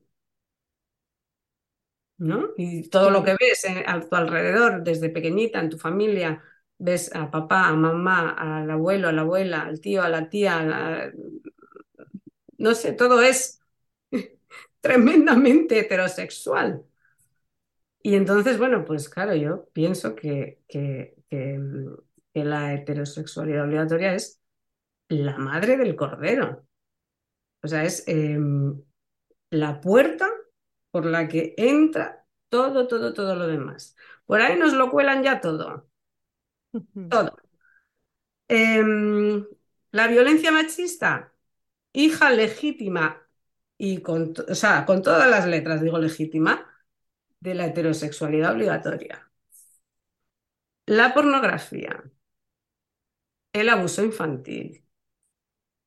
¿no? Y todo lo que ves eh, a tu alrededor, desde pequeñita, en tu familia, ves a papá, a mamá, al abuelo, a la abuela, al tío, a la tía, no sé, todo es [laughs] tremendamente heterosexual. Y entonces, bueno, pues claro, yo pienso que, que, que, la heterosexualidad obligatoria es la madre del cordero. O sea, es em, la puerta por la que entra todo, todo, todo lo demás. Por ahí nos lo cuelan ya todo. Todo. Em, la violencia machista, hija legítima y con, o sea, con todas las letras, digo legítima, de la heterosexualidad obligatoria. La pornografía, el abuso infantil,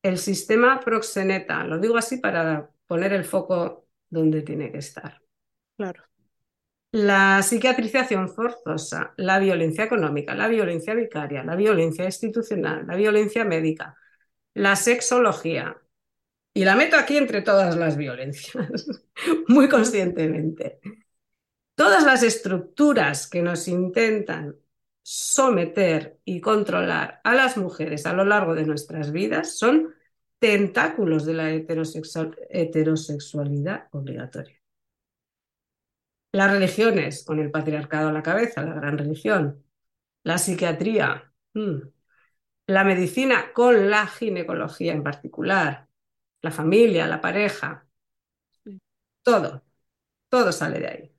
el sistema proxeneta, lo digo así para poner el foco donde tiene que estar. Claro. La psiquiatrización forzosa, la violencia económica, la violencia vicaria, la violencia institucional, la violencia médica, la sexología. Y la meto aquí entre todas las violencias, [laughs] muy conscientemente. Todas las estructuras que nos intentan someter y controlar a las mujeres a lo largo de nuestras vidas son tentáculos de la heterosexualidad obligatoria. Las religiones, con el patriarcado a la cabeza, la gran religión, la psiquiatría, mm, la medicina con la ginecología en particular, la familia, la pareja, todo, todo sale de ahí.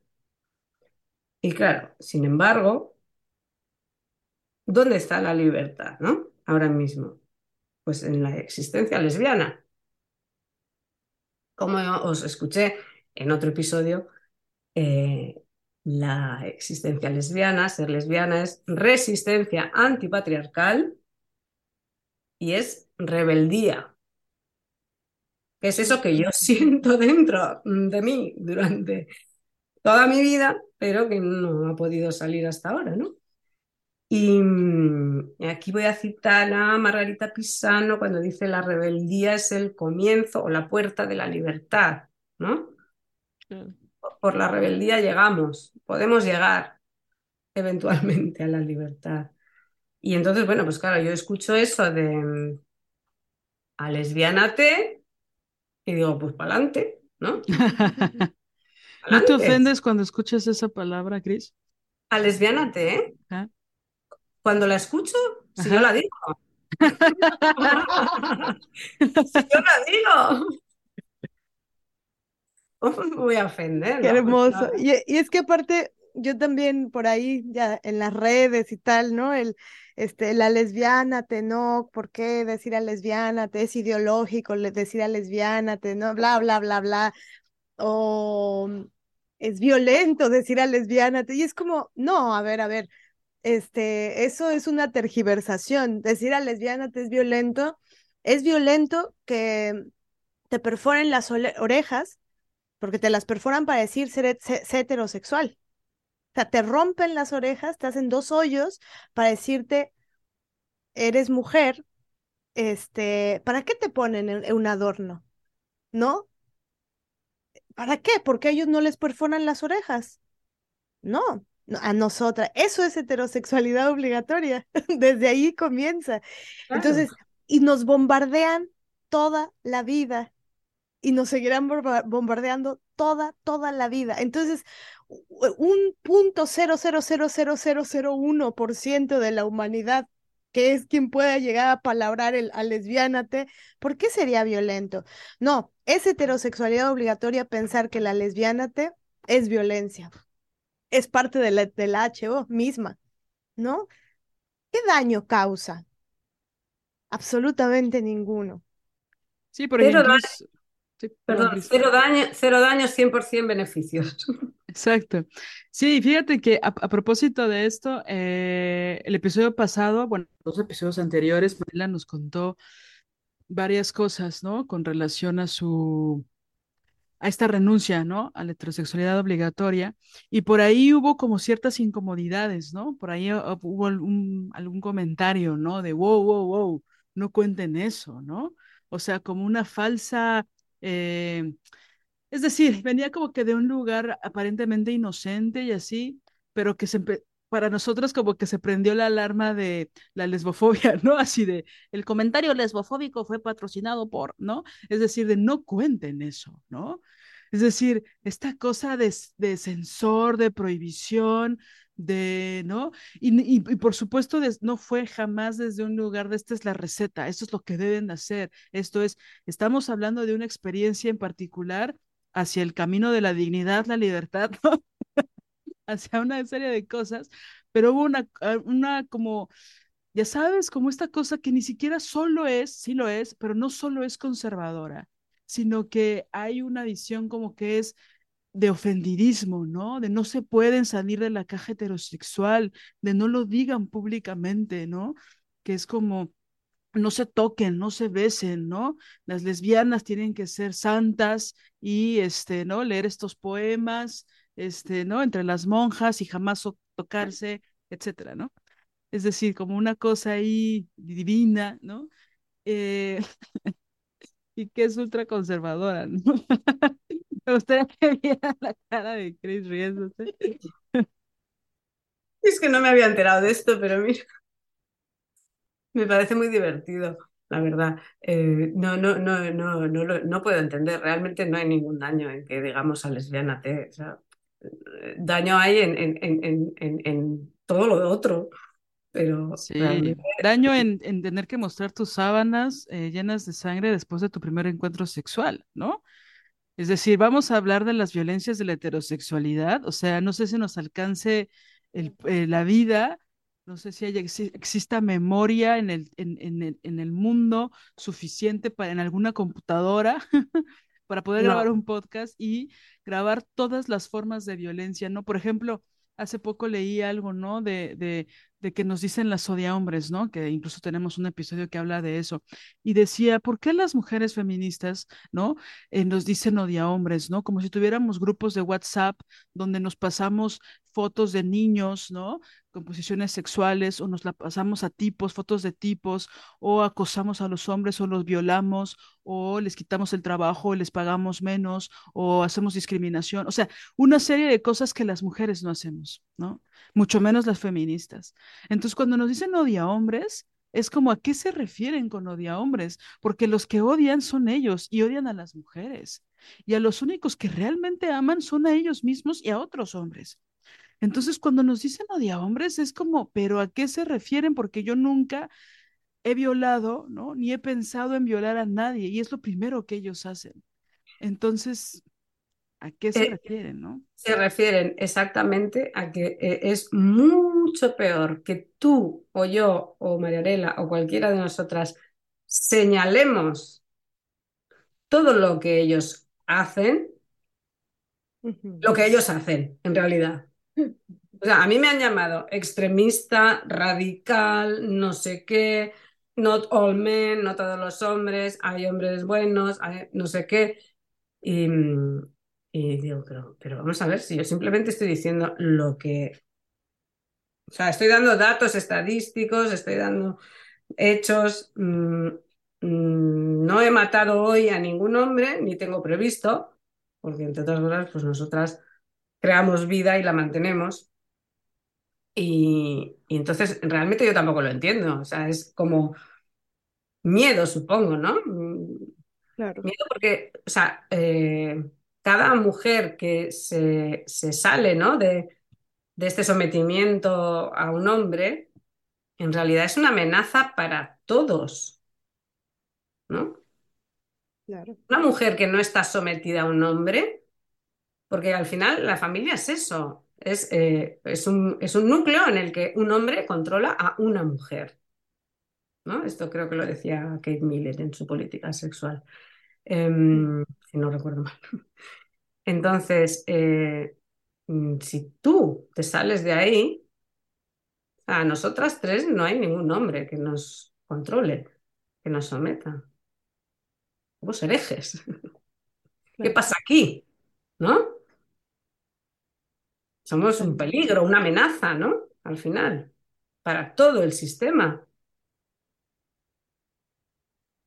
Y claro, sin embargo, ¿dónde está la libertad, no? Ahora mismo, pues en la existencia lesbiana. Como os escuché en otro episodio, eh, la existencia lesbiana, ser lesbiana es resistencia antipatriarcal y es rebeldía. Es eso que yo [laughs] siento dentro de mí durante toda mi vida, pero que no ha podido salir hasta ahora, ¿no? Y mm, aquí voy a citar a Margarita Pisano cuando dice la rebeldía es el comienzo o la puerta de la libertad, ¿no? Por la rebeldía llegamos, podemos llegar eventualmente a la libertad. Y entonces, bueno, pues claro, yo escucho eso de mm, a lesbianate y digo, pues para adelante, ¿no? [laughs] ¿No te ofendes cuando escuchas esa palabra, Cris? A lesbianate, ¿eh? Cuando la escucho, si yo la digo. [laughs] si yo la digo. [laughs] voy a ofender? Qué hermoso. y, y, es que aparte, yo también por ahí, ya en las redes y tal, ¿no? El, este, la lesbiana, te no, ¿por qué decir a lesbiana? Te es ideológico decir a lesbiana, te no, bla, bla, bla, bla. O es violento decir a lesbiana, y es como, no, a ver, a ver, este, eso es una tergiversación. Decir a lesbiana te es violento, es violento que te perforen las orejas, porque te las perforan para decir ser, heterosexual. O sea, te rompen las orejas, te hacen dos hoyos para decirte eres mujer. Este, ¿para qué te ponen un adorno? ¿No? ¿Para qué? Porque ellos no les perforan las orejas. No, a nosotras. Eso es heterosexualidad obligatoria. [laughs] Desde ahí comienza. Entonces, y nos bombardean toda la vida y nos seguirán bombardeando toda, toda la vida. Entonces, un punto cero cero cero cero cero cero uno por ciento de la humanidad que es quien pueda llegar a palabrar el a lesbiánate, ¿por qué sería violento? No, es heterosexualidad obligatoria pensar que la lesbiánate es violencia es parte de la, de la HO misma, ¿no? ¿Qué daño causa? Absolutamente ninguno. Sí, por ejemplo. Perdón, cero daño, cero daño, 100% beneficios. [laughs] Exacto. Sí, fíjate que a, propósito de esto, eh, el episodio pasado, bueno, los episodios anteriores, Marila nos contó varias cosas, ¿no? Con relación a su a esta renuncia, ¿no? A la heterosexualidad obligatoria. Y por ahí hubo como ciertas incomodidades, ¿no? Por ahí uh, hubo algún, comentario, ¿no? De, wow, wow, wow, no cuenten eso, ¿no? O sea, como una falsa... Eh, es decir, venía como que de un lugar aparentemente inocente y así, pero que para nosotros como que se prendió la alarma de la lesbofobia, [laughs] ¿no? Así de, el comentario lesbofóbico fue patrocinado por, ¿no? Es decir, de no cuenten eso, ¿no? Es decir, esta cosa de, de censor, de prohibición, de, ¿no? Y, por supuesto no fue jamás desde un lugar de esta es la receta, esto es lo que deben hacer, esto es, estamos hablando de una experiencia en particular hacia el camino de la dignidad, la libertad, [laughs] hacia una serie de cosas, pero hubo una, ah, una como, ya sabes, como esta cosa que ni siquiera solo es, sí lo es, pero no solo es conservadora, sino que hay una visión como que es de ofendidismo, ¿no? De no se pueden salir de la caja heterosexual, de no lo digan públicamente, ¿no? Que es como no se toquen, no se besen, ¿no? Las lesbianas tienen que ser santas y este, ¿no? Leer estos poemas, este, ¿no? Entre las monjas y jamás tocarse, etcétera, ¿no? Es decir, como una cosa ahí divina, ¿no? Eh, [laughs] y que es ultraconservadora, ¿no? [laughs] [laughs] Me gustaría [laughs] que viera la cara de Chris riéndose. [laughs] Es que no me había enterado de esto, pero mira, me parece muy divertido, la verdad. Eh, no, no, no, no, no, no puedo entender. Realmente no hay ningún daño en que digamos a lesbiana te. O sea, daño hay en, en, en, en, en todo lo otro. Pero sí, daño en, en, tener que mostrar tus sábanas eh, llenas de sangre después de tu primer encuentro sexual, ¿no? Es decir, vamos a hablar de las violencias de la heterosexualidad, o sea, no sé si nos alcance el, eh, la vida, no sé si haya, exista memoria en el, en, en, el, en el mundo suficiente para en alguna computadora [laughs] para poder no. grabar un podcast y grabar todas las formas de violencia, ¿no? Por ejemplo, hace poco leí algo, ¿no? De, de, de que nos dicen las odia hombres, ¿no? Que incluso tenemos un episodio que habla de eso. Y decía, ¿por qué las mujeres feministas, ¿no? Eh, nos dicen odia hombres, ¿no? Como si tuviéramos grupos de WhatsApp donde nos pasamos fotos de niños, ¿no? Con posiciones sexuales, o nos la pasamos a tipos, fotos de tipos, o acosamos a los hombres, o los violamos, o les quitamos el trabajo, o les pagamos menos, o hacemos discriminación. O sea, una serie de cosas que las mujeres no hacemos, ¿no? Mucho menos las feministas. Entonces, cuando nos dicen odia hombres, es como a qué se refieren con odia hombres, porque los que odian son ellos y odian a las mujeres. Y a los únicos que realmente aman son a ellos mismos y a otros hombres. Entonces, cuando nos dicen odia hombres, es como, pero ¿a qué se refieren? Porque yo nunca he violado, ¿no? Ni he pensado en violar a nadie y es lo primero que ellos hacen. Entonces, ¿a qué se eh, refieren, no? Se refieren exactamente a que eh, es mucho peor que tú o yo o Mariarela o cualquiera de nosotras señalemos todo lo que ellos hacen, uh -huh. lo que ellos hacen, en realidad. O sea, a mí me han llamado extremista, radical, no sé qué, not all men, no todos los hombres, hay hombres buenos, hay no sé qué. Y, y digo, pero, pero vamos a ver si yo simplemente estoy diciendo lo que... O sea, estoy dando datos estadísticos, estoy dando hechos. Mmm, mmm, no he matado hoy a ningún hombre, ni tengo previsto, porque entre otras cosas, pues nosotras creamos vida y la mantenemos. Y, y, entonces realmente yo tampoco lo entiendo. O sea, es como miedo, supongo, ¿no? Claro. Miedo porque, o sea, eh, cada mujer que se, se sale, ¿no? De, de, este sometimiento a un hombre, en realidad es una amenaza para todos, ¿no? Claro. Una mujer que no está sometida a un hombre, porque al final la familia es eso, es, eh, es, un, es, un, núcleo en el que un hombre controla a una mujer. ¿no? Esto creo que lo decía Kate Miller en su política sexual, eh, si no recuerdo mal. [laughs] Entonces, eh, si tú te sales de ahí, a nosotras tres no hay ningún hombre que nos controle, que nos someta. Somos herejes. [laughs] ¿Qué pasa aquí? ¿No? Somos un peligro, una amenaza, ¿no? Al final, para todo el sistema.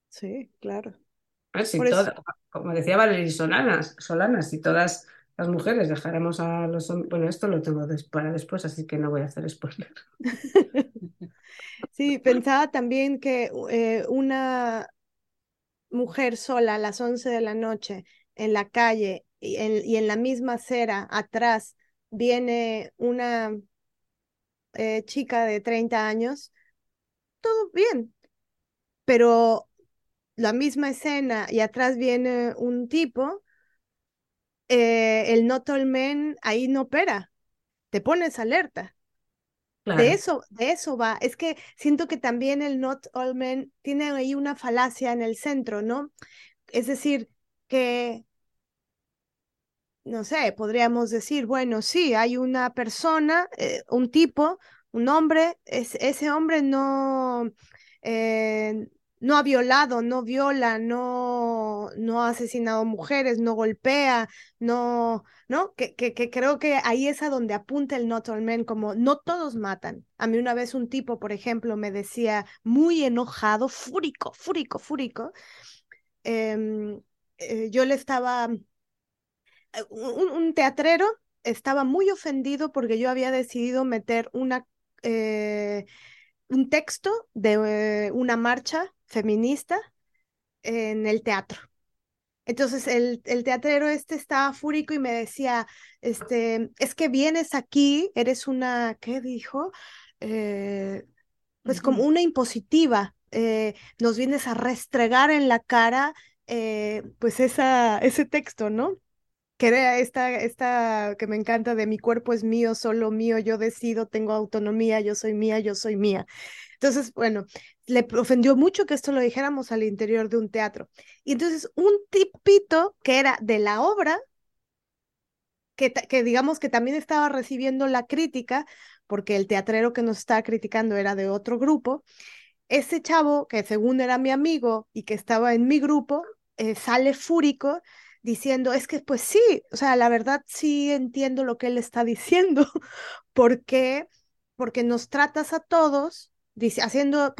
Sí, claro. Si todo, como decía Valerie Solanas, Solanas, si todas las mujeres dejáramos a los hombres. Bueno, esto lo tengo para después, así que no voy a hacer spoiler. [laughs] sí, pensaba también que eh, una mujer sola a las 11 de la noche en la calle y en, y en la misma acera atrás viene una eh, chica de 30 años, todo bien, pero la misma escena y atrás viene un tipo, eh, el not all men ahí no opera, te pones alerta. Claro. De eso, de eso va. Es que siento que también el not all men tiene ahí una falacia en el centro, ¿no? Es decir, que, no sé, podríamos decir, bueno, sí, hay una persona, eh, un tipo, un hombre, es, ese hombre no, eh, no ha violado, no viola, no, no ha asesinado mujeres, no golpea, no, ¿no? Que, que, creo que ahí es a donde apunta el Not All Men, como no todos matan. A mí una vez un tipo, por ejemplo, me decía muy enojado, fúrico, fúrico, fúrico. Em, eh, yo le estaba, eh, un, un, teatrero estaba muy ofendido porque yo había decidido meter una... Eh, un texto de una marcha feminista en el teatro. Entonces el, el, teatrero este estaba fúrico y me decía, este, es que vienes aquí, eres una, ¿qué dijo? Eh, pues como una impositiva, eh, nos vienes a restregar en la cara, eh, pues esa, ese texto, ¿no? Que era esta, esta que me encanta de mi cuerpo es mío, solo mío, yo decido, tengo autonomía, yo soy mía, yo soy mía. Entonces, bueno, le ofendió mucho que esto lo dijéramos al interior de un teatro. Y entonces un tipito que era de la obra, que, que digamos que también estaba recibiendo la crítica, porque el teatrero que nos estaba criticando era de otro grupo, ese chavo, que según era mi amigo y que estaba en mi grupo, eh, sale fúrico diciendo, es que pues sí, o sea, la verdad sí entiendo lo que él está diciendo, [laughs] porque porque nos tratas a todos haciendo,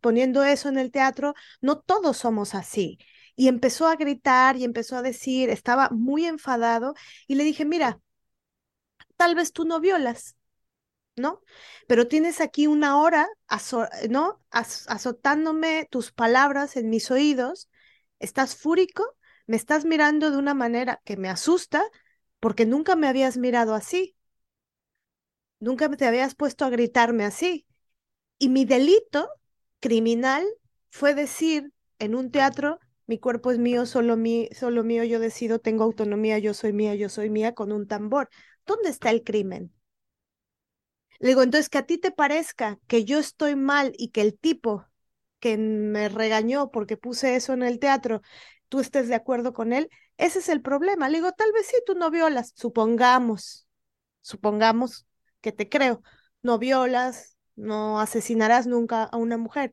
poniendo eso en el teatro, no todos somos así. Y empezó a gritar y empezó a decir, estaba muy enfadado y le dije, mira, tal vez tú no violas, ¿no? Pero tienes aquí una hora, ¿no? azotándome tus palabras en mis oídos, estás fúrico, me estás mirando de una manera que me asusta porque nunca me habías mirado así. Nunca te habías puesto a gritarme así. Y mi delito criminal fue decir en un teatro, mi cuerpo es mío, solo, mí, solo mío, yo decido, tengo autonomía, yo soy mía, yo soy mía, con un tambor. ¿Dónde está el crimen? Le digo, entonces que a ti te parezca que yo estoy mal y que el tipo que me regañó porque puse eso en el teatro, tú estés de acuerdo con él, ese es el problema. Le digo, tal vez sí, tú no violas, supongamos, supongamos que te creo, no violas, no asesinarás nunca a una mujer,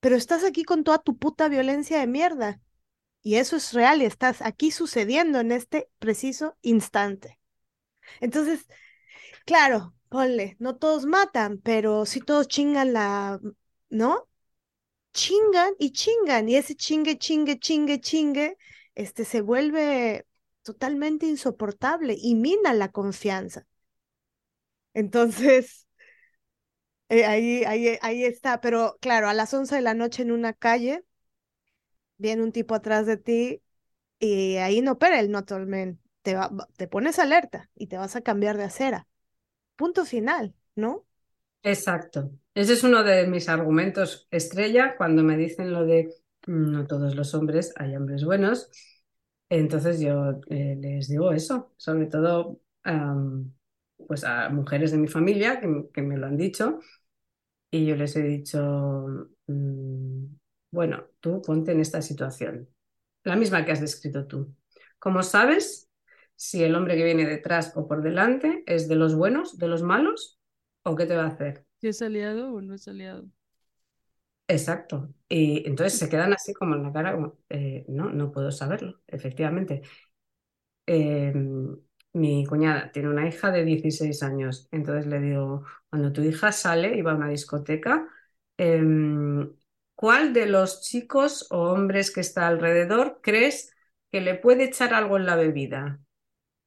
pero estás aquí con toda tu puta violencia de mierda. Y eso es real y estás aquí sucediendo en este preciso instante. Entonces, claro, ponle, no todos matan, pero sí todos chingan la, ¿no? Chingan y chingan, y ese chingue, chingue, chingue, chingue, este se vuelve totalmente insoportable y mina la confianza. Entonces, eh, ahí, ahí, ahí está, pero claro, a las 11 de la noche en una calle, viene un tipo atrás de ti y ahí no opera el no men. Te, te pones alerta y te vas a cambiar de acera. Punto final, ¿no? Exacto. Ese es uno de mis argumentos estrella cuando me dicen lo de mm, no todos los hombres, hay hombres buenos. Entonces yo eh, les digo eso, sobre todo pues a mujeres de mi familia que, que me lo han dicho y yo les he dicho, mm, bueno, tú ponte en esta situación, la misma que has descrito tú. ¿Cómo sabes si el hombre que viene detrás o por delante es de los buenos, de los malos, o qué te va a hacer? Si es aliado o no es aliado. Exacto. Y entonces se quedan así como en la cara, eh, no, no puedo saberlo, efectivamente. Em, mi cuñada tiene una hija de 16 años, entonces le digo, cuando tu hija sale y va a una discoteca, em, ¿cuál de los chicos o hombres que está alrededor crees que le puede echar algo en la bebida?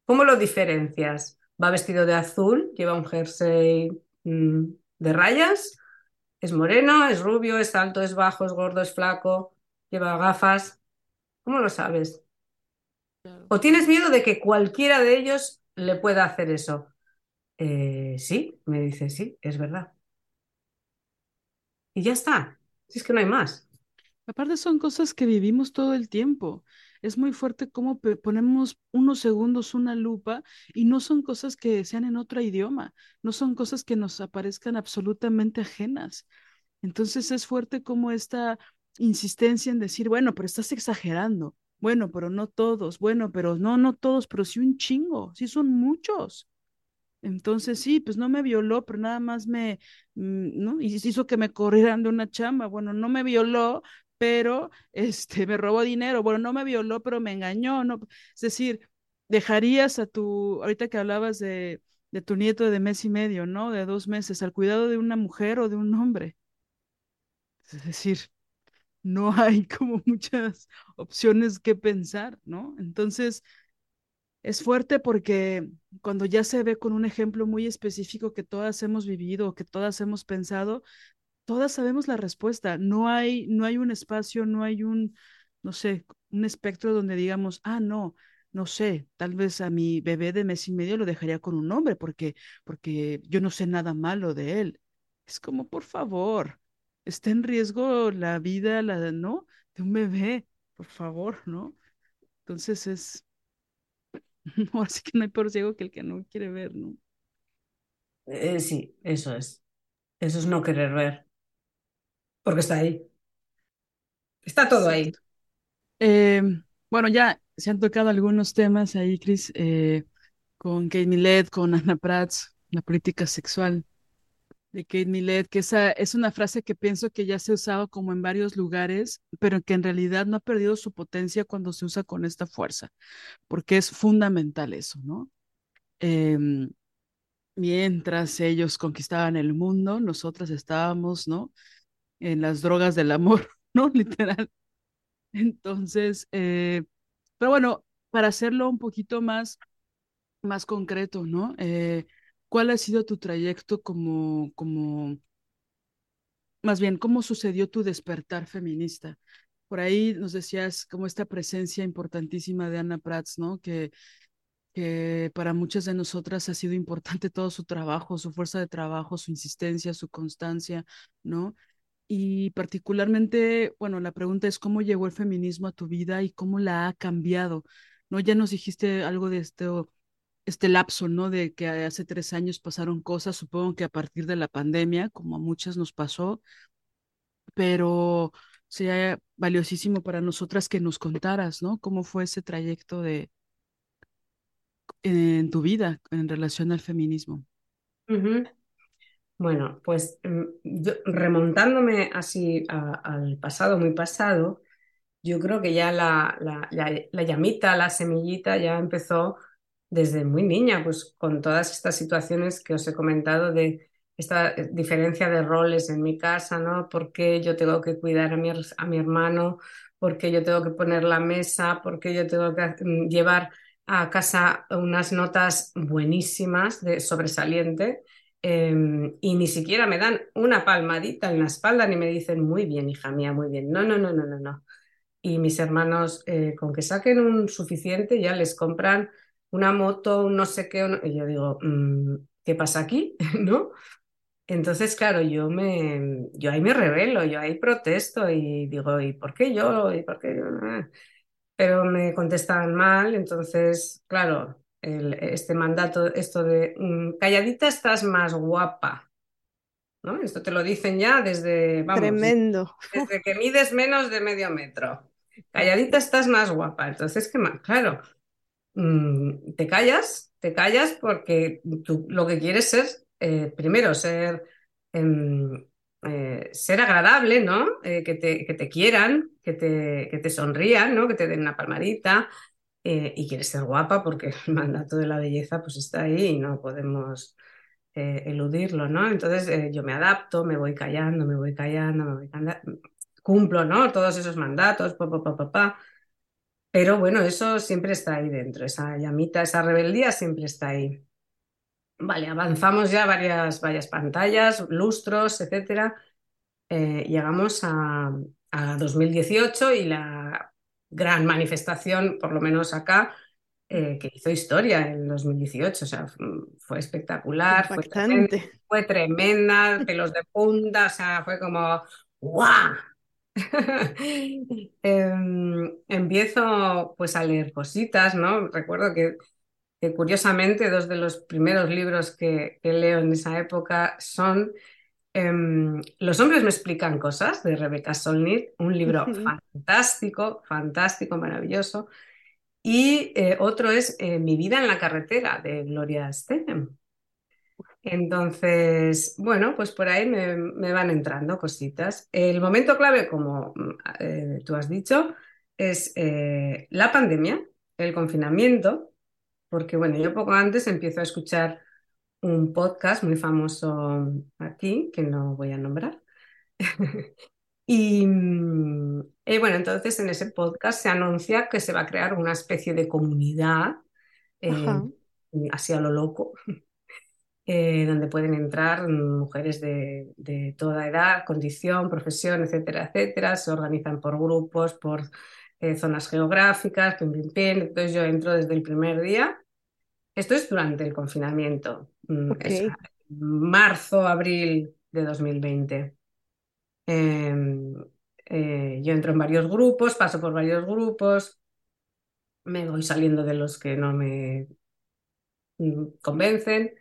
¿Cómo lo diferencias? ¿Va vestido de azul? ¿Lleva un jersey mm, de rayas? ¿Es moreno? ¿Es rubio? ¿Es alto? ¿Es bajo? ¿Es gordo? ¿Es flaco? ¿Lleva gafas? ¿Cómo lo sabes? ¿O tienes miedo de que cualquiera de ellos le pueda hacer eso? Eh, sí, me dice, sí, es verdad. Y ya está. Si es que no hay más. Aparte son cosas que vivimos todo el tiempo. Es muy fuerte cómo ponemos unos segundos una lupa y no son cosas que sean en otro idioma, no son cosas que nos aparezcan absolutamente ajenas. Entonces es fuerte como esta insistencia en decir, bueno, pero estás exagerando. Bueno, pero no todos. Bueno, pero no, no todos, pero sí un chingo. Sí son muchos. Entonces, sí, pues no me violó, pero nada más me, mm, ¿no? Y hizo que me corrieran de una chamba. Bueno, no me violó, pero [laughs] este, me robó dinero. Bueno, no me violó, pero me engañó, ¿no? Es decir, dejarías a tu, ahorita que hablabas de, de tu nieto de mes y medio, ¿no? De dos meses, al cuidado de una mujer o de un hombre. Es decir, no hay [laughs] como muchas opciones que pensar, ¿no? Entonces, es fuerte porque cuando ya se ve con un ejemplo muy específico que todas hemos vivido, que todas hemos pensado, todas sabemos la respuesta. No hay, no hay un espacio, no hay un, no sé, un espectro donde digamos, ah, no, no sé, tal vez a mi bebé de mes y medio lo dejaría con un hombre porque, porque yo no sé nada malo de él. Es como, por favor, está en riesgo la vida, la, ¿no? De un bebé, por favor, ¿no? Entonces es, [laughs] no, así que no hay por ciego que el que no quiere ver, ¿no? Eh, sí, eso es. Eso es no querer ver. Porque está ahí. Está todo ahí. Eh, bueno, ya se han tocado algunos temas ahí, Cris, eh, con Kate Millett, con Anna Prats, la política sexual de Kate Millett, que esa es una frase que pienso que ya se usado como en varios lugares, pero que en realidad no ha perdido su potencia cuando se usa con esta fuerza, porque es fundamental eso, ¿no? Em, mientras ellos conquistaban el mundo, nosotras estábamos, ¿no? En las drogas del amor, [laughs] ¿no? Literal. Entonces, eh, pero bueno, para hacerlo un poquito más, más concreto, ¿no? Eh, ¿Cuál ha sido tu trayecto como, como, más bien, cómo sucedió tu despertar feminista? Por ahí nos decías como esta presencia importantísima de Ana Prats, ¿no? Que, que para muchas de nosotras ha sido importante todo su trabajo, su fuerza de trabajo, su insistencia, su constancia, ¿no? Y particularmente, bueno, la pregunta es cómo llegó el feminismo a tu vida y cómo la ha cambiado, ¿no? Ya nos dijiste algo de esto este lapso, ¿no? De que hace tres años pasaron cosas, supongo que a partir de la pandemia, como a muchas nos pasó, pero sería valiosísimo para nosotras que nos contaras, ¿no? ¿Cómo fue ese trayecto de en tu vida en relación al feminismo? Bueno, pues mm, remontándome así al pasado, muy pasado, yo creo que ya la, la, la llamita, la semillita ya empezó desde muy niña, pues con todas estas situaciones que os he comentado de esta eh, diferencia de roles en mi casa, ¿no? Porque yo tengo que cuidar a mi, a mi hermano, porque yo tengo que poner la mesa, porque yo tengo que mm, llevar a casa unas notas buenísimas de sobresaliente em, y ni siquiera me dan una palmadita en la espalda ni me dicen muy bien, hija mía, muy bien. No, no, no, no, no, no. Y mis hermanos, eh, con que saquen un suficiente, ya les compran una moto, un no sé qué, y yo digo, mm, ¿qué pasa aquí? [laughs] ¿No? Entonces, claro, yo me, yo ahí me revelo, yo ahí protesto y digo, ¿y por qué yo? ¿Y por qué yo? Pero me contestan mal, entonces, claro, este mandato, esto de mm, calladita estás más guapa, ¿no? Esto te lo dicen ya desde, vamos, Tremendo. desde que mides menos de medio metro. Calladita estás más guapa. Entonces, ¿qué más? Claro, Mm, te callas, te callas porque tú lo que quieres es, eh, primero, ser, em, eh, ser agradable, ¿no? Eh, que, te, que, te, quieran, que te, que te sonrían, ¿no? Que te den una palmadita. y quieres ser guapa porque el mandato de la belleza pues está ahí y no podemos eludirlo, ¿no? Entonces yo me adapto, me voy callando, me voy callando, me voy callando, cumplo, ¿no? Todos esos mandatos, pa, pa, pa, pa. Pero bueno, eso siempre está ahí dentro, esa llamita, esa rebeldía siempre está ahí. Vale, avanzamos ya varias, varias pantallas, lustros, etcétera. Eh, llegamos a, 2018 y la gran manifestación, por lo menos acá, eh, que hizo historia en 2018. O sea, fue espectacular, fue tremenda, fue tremenda, pelos de punta, o sea, fue como ¡guau! [laughs] Em, empiezo pues a leer cositas, ¿no? Recuerdo que, curiosamente dos de los primeros libros que, leo en esa época son em, Los hombres me explican cosas de Rebecca Solnit, un libro fantástico, fantástico, maravilloso. Y eh, otro es eh, Mi vida en la carretera de Gloria Steinem. Entonces, bueno, pues por ahí me, van entrando cositas. El momento clave, como eh, tú has dicho, es la pandemia, el confinamiento, porque bueno, yo poco antes empiezo a escuchar un podcast muy famoso aquí, que no voy a nombrar. [laughs] y, mm, bueno, entonces en ese podcast se anuncia que se va a crear una especie de comunidad, eh, así a lo loco, eh, donde pueden entrar mujeres de, toda edad, condición, profesión, etcétera, etcétera. Se organizan por grupos, por eh, zonas geográficas, entonces yo entro desde el primer día. Esto es durante el confinamiento. Mm, marzo, abril de 2020. Em, eh, yo entro en varios grupos, paso por varios grupos, me voy saliendo de los que no me mm, convencen.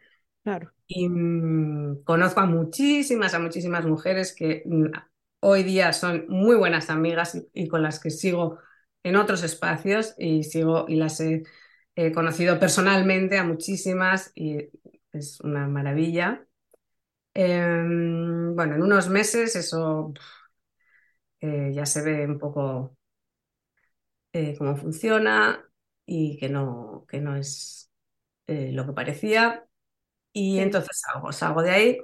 Y mm, conozco a muchísimas, a muchísimas mujeres que hoy día son muy buenas amigas y, con las que sigo en otros espacios y sigo y las he conocido personalmente a muchísimas y es una maravilla. Em, bueno, en unos meses eso eh, ya se ve un poco eh, cómo funciona y que no, que no es eh, lo que parecía. Y entonces salgo, salgo de ahí.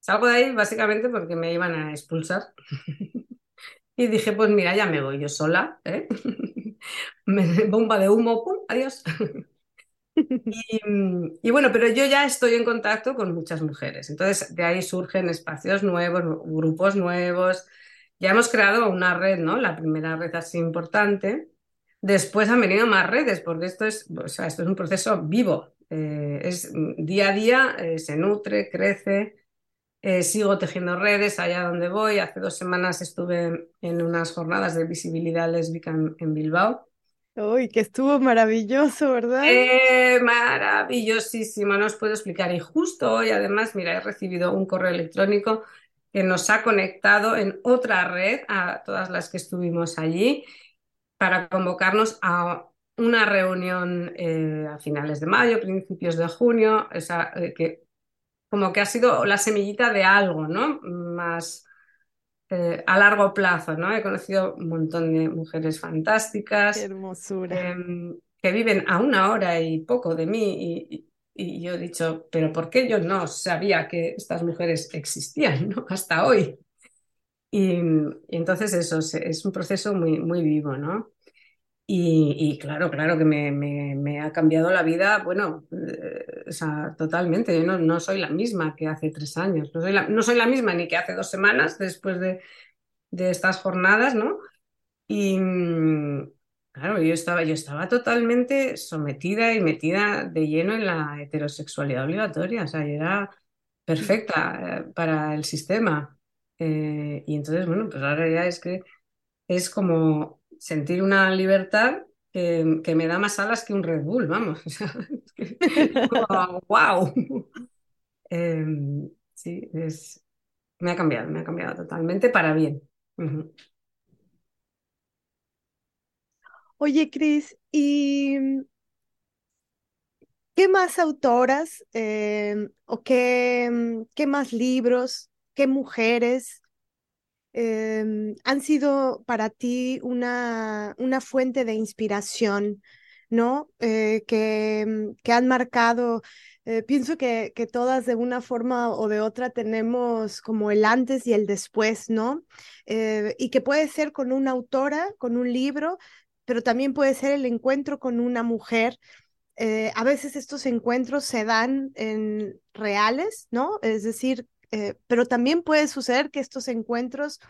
Salgo de ahí básicamente porque me iban a expulsar. [laughs] y dije, pues mira, ya me voy yo sola. [laughs] [laughs] Bomba de humo, ¡pum! Adiós. Y, bueno, pero yo ya estoy en contacto con muchas mujeres. Entonces, de ahí surgen espacios nuevos, grupos nuevos. Ya hemos creado una red, ¿no? La primera red así importante. Después han venido más redes, porque esto es, o sea, esto es un proceso vivo. Eh, es día a día, eh, se nutre, crece. Eh, sigo tejiendo redes allá donde voy. Hace dos semanas estuve en unas jornadas de visibilidad lésbica en Bilbao Uy, que estuvo maravilloso, ¿verdad? Eh, maravillosísimo, no os puedo explicar. Y justo hoy, además, mira, he recibido un correo electrónico que nos ha conectado en otra red a todas las que estuvimos allí para convocarnos a una reunión eh, a finales de mayo, principios de junio, esa, eh, que como que ha sido la semillita de algo, ¿no? Más eh, a largo plazo, ¿no? He conocido un montón de mujeres fantásticas. hermosura. Em, que viven a una hora y poco de mí y, yo he dicho, pero ¿por qué yo no sabía que estas mujeres existían, [laughs] ¿no? Hasta hoy. Y, entonces eso es, un proceso muy, muy vivo, ¿no? Y, claro, claro que me, ha cambiado la vida, bueno, eh, o sea, totalmente. Yo no, soy la misma que hace tres años, no soy la, no soy la misma ni que hace dos semanas después de, estas jornadas, ¿no? Y claro, yo estaba, yo estaba totalmente sometida y metida de lleno en la heterosexualidad obligatoria, o sea, yo era perfecta eh, para el sistema. Eh, y entonces, bueno, pues ahora ya es que es como sentir una libertad que, me da más alas que un Red Bull, vamos. [laughs] ¡Wow! [laughs] Em, sí, es, me ha cambiado, me ha cambiado totalmente para bien. Oye, Cris, ¿y qué más autoras em, o qué, qué más libros, qué mujeres Em, han sido para ti una, una fuente de inspiración, ¿no? Eh, que, mm, que, han marcado, eh, pienso que, que, todas de una forma o de otra tenemos como el antes y el después, ¿no? Eh, y que puede ser con una autora, con un libro, pero también puede ser el encuentro con una mujer. a veces estos encuentros se dan en reales, ¿no? Es decir, eh, pero también puede suceder que estos encuentros,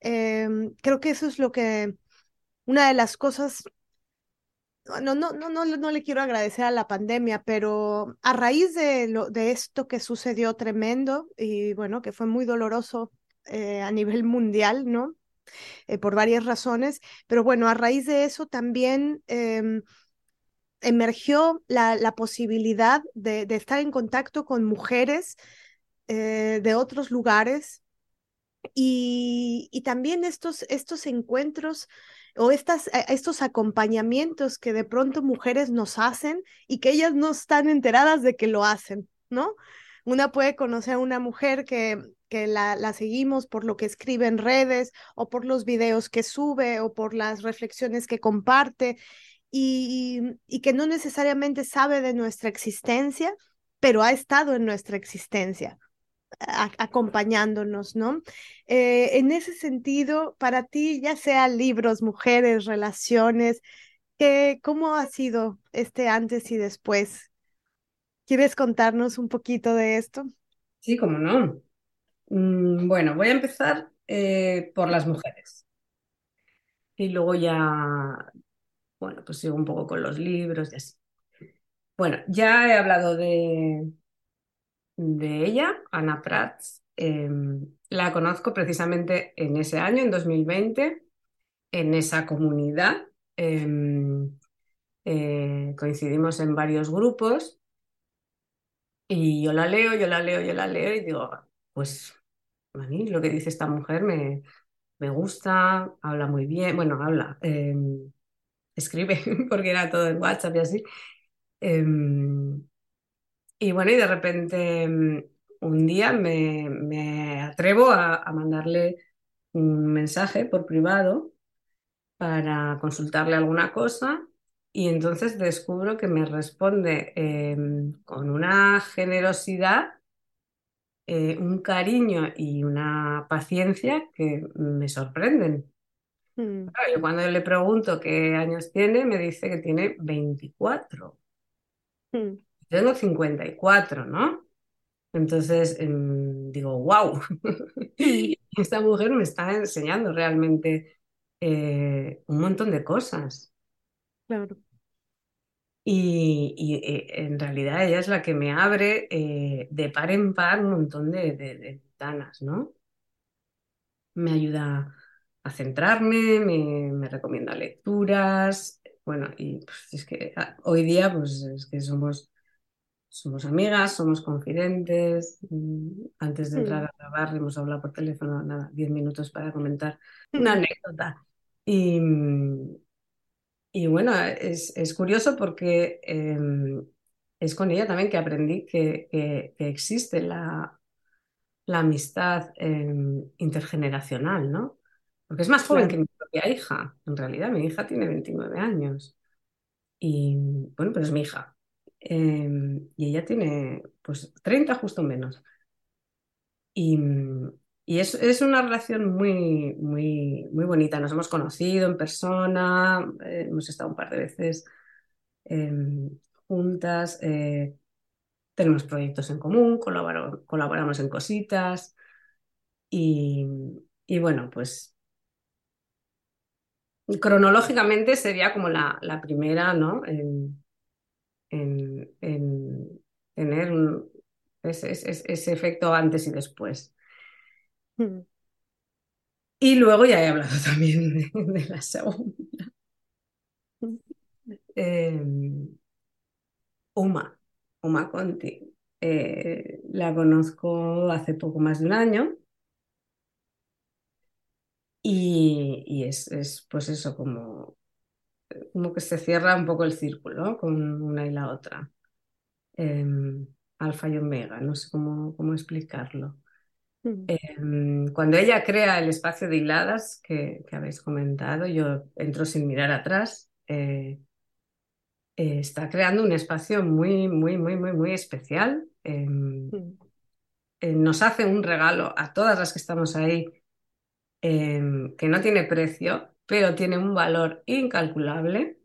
em, creo que eso es lo que, una de las cosas, no, no, no, no, no le quiero agradecer a la pandemia, pero a raíz de, lo, de esto que sucedió tremendo y bueno, que fue muy doloroso eh, a nivel [laughs] mundial, ¿no? Eh, por varias razones, pero bueno, a raíz de eso también em, emergió la, posibilidad de, de, estar en contacto con mujeres eh, de otros lugares y, y, también estos, estos encuentros o estas, eh, estos acompañamientos que de pronto mujeres nos hacen y que ellas no están enteradas de que lo hacen, ¿no? Una puede conocer a una mujer que, que la, la, seguimos por lo que escribe en redes o por los videos que sube o por las reflexiones que comparte y, y que no necesariamente sabe de nuestra existencia, pero ha estado en nuestra existencia acompañándonos, ¿no? Eh, en ese sentido, para ti, ya sea libros, mujeres, relaciones, ¿qué, ¿cómo ha sido este antes y después? ¿Quieres contarnos un poquito de esto? Sí, cómo no. Mm, bueno, voy a empezar eh, por las mujeres. Y luego ya, bueno, pues sigo un poco con los libros y así. Bueno, ya he hablado de, de ella, Ana Prats. Em, la conozco precisamente en ese año, en 2020, en esa comunidad. Em, eh, coincidimos en varios grupos y yo la leo, yo la leo, yo la leo y digo, pues a mí lo que dice esta mujer me, me gusta, habla muy bien, bueno, habla, em, escribe, [laughs] porque era todo en WhatsApp y así. Y bueno, y de repente mm, un día me, atrevo a, mandarle un mensaje por privado para consultarle alguna cosa y entonces descubro que me responde em, con una generosidad, eh, un cariño y una paciencia que me sorprenden. Mm. cuando le pregunto qué años tiene, me dice que tiene 24 tengo 54, ¿no? Entonces em, digo, wow, [laughs] esta mujer me está enseñando realmente eh, un montón de cosas. Claro. Y, eh, en realidad ella es la que me abre eh, de par en par un montón de, ventanas, ¿no? Me ayuda a centrarme, me, recomienda lecturas, bueno, y pues, es que ah, hoy día pues es que somos somos amigas, somos confidentes. Mm, antes de entrar a grabar hemos hablado por teléfono, nada, 10 minutos para comentar una anécdota. Y, y bueno, es, es, curioso porque em, es con ella también que aprendí que, que, existe la, la amistad em, intergeneracional, ¿no? Porque es más joven que mi propia hija, en realidad. Mi hija tiene 29 años. Y bueno, pero es mi hija. Em, y ella tiene pues 30 justo menos. Y, y es, es, una relación muy, muy, muy bonita. Nos hemos conocido en persona, eh, hemos estado un par de veces em, juntas, eh, tenemos proyectos en común, colaboramos en cositas y, y, bueno, pues cronológicamente sería como la, la primera, ¿no? en, tener ese, efecto antes y después. Hmm. Y luego ya he hablado [laughs] también de, la segunda. Em, Uma, Uma Conti. Eh, la conozco hace poco más de un año. Y, es, es, pues eso, como como que se cierra un poco el círculo con una y la otra. Em, alfa y omega, no sé cómo, cómo explicarlo. Mm. Em, cuando ella crea el espacio de hiladas que, habéis comentado, yo entro sin mirar atrás. Eh, eh, está creando un espacio muy, muy, muy, muy, muy especial. Em, mm. eh, nos hace un regalo a todas las que estamos ahí que no tiene precio pero tiene un valor incalculable.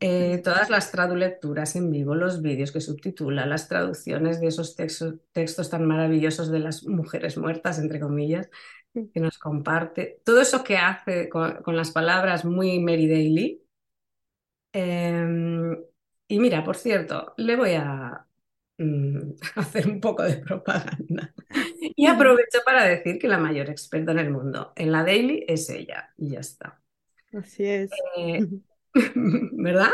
Eh, todas las tradulecturas en vivo, los vídeos que subtitula, las traducciones de esos textos, textos tan maravillosos de las mujeres muertas, entre comillas, que nos comparte, todo eso que hace con, las palabras muy Mary Daly. Em, y mira, por cierto, le voy a mm, [laughs] hacer un poco de propaganda. Y aprovecho para decir que la mayor experta en el mundo en la daily es ella, y ya está. Así es. Eh, [laughs] ¿Verdad?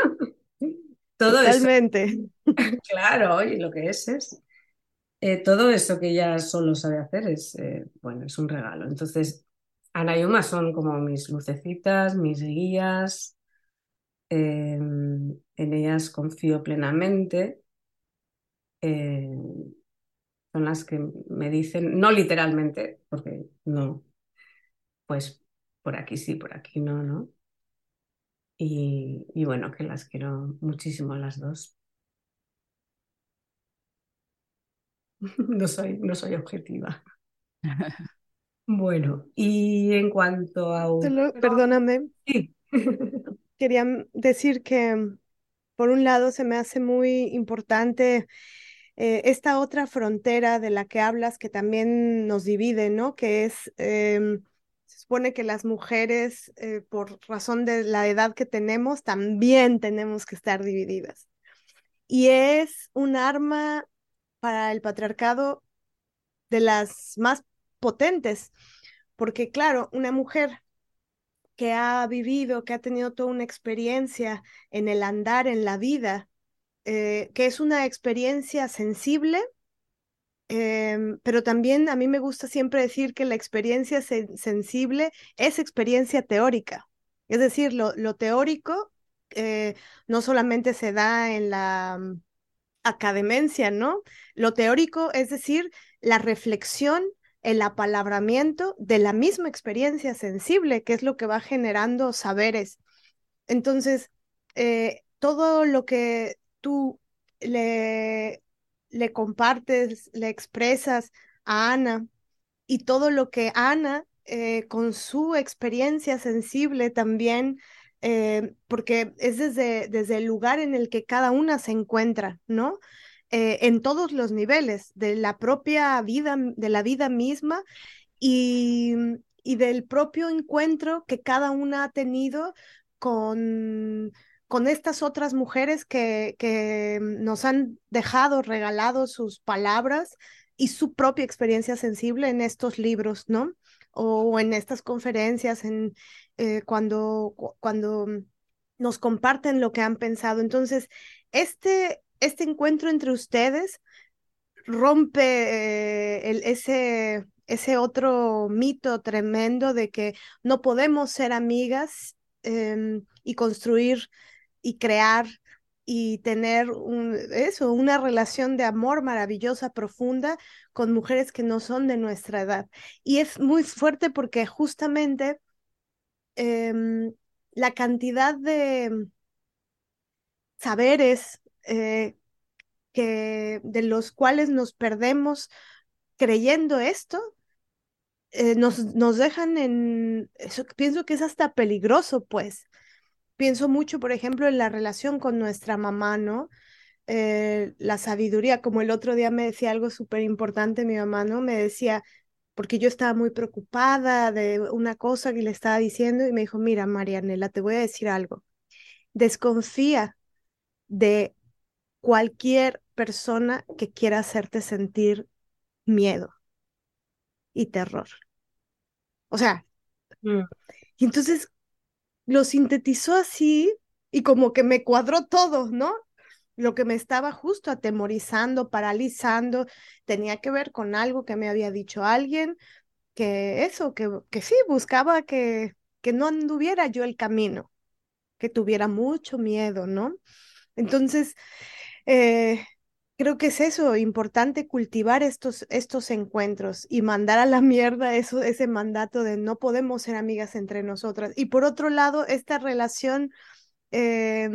Todo Totalmente. [laughs] Claro, y lo que es es. eh, todo eso que ella solo sabe hacer es, eh, bueno, es un regalo. Entonces, Ana y Uma son como mis lucecitas, mis guías. En ellas confío plenamente. Eh, son las que me dicen, no literalmente, porque no, pues por aquí sí, por aquí no, ¿no? Y, y bueno, que las quiero muchísimo las dos. [laughs] No soy, no soy objetiva. [laughs] Bueno, y en cuanto a... Solo, perdóname. Sí. [laughs] Quería decir que, por un lado, se me hace muy importante eh, esta otra frontera de la que hablas que también nos divide, ¿no? Que es, em, se supone que las mujeres, eh, por razón de la edad que tenemos, también tenemos que estar divididas. Y es un arma para el patriarcado de las más potentes, porque claro, una mujer que ha vivido, que ha tenido toda una experiencia en el andar en la vida, eh, que es una experiencia sensible, em, pero también a mí me gusta siempre decir que la experiencia sensible es experiencia teórica. Es decir, lo, teórico eh, no solamente se da en la mm, academencia, ¿no? Lo teórico es decir, la reflexión, el apalabramiento de la misma experiencia sensible, que es lo que va generando saberes. Entonces, eh, todo lo que tú le, le compartes, le expresas a Ana y todo lo que Ana, eh, con su experiencia sensible también, eh, porque es desde, desde el lugar en el que cada una se encuentra, ¿no? Eh, en todos los niveles, de la propia vida, de la vida misma y, y del propio encuentro que cada una ha tenido con, con estas otras mujeres que, que nos han dejado, regalado sus palabras y su propia experiencia sensible en estos libros, ¿no? O en estas conferencias, en, eh, cuando, cuando nos comparten lo que han pensado. Entonces, este, este encuentro entre ustedes rompe eh, ese, ese otro mito tremendo de que no podemos ser amigas em, y construir y crear y tener eso, una relación de amor maravillosa, profunda, con mujeres que no son de nuestra edad. Y es muy fuerte porque justamente em, la cantidad de saberes eh, que, de los cuales nos perdemos creyendo esto, eh, nos, nos dejan en, eso, pienso que es hasta peligroso, pues, pienso mucho, por ejemplo, en la relación con nuestra mamá, ¿no? Eh, la sabiduría, como el otro día me decía algo súper importante mi mamá, ¿no? Me decía, porque yo estaba muy preocupada de una cosa que le estaba diciendo y me dijo, mira, Marianela, te voy a decir algo. Desconfía de cualquier persona que quiera hacerte sentir miedo y terror. O sea, mm. y entonces lo sintetizó así y como que me cuadró todo, ¿no? Lo que me estaba justo atemorizando, paralizando, tenía que ver con algo que me había dicho alguien, que eso, que, que sí, buscaba que, que no anduviera yo el camino, que tuviera mucho miedo, ¿no? Entonces, eh, creo que es eso, importante cultivar estos, estos encuentros y mandar a la mierda eso, ese mandato de no podemos ser amigas entre nosotras. Y por otro lado, esta relación eh,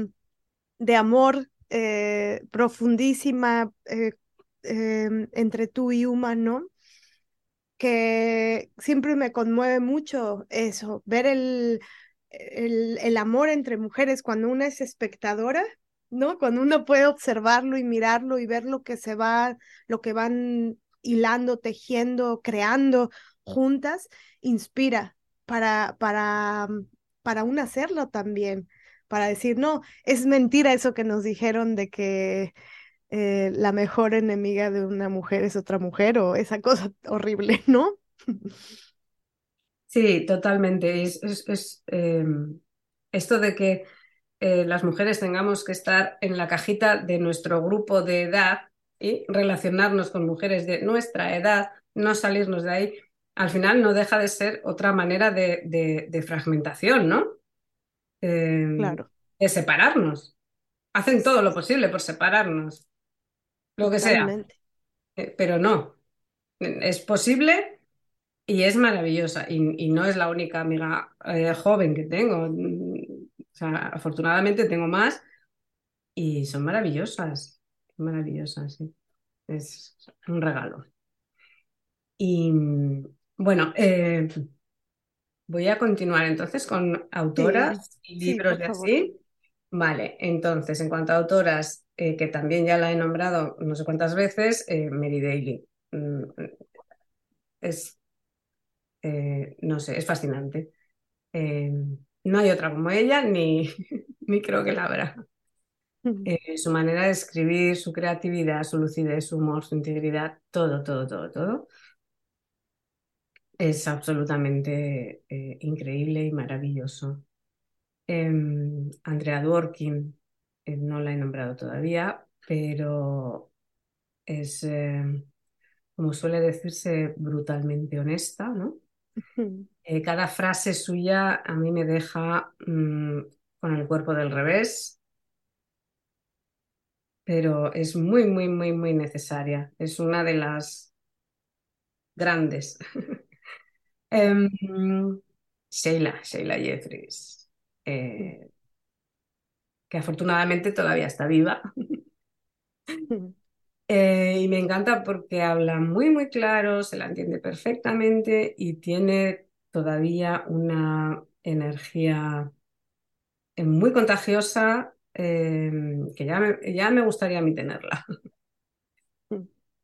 de amor eh, profundísima eh, em, entre tú y Uma, ¿no? Que siempre me conmueve mucho eso, ver el, el, el amor entre mujeres cuando una es espectadora ¿no? Cuando uno puede observarlo y mirarlo y ver lo que se va, lo que van hilando, tejiendo, creando juntas, inspira para, para, para uno hacerlo también, para decir, no, es mentira eso que nos dijeron de que eh, la mejor enemiga de una mujer es otra mujer o esa [laughs] cosa horrible, ¿no? Sí, totalmente. Es, es, em, esto de que eh, las mujeres tengamos que estar en la cajita de nuestro grupo de edad y relacionarnos con mujeres de nuestra edad, no salirnos de ahí, al final no deja de ser otra manera de, fragmentación, ¿no? Em, claro. De separarnos. Hacen todo lo posible por separarnos. Lo que sea. Eh, pero no. Es posible y es maravillosa. Y, no es la única amiga eh, joven que tengo. O sea, afortunadamente tengo más y son maravillosas. Maravillosas, sí. Es un regalo. Y bueno, eh, voy a continuar entonces con autoras y libros de así. Vale, entonces, en cuanto a autoras, eh, que también ya la he nombrado no sé cuántas veces, eh, Mary Daly. Mm, es, no sé, es fascinante. No hay otra como ella, ni, [laughs] ni creo que la habrá. su manera de escribir, su creatividad, su lucidez, su humor, su integridad, todo, todo, todo, todo es absolutamente eh, increíble y maravilloso. Em, Andrea Dworkin, eh, no la he nombrado todavía, pero es, como suele decirse, brutalmente honesta, ¿no? [laughs] Eh, cada frase suya a mí me deja mm, con el cuerpo del revés, pero es muy, muy, muy, muy necesaria. Es una de las grandes [laughs] Em, Sheila, Sheila Jeffries, eh, que afortunadamente todavía está viva. [laughs] Eh, y me encanta porque habla muy, muy claro, se la entiende perfectamente y tiene todavía una energía eh, muy contagiosa em, que ya me, ya me gustaría a mí tenerla.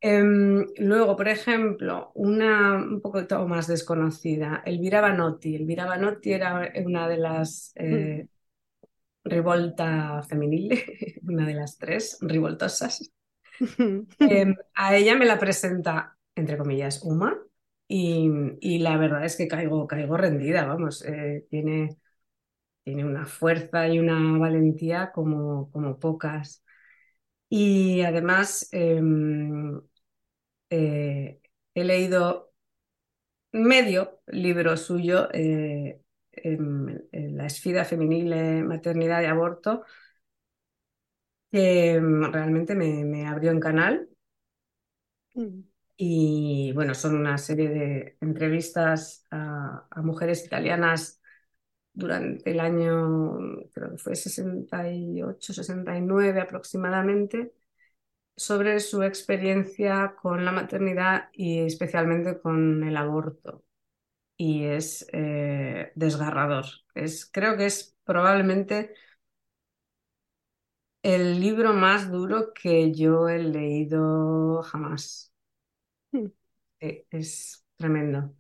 Em, luego, por ejemplo, una un poco más desconocida, Elvira Banotti. Elvira Banotti era una de las eh, revolta femenil, [laughs] una de las tres revoltosas. Em, a ella me la presenta, entre comillas, Uma, y, la verdad es que caigo, caigo rendida, vamos, eh, tiene, tiene una fuerza y una valentía como, como pocas. Y además, em, eh, he leído medio libro suyo, eh, en, La esfida femenil, maternidad y aborto, que mm, realmente me, abrió en canal. Mm. Y bueno, son una serie de entrevistas a, a, mujeres italianas durante el año, creo que fue 68, 69 aproximadamente, sobre su experiencia con la maternidad y especialmente con el aborto. Y es eh, desgarrador. Es, creo que es probablemente el libro más duro que yo he leído jamás. Hmm. es tremendo.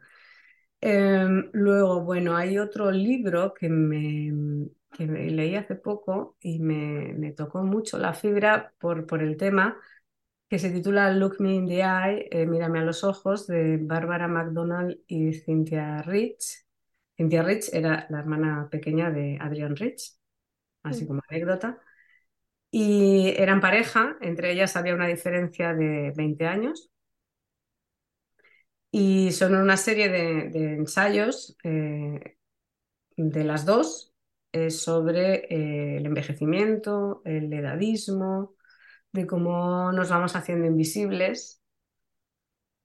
Em, luego, bueno, hay otro libro que me, que leí hace poco y me, tocó mucho la fibra por, por, el tema, que se titula Look Me in the Eye, eh, Mírame a los ojos, de Barbara McDonald y Cynthia Rich. Cynthia Rich era la hermana pequeña de Adrian Rich, así mm. como anécdota. Y eran pareja, entre ellas había una diferencia de 20 años. Y son una serie de, ensayos eh, de las dos, sobre eh, el envejecimiento, el edadismo, de cómo nos vamos haciendo invisibles.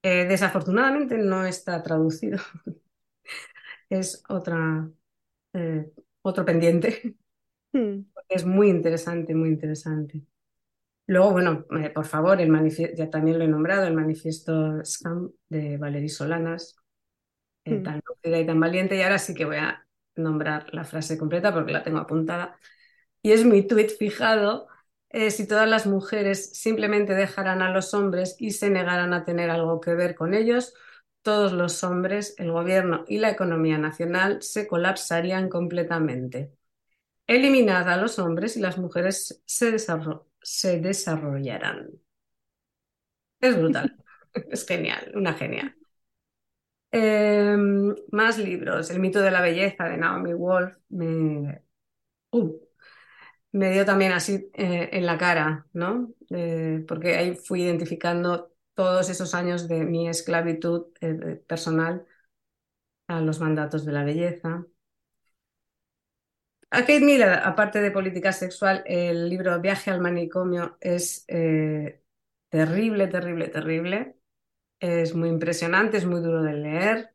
Eh, desafortunadamente no está traducido. [laughs] es otra, eh, otro pendiente. Hmm. Es muy interesante, muy interesante. Luego, bueno, por favor, el manifiesto, ya también lo he nombrado, el manifiesto Scam de Valery Solanas, hmm. tan lúcida y tan valiente. Y ahora sí que voy a nombrar la frase completa porque la tengo apuntada. Y es mi tuit fijado. Eh, si todas las mujeres simplemente dejaran a los hombres y se negaran a tener algo que ver con ellos, todos los hombres, el gobierno y la economía nacional se colapsarían completamente. Eliminad a los hombres y las mujeres se, se desarrollarán. Es brutal, [laughs] es genial, una genial. Em, más libros. El mito de la belleza de Naomi Wolf me, uh, me dio también así eh, en la cara, ¿no? Eh, porque ahí fui identificando todos esos años de mi esclavitud eh, personal a los mandatos de la belleza. A Kate Miller, aparte de política sexual, el libro Viaje al manicomio es terrible, terrible, terrible. Es muy impresionante, es muy duro de leer.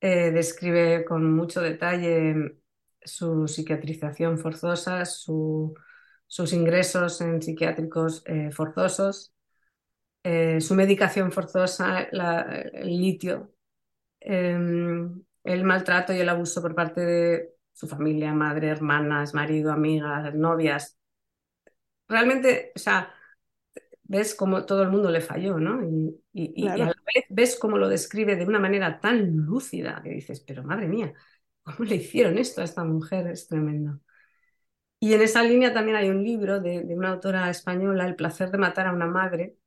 describe con mucho detalle su psiquiatrización forzosa, sus ingresos en psiquiátricos eh, forzosos, eh, su medicación forzosa, el litio, em, el maltrato y el abuso por parte de su familia, madre, hermanas, marido, amigas, novias. Realmente, o sea, ves cómo todo el mundo le falló, ¿no? Y, y, a la vez ves cómo lo describe de una manera tan lúcida que dices, pero madre mía, ¿Cómo le hicieron esto a esta mujer? Es tremendo. Y en esa línea también hay un libro de, una autora española, El placer de matar a una madre,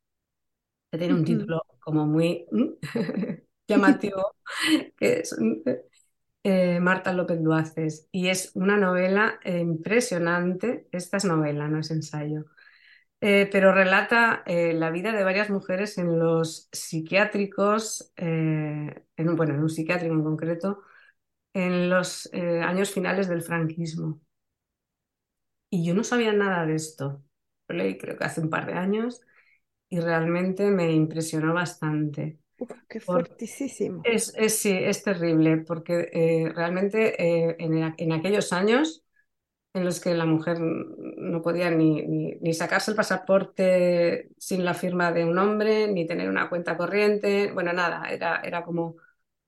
que tiene un título como muy [laughs] llamativo, que es eh, Marta López Duaces. Y es una novela eh, impresionante. Esta es novela, no es ensayo. Eh, pero relata la vida de varias mujeres en los psiquiátricos, en, bueno, en un psiquiátrico en concreto, en los años finales del franquismo. Y yo no sabía nada de esto. Lo leí creo que hace un par de años y realmente me impresionó bastante. Qué fuertísimo. Es, es, sí, es terrible porque eh, realmente eh, en, aquellos años en los que la mujer no podía ni, ni, sacarse el pasaporte sin la firma de un hombre, ni tener una cuenta corriente, bueno, nada, era, era como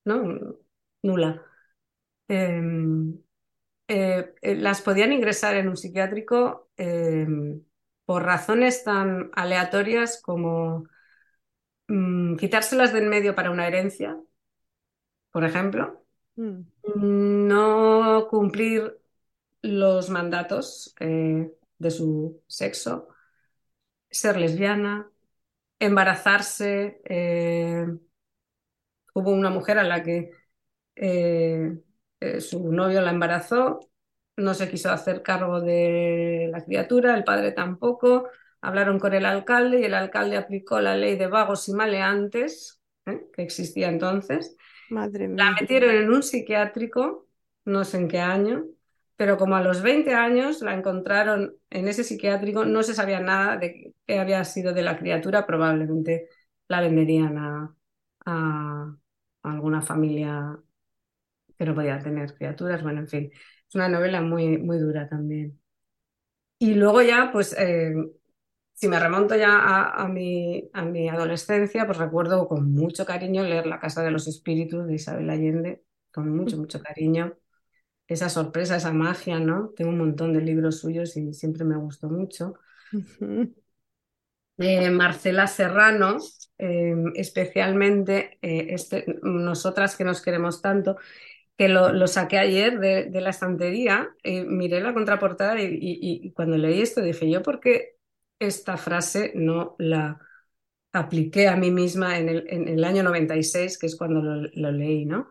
¿no? nula. Em, eh, eh, las podían ingresar en un psiquiátrico em, por razones tan aleatorias como mm, quitárselas de en medio para una herencia, por ejemplo, mm. no cumplir los mandatos eh, de su sexo, ser lesbiana, embarazarse. hubo una mujer a la que eh, su novio la embarazó, no se quiso hacer cargo de la criatura, el padre tampoco. Hablaron con el alcalde y el alcalde aplicó la ley de vagos y maleantes ¿eh? que existía entonces. Madre La metieron en un psiquiátrico, no sé en qué año, pero como a los 20 años la encontraron en ese psiquiátrico, no se sabía nada de qué había sido de la criatura, probablemente la venderían a, a alguna familia que no podía tener criaturas, bueno, en fin, es una novela muy, muy dura también. Y luego ya, pues, eh, si me remonto ya a, mi, a mi adolescencia, pues recuerdo con mucho cariño leer La Casa de los Espíritus de Isabel Allende, con mucho, mucho cariño. Esa sorpresa, esa magia, ¿no? Tengo un montón de libros suyos y siempre me gustó mucho. Eh, Marcela Serrano, eh, especialmente este, nosotras que nos queremos tanto, que lo, saqué ayer de, la estantería, y miré la contraportada y, cuando leí esto dije, yo por qué esta frase no la apliqué a mí misma en el, en el año 96, que es cuando lo, leí, ¿no?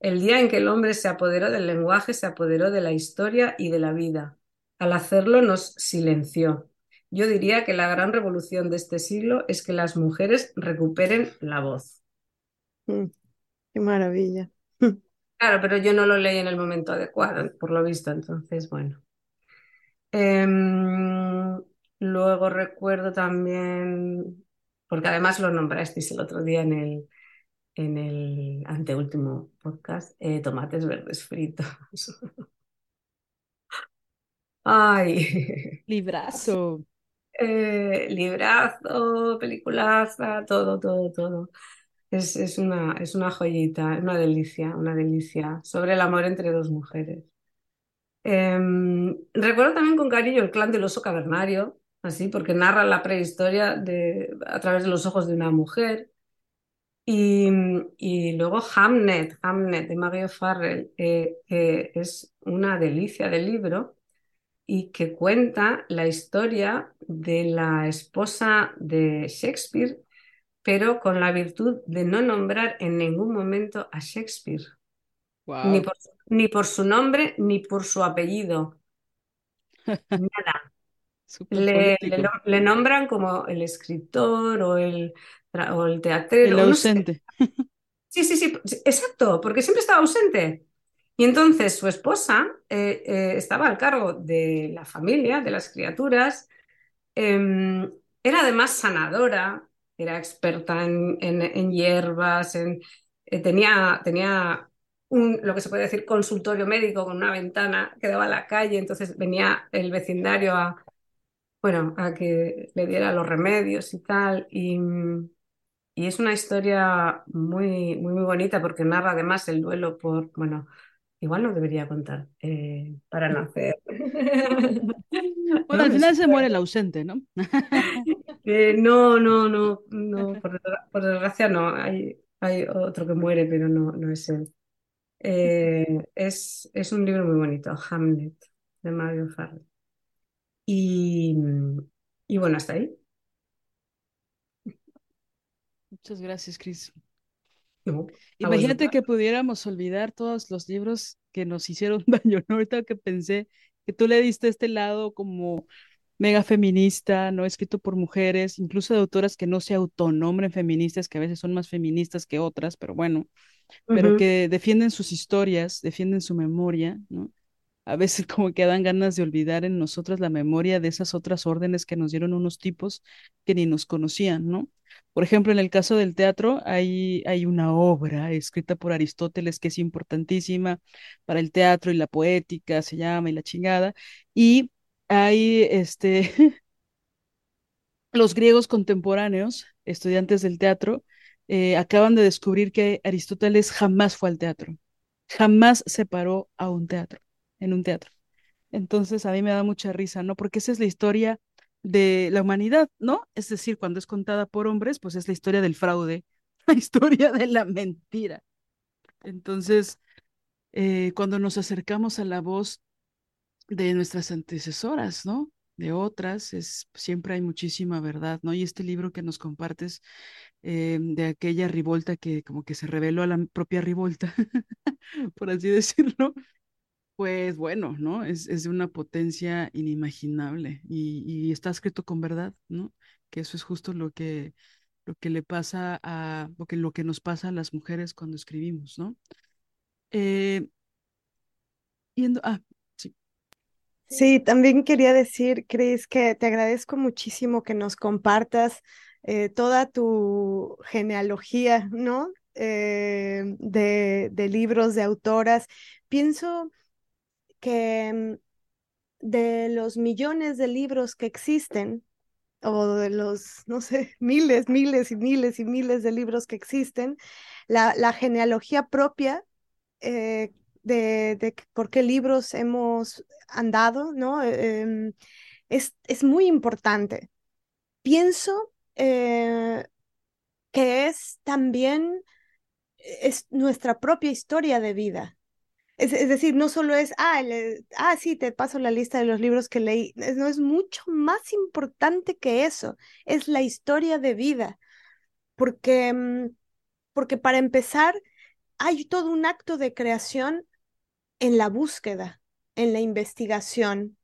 El día en que el hombre se apoderó del lenguaje, se apoderó de la historia y de la vida. Al hacerlo nos silenció. Yo diría que la gran revolución de este siglo es que las mujeres recuperen la voz. Mm, qué maravilla. [laughs] Claro, pero yo no lo leí en el momento adecuado, por lo visto, entonces, bueno. Em, luego recuerdo también, porque además lo nombrasteis el otro día en el, en el anteúltimo podcast, eh, tomates verdes fritos. [laughs] Ay. Librazo. Eh, librazo, peliculaza, todo, todo, todo. Es, una, es una joyita, una delicia, una delicia, sobre el amor entre dos mujeres. Em, recuerdo también con cariño el clan del oso cavernario, así, porque narra la prehistoria de, a través de los ojos de una mujer. Y, luego Hamnet, Hamnet de Maggie Farrell, eh, que es una delicia del libro y que cuenta la historia de la esposa de Shakespeare pero con la virtud de no nombrar en ningún momento a Shakespeare. Ni, por, ni, por, su nombre ni por su apellido. [laughs] nada. Le, le, nombran como el escritor o el, o el teatrero. El ausente. Sí, sí, sí, exacto, porque siempre estaba ausente. Y entonces su esposa eh, eh, estaba al cargo de la familia, de las criaturas, em, era además sanadora, era experta en, en, hierbas, en, eh, tenía, tenía un, lo que se puede decir, consultorio médico con una ventana que daba a la calle, entonces venía el vecindario a, bueno, a que le diera los remedios y tal. Y, y es una historia muy, muy, muy bonita porque narra además el duelo por, bueno, igual no debería contar eh, para [laughs] nacer. Bueno, al final se muere el ausente, ¿no? [laughs] Eh, no, no, no, no, por, desgracia no, hay, hay otro que muere, pero no, no es él. Eh, es, es un libro muy bonito, Hamlet, de Mario Farley. Y, y bueno, hasta ahí. Muchas gracias, Cris. Imagínate que pudiéramos olvidar todos los libros que nos hicieron [laughs] daño, ¿no? Ahorita que pensé que tú le diste este lado como mega feminista, no escrito por mujeres, incluso de autoras que no se autonombren feministas, que a veces son más feministas que otras, pero bueno, pero que defienden sus historias, defienden su memoria, ¿no? A veces como que dan ganas de olvidar en nosotras la memoria de esas otras órdenes que nos dieron unos tipos que ni nos conocían, ¿no? Por ejemplo, en el caso del teatro, hay, hay una obra escrita por Aristóteles que es importantísima para el teatro y la poética, se llama y la chingada, y hay este, [laughs] los griegos contemporáneos, estudiantes del teatro, eh, acaban de descubrir que Aristóteles jamás fue al teatro, jamás se paró a un teatro, en un teatro. Entonces a mí me da mucha risa, ¿no? Porque esa es la historia de la humanidad, ¿no? Es decir, cuando es contada por hombres, pues es la historia del fraude, [laughs] la historia de la mentira. Entonces, eh, cuando nos acercamos a la voz de nuestras antecesoras, ¿no? De otras, es, siempre hay muchísima verdad, ¿no? Y este libro que nos compartes eh, de aquella rivolta que como que se reveló a la propia rivolta, [laughs] por así decirlo, pues bueno, ¿no? Es, es de una potencia inimaginable y, está escrito con verdad, ¿no? Que eso es justo lo que, lo que le pasa a, lo que, lo que nos pasa a las mujeres cuando escribimos, ¿no? Eh, yendo, ah, sí. Sí, también quería decir, Cris, que te agradezco muchísimo que nos compartas eh, toda tu genealogía, ¿no? Eh, de, de libros, de autoras. Pienso que mm, de los millones de libros que existen, o de los, no sé, [laughs] miles, miles y miles y miles de libros que existen, la, la genealogía propia eh, de, de, por qué libros hemos andado, ¿no? Em, es, es, muy importante. Pienso eh, que es también es nuestra propia historia de vida. Es, decir, no solo es, ah, ah, sí, te paso la lista de los libros que leí. no es mucho más importante que eso. Es la historia de vida. Porque, mm, porque para empezar, hay todo un acto de creación en la búsqueda, en la investigación.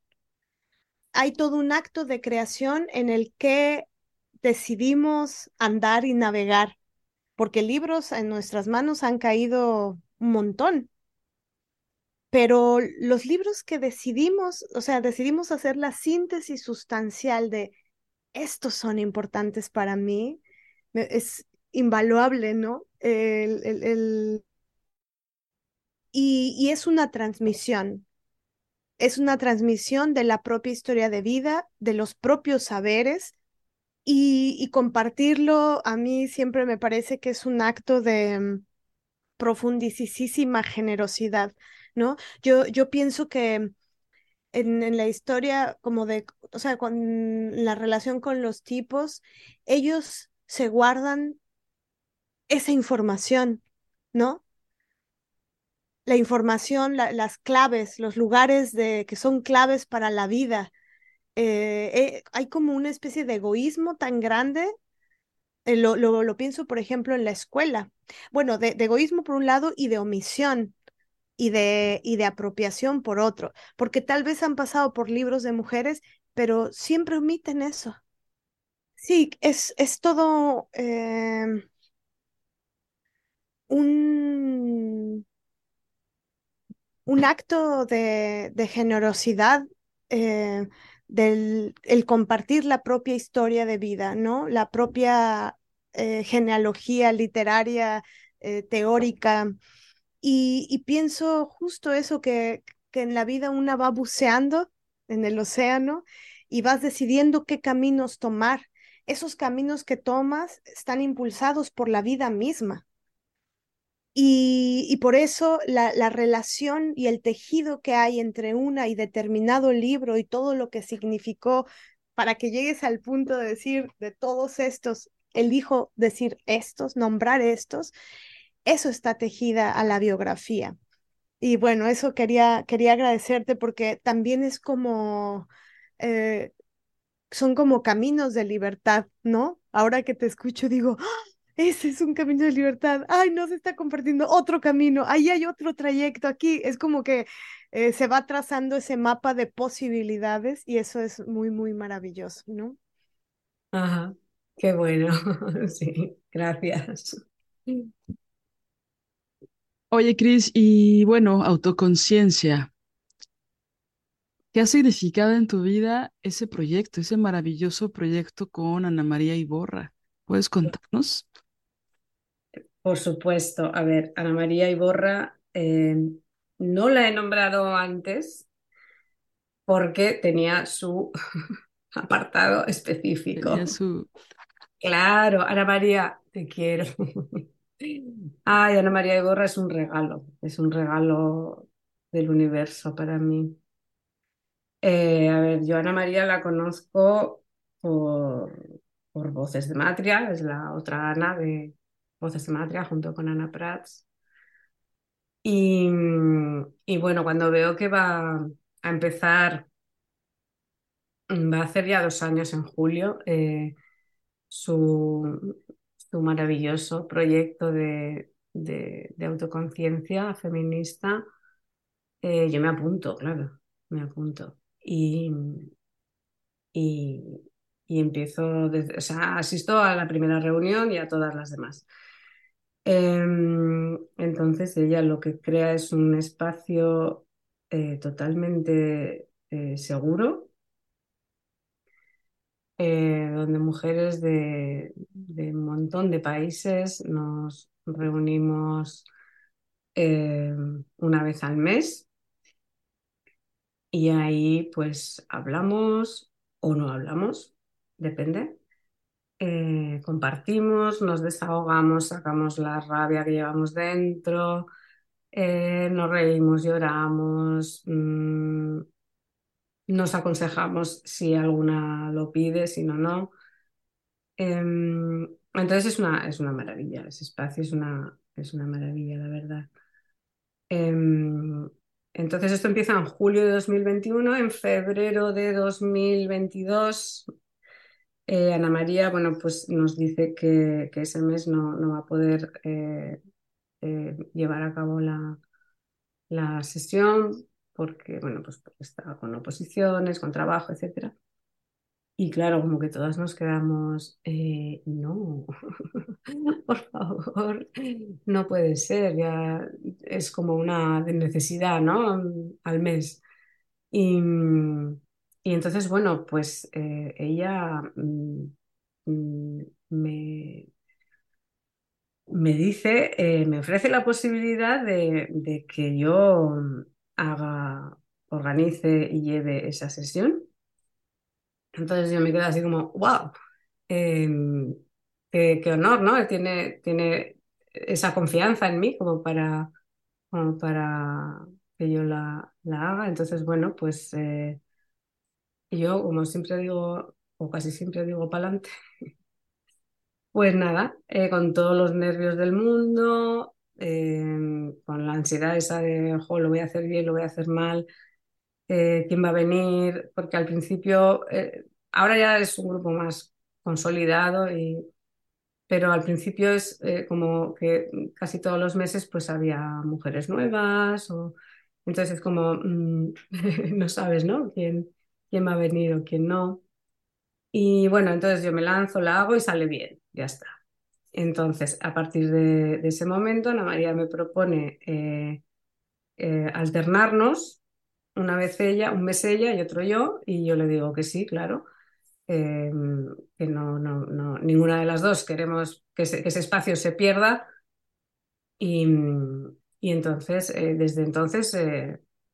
Hay todo un acto de creación en el que decidimos andar y navegar, porque libros en nuestras manos han caído un montón pero los libros que decidimos, o sea, decidimos hacer la síntesis sustancial de estos son importantes para mí, es invaluable, ¿no? El, y, y es una transmisión, es una transmisión de la propia historia de vida, de los propios saberes, y, y, compartirlo a mí siempre me parece que es un acto de mm, profundísima generosidad. ¿No? Yo, yo pienso que en, la historia, como de, o sea, con la relación con los tipos, ellos se guardan esa información, ¿no? La información, las claves, los lugares de, que son claves para la vida. Eh, eh, hay como una especie de egoísmo tan grande. Eh, lo, lo, pienso, por ejemplo, en la escuela. Bueno, de, de egoísmo por un lado y de omisión y de, y de apropiación por otro, porque tal vez han pasado por libros de mujeres, pero siempre omiten eso. Sí, es, es todo em, un, un acto de, generosidad eh, del el compartir la propia historia de vida, ¿no? La propia eh, genealogía literaria, eh, teórica. Y, pienso justo eso, que, que en la vida una va buceando en el océano y vas decidiendo qué caminos tomar. Esos caminos que tomas están impulsados por la vida misma. Y, por eso la, la, relación y el tejido que hay entre una y determinado libro y todo lo que significó para que llegues al punto de decir de todos estos, elijo decir estos, nombrar estos, eso está tejida a la biografía. Y bueno, eso quería, quería agradecerte porque también es como, eh, son como caminos de libertad, ¿no? Ahora que te escucho digo, ¡Ah! ese es un camino de libertad, ay, no se está compartiendo otro camino, ahí hay otro trayecto, aquí es como que eh, se va trazando ese mapa de posibilidades y eso es muy, muy maravilloso, ¿no? Ajá, qué bueno, [laughs] sí, gracias. Oye, Cris, y bueno, autoconciencia. ¿Qué ha significado en tu vida ese proyecto, ese maravilloso proyecto con Ana María Iborra? ¿Puedes contarnos? Por supuesto. A ver, Ana María Iborra eh, no la he nombrado antes porque tenía su [laughs] apartado específico. Tenía su... Claro, Ana María, te quiero. [laughs] Ay, Ana María Iborra es un regalo, es un regalo del universo para mí. Eh, a ver, yo Ana María la conozco por, por Voces de Matria, es la otra Ana de Voces de Matria junto con Ana Prats. Y, bueno, cuando veo que va a empezar, va a hacer ya dos años en julio, eh, su, su maravilloso proyecto de, de, autoconciencia feminista, eh, yo me apunto, claro, me apunto. Y, y, empiezo, desde, o sea, asisto a la primera reunión y a todas las demás. Em, entonces ella lo que crea es un espacio eh, totalmente eh, seguro eh, donde mujeres de, un montón de países nos reunimos eh, una vez al mes y ahí pues hablamos o no hablamos, depende. Eh, compartimos, nos desahogamos, sacamos la rabia que llevamos dentro, nos reímos, lloramos, mm, nos aconsejamos si alguna lo pide, si no, no. Em, entonces es una, es una maravilla, ese espacio es una, es una maravilla, la verdad. Em, entonces esto empieza en julio de 2021, en febrero de 2022. Eh, Ana María, bueno, pues nos dice que, ese mes no, no, va a poder eh, eh, llevar a cabo la, la sesión porque, bueno, pues estaba con oposiciones, con trabajo, etc. Y claro, como que todas nos quedamos, eh, no, [laughs] por favor, no puede ser, ya es como una necesidad, ¿no? Al mes. Y, entonces, bueno, pues eh, ella mm, mm, me, me dice, eh, me ofrece la posibilidad de que yo haga, organice y lleve esa sesión. Entonces yo me quedo así como, wow, em, qué, honor, ¿no? Tiene, tiene esa confianza en mí como para, para que yo la, la haga. Entonces, bueno, pues eh, yo, como siempre digo, o casi siempre digo para adelante, [laughs] pues nada, eh, con todos los nervios del mundo, Em, con la ansiedad esa de, ojo, lo voy a hacer bien, lo voy a hacer mal, eh, quién va a venir, porque al principio, eh, ahora ya es un grupo más consolidado y, pero al principio es eh, como que casi todos los meses pues había mujeres nuevas o entonces es como mm, [laughs] no sabes, ¿no? ¿Quién, quién va a venir o quién no. Y bueno, entonces yo me lanzo, la hago y sale bien, ya está. Entonces, a partir de, ese momento, Ana María me propone eh, eh, alternarnos, una vez ella, un mes ella y otro yo, y yo le digo que sí, claro, eh, que no, no, no, ninguna de las dos queremos que, ese espacio se pierda. Y, y entonces, desde entonces,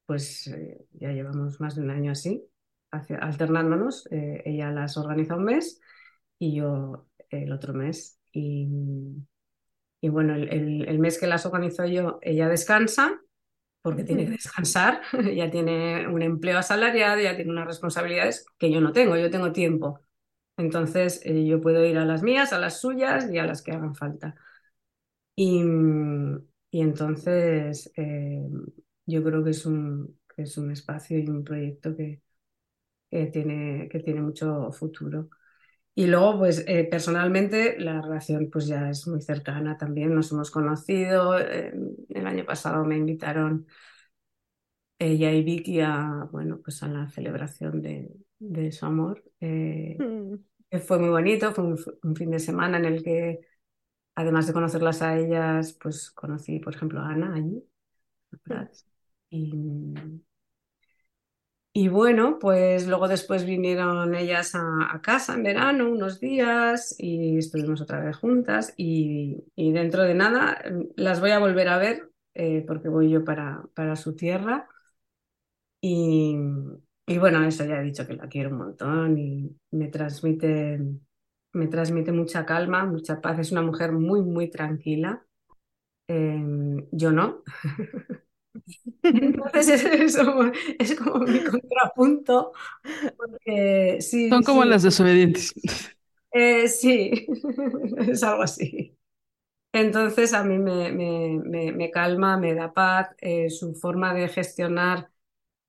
pues ya llevamos más de un año así, alternándonos. ella las organiza un mes y yo el otro mes. Y, y bueno, el, el, mes que las organizo yo, ella descansa porque tiene que descansar, [laughs] ya tiene un empleo asalariado, ya tiene unas responsabilidades que yo no tengo, yo tengo tiempo. Entonces eh, yo puedo ir a las mías, a las suyas y a las que hagan falta. Y, y entonces eh, yo creo que es, un, que es un espacio y un proyecto que, que, tiene, que tiene mucho futuro. Y luego, pues eh, personalmente la relación pues ya es muy cercana también, nos hemos conocido, eh, el año pasado me invitaron ella y Vicky a, bueno, pues a la celebración de, de su amor. Eh, mm. Fue muy bonito, fue un, fin de semana en el que, además de conocerlas a ellas, pues conocí, por ejemplo, a Ana allí. Y, y bueno, pues luego después vinieron ellas a, casa en verano unos días y estuvimos otra vez juntas y, dentro de nada las voy a volver a ver eh, porque voy yo para, para su tierra y, y, bueno, eso ya he dicho que la quiero un montón y me transmite, me transmite mucha calma, mucha paz. Es una mujer muy, muy tranquila. Em, yo no. [laughs] Entonces es, como mi contrapunto. Porque, sí, Son como las desobedientes. Eh, sí, [laughs] es algo así. Entonces a mí me, me, me, calma, me da paz, eh, su forma de gestionar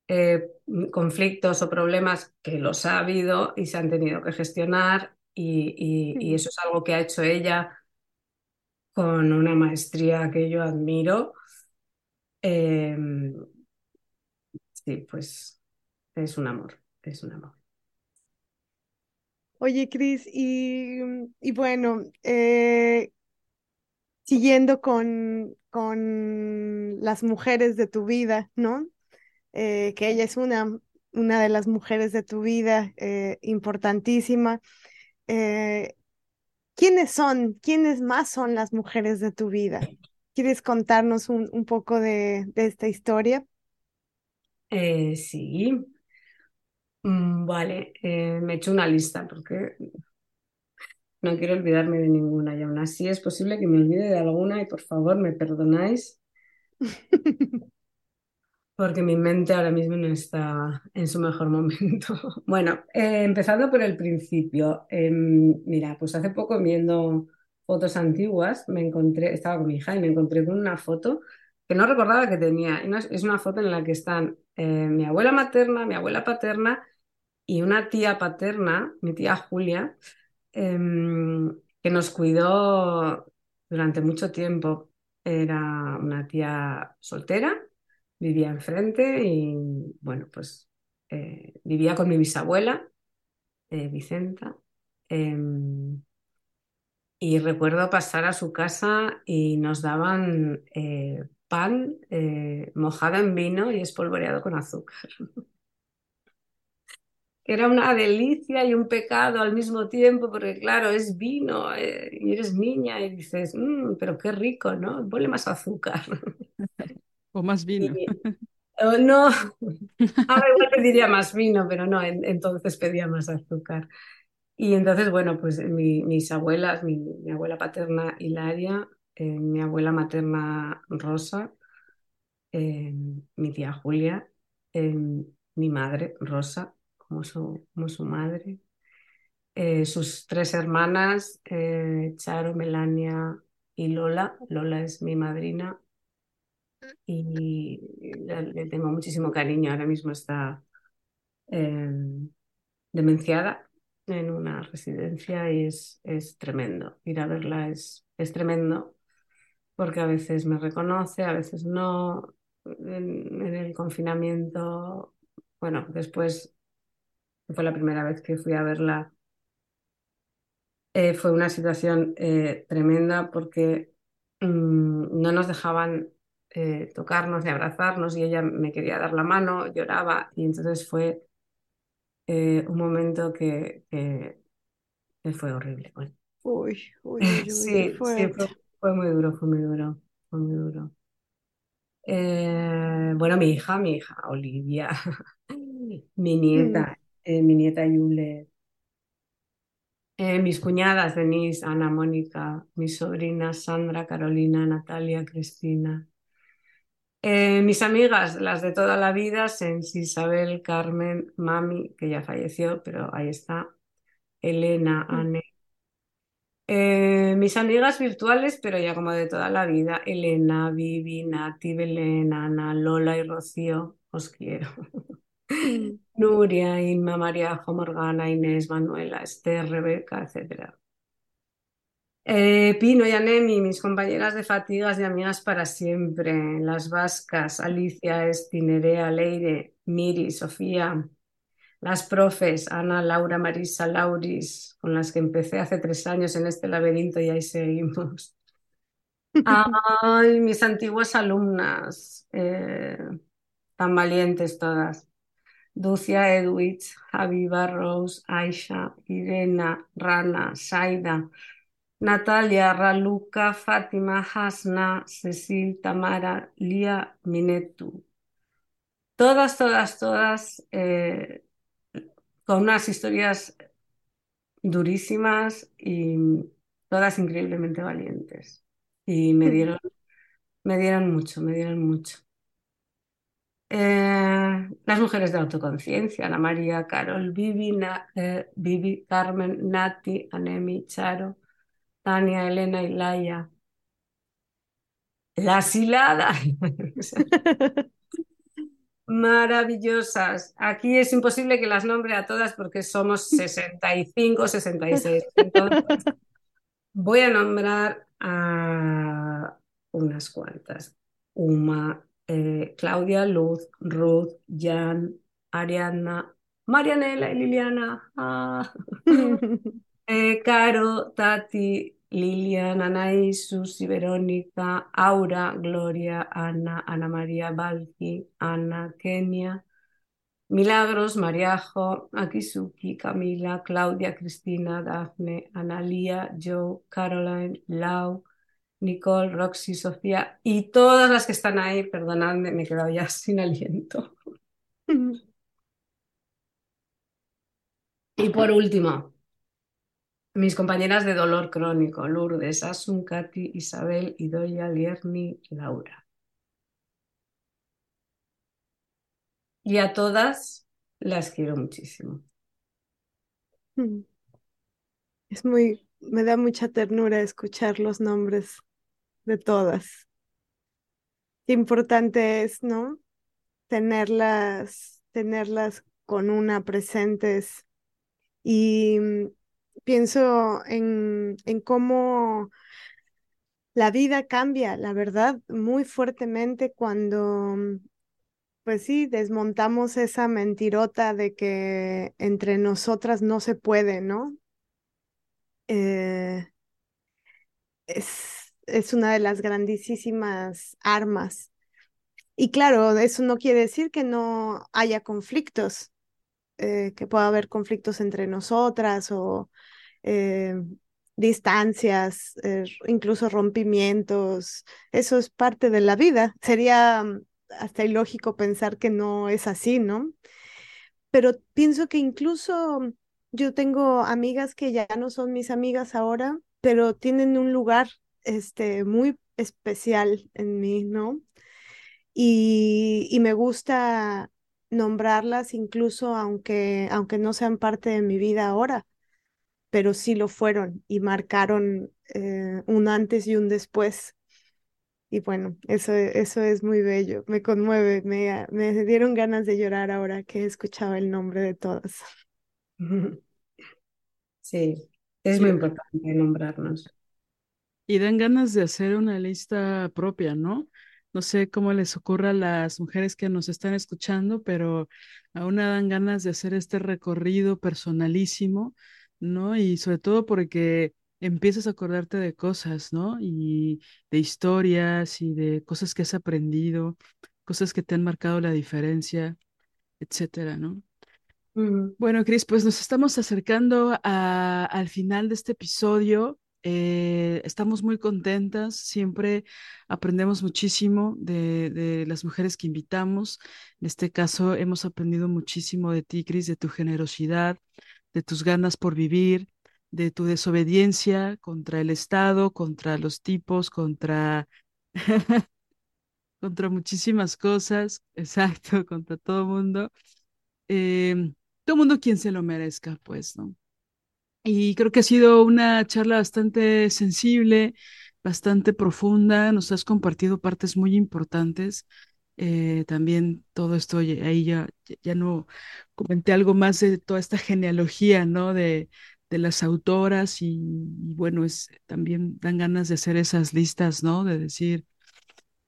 eh, conflictos o problemas que los ha habido y se han tenido que gestionar y, y, eso es algo que ha hecho ella con una maestría que yo admiro Em, sí, pues es un amor, es un amor. Oye, Cris, y, y, bueno, eh, siguiendo con, con las mujeres de tu vida, ¿no? Eh, que ella es una, una de las mujeres de tu vida eh, importantísima. ¿Quiénes son? ¿Quiénes más son las mujeres de tu vida? ¿Quieres contarnos un, un poco de, de, esta historia? Eh, sí. Mm, vale, eh, me he hecho una lista porque no quiero olvidarme de ninguna y aún así es posible que me olvide de alguna y por favor me perdonáis [laughs] porque mi mente ahora mismo no está en su mejor momento. [laughs] Bueno, eh, empezando por el principio. Em, mira, pues hace poco viendo fotos antiguas, me encontré, estaba con mi hija y me encontré con una foto que no recordaba que tenía. Es una foto en la que están eh, mi abuela materna, mi abuela paterna y una tía paterna, mi tía Julia, em, que nos cuidó durante mucho tiempo. Era una tía soltera, vivía enfrente y, bueno, pues eh, vivía con mi bisabuela, eh, Vicenta. Em, y recuerdo pasar a su casa y nos daban eh, pan eh, mojado en vino y espolvoreado con azúcar. [laughs] Era una delicia y un pecado al mismo tiempo, porque claro, es vino eh, y eres niña y dices, mm, pero qué rico, ¿no? Ponle más azúcar. [laughs] O más vino. Oh, no, [laughs] ahora igual pediría más vino, pero no, entonces pedía más azúcar. Y entonces, bueno, pues mis abuelas, mi, abuela paterna Hilaria, eh, mi abuela materna Rosa, eh, mi tía Julia, eh, mi madre Rosa, como su, como su madre, sus tres hermanas, Charo, Melania y Lola. Lola es mi madrina y le, tengo muchísimo cariño. Ahora mismo está demenciada en una residencia y es, es tremendo. Ir a verla es, es tremendo porque a veces me reconoce, a veces no. En, el confinamiento, bueno, después fue la primera vez que fui a verla. Eh, fue una situación eh, tremenda porque mm, no nos dejaban eh, tocarnos y abrazarnos y ella me quería dar la mano, lloraba y entonces fue un momento que, que, que fue horrible. Bueno, Uy, uy, uy, [laughs] sí, fue, fue muy duro, fue muy duro, fue muy duro. Eh, bueno, mi hija, mi hija, Olivia, [laughs] mi Mm, nieta, eh, mi nieta Yule, eh, mis cuñadas Denise, Ana, Mónica, mis sobrinas Sandra, Carolina, Natalia, Cristina. Eh, mis amigas, las de toda la vida, Sensi, Isabel, Carmen, Mami, que ya falleció, pero ahí está, Elena, mm. Anne. Eh, mis amigas virtuales, pero ya como de toda la vida, Elena, Vivi, Nati, Belén, Ana, Lola y Rocío, os quiero. Mm. [laughs] Nuria, Inma, Mariajo, Morgana, Inés, Manuela, Esther, Rebeca, etc. Eh, Pino y Anemi, mis compañeras de fatigas y amigas para siempre, las vascas, Alicia, Esti, Nerea, Leire, Miri, Sofía, las profes, Ana, Laura, Marisa, Lauris, con las que empecé hace tres años en este laberinto y ahí seguimos. [laughs] Ay, mis antiguas alumnas, eh, tan valientes todas. Ducia, Edwidge, Javiva, Rose, Aisha, Irena, Rana, Saida, Natalia, Raluca, Fátima, Hasna, Cecil, Tamara, Lía, Minetu. Todas, todas, todas eh, con unas historias durísimas y todas increíblemente valientes. Y me dieron, me dieron mucho, me dieron mucho. Eh, las mujeres de autoconciencia, Ana María, Carol, Vivi, Na- eh, Vivi, Carmen, Nati, Anemi, Charo, Tania, Elena y Laia. Las hiladas. [laughs] Maravillosas. Aquí es imposible que las nombre a todas porque somos 65, 66. Entonces, voy a nombrar a unas cuantas. Uma, eh, Claudia, Luz, Ruth, Jan, Ariadna, Marianela y Liliana. Ah. [laughs] Eh, Caro, Tati, Lilian, Anaís, Susi, Verónica, Aura, Gloria, Ana, Ana María, Valky, Ana, Kenia, Milagros, Mariajo, Akisuki, Camila, Claudia, Cristina, Dafne, Analía, Joe, Caroline, Lau, Nicole, Roxy, Sofía y todas las que están ahí, perdonadme, me he quedado ya [laughs] sin aliento. [laughs] Y por último, mis compañeras de dolor crónico, Lourdes, Asun, Katy, Isabel, Idoia, Lierni, Laura. Y a todas las quiero muchísimo. Mm. Es muy, me da mucha ternura escuchar los nombres de todas. Qué importante es, ¿no? Tenerlas, tenerlas con una presentes. Y pienso en, en cómo la vida cambia, la verdad, muy fuertemente cuando, mm, pues sí, desmontamos esa mentirota de que entre nosotras no se puede, ¿no? Eh, es, es una de las grandísimas armas. Y claro, eso no quiere decir que no haya conflictos, eh, que pueda haber conflictos entre nosotras o eh, distancias, eh, incluso rompimientos. Eso es parte de la vida. Sería mm, hasta ilógico pensar que no es así, ¿no? Pero pienso que incluso yo tengo amigas que ya no son mis amigas ahora, pero tienen un lugar este, muy especial en mí, ¿no? Y, y me gusta nombrarlas incluso aunque, aunque no sean parte de mi vida ahora, pero sí lo fueron y marcaron eh, un antes y un después. Y bueno, eso, eso es muy bello, me conmueve, me, me dieron ganas de llorar ahora que he escuchado el nombre de todas. [laughs] Sí, es muy importante nombrarnos. Y dan ganas de hacer una lista propia, ¿no? No sé cómo les ocurra a las mujeres que nos están escuchando, pero aún dan ganas de hacer este recorrido personalísimo, ¿no? Y sobre todo porque empiezas a acordarte de cosas, ¿no? Y de historias y de cosas que has aprendido, cosas que te han marcado la diferencia, etcétera, ¿no? Bueno, Cris, pues nos estamos acercando al final de este episodio. Eh, estamos muy contentas, siempre aprendemos muchísimo de, las mujeres que invitamos. En este caso, hemos aprendido muchísimo de ti, Cris, de tu generosidad, de tus ganas por vivir, de tu desobediencia contra el Estado, contra los tipos, contra, [laughs] contra muchísimas cosas, [laughs] exacto, contra todo mundo. Eh, todo mundo quien se lo merezca, pues, ¿no? Y creo que ha sido una charla bastante sensible, bastante profunda, nos has compartido partes muy importantes. Eh, también todo esto, ahí ya, ya no comenté algo más de toda esta genealogía, ¿no? De, de las autoras y, y, bueno, es, también dan ganas de hacer esas listas, ¿no? De decir,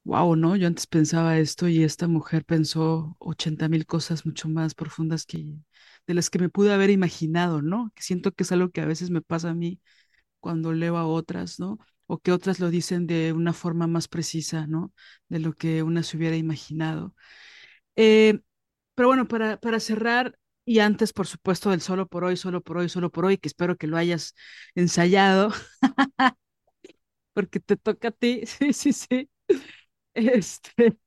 wow, ¿no? Yo antes pensaba esto y esta mujer pensó 80 mil cosas mucho más profundas que, de las que me pude haber imaginado, ¿no? Que siento que es algo que a veces me pasa a mí cuando leo a otras, ¿no? O que otras lo dicen de una forma más precisa, ¿no? De lo que una se hubiera imaginado. Eh, pero bueno, para, para cerrar, y antes, por supuesto, del solo por hoy, solo por hoy, solo por hoy, que espero que lo hayas ensayado, [laughs] porque te toca a ti, [laughs] sí, sí, sí. Este,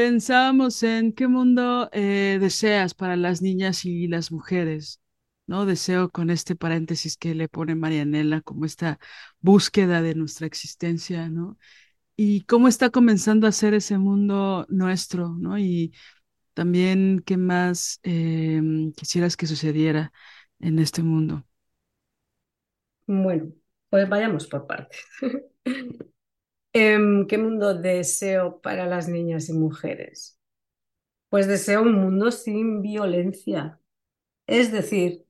Pensábamos en qué mundo eh, deseas para las niñas y las mujeres, ¿no? Deseo con este paréntesis que le pone Marianela como esta búsqueda de nuestra existencia, ¿no? Y cómo está comenzando a ser ese mundo nuestro, ¿no? Y también qué más em, quisieras que sucediera en este mundo. Bueno, pues vayamos por partes. [laughs] Em, ¿Qué mundo deseo para las niñas y mujeres? Pues deseo un mundo sin violencia, es decir,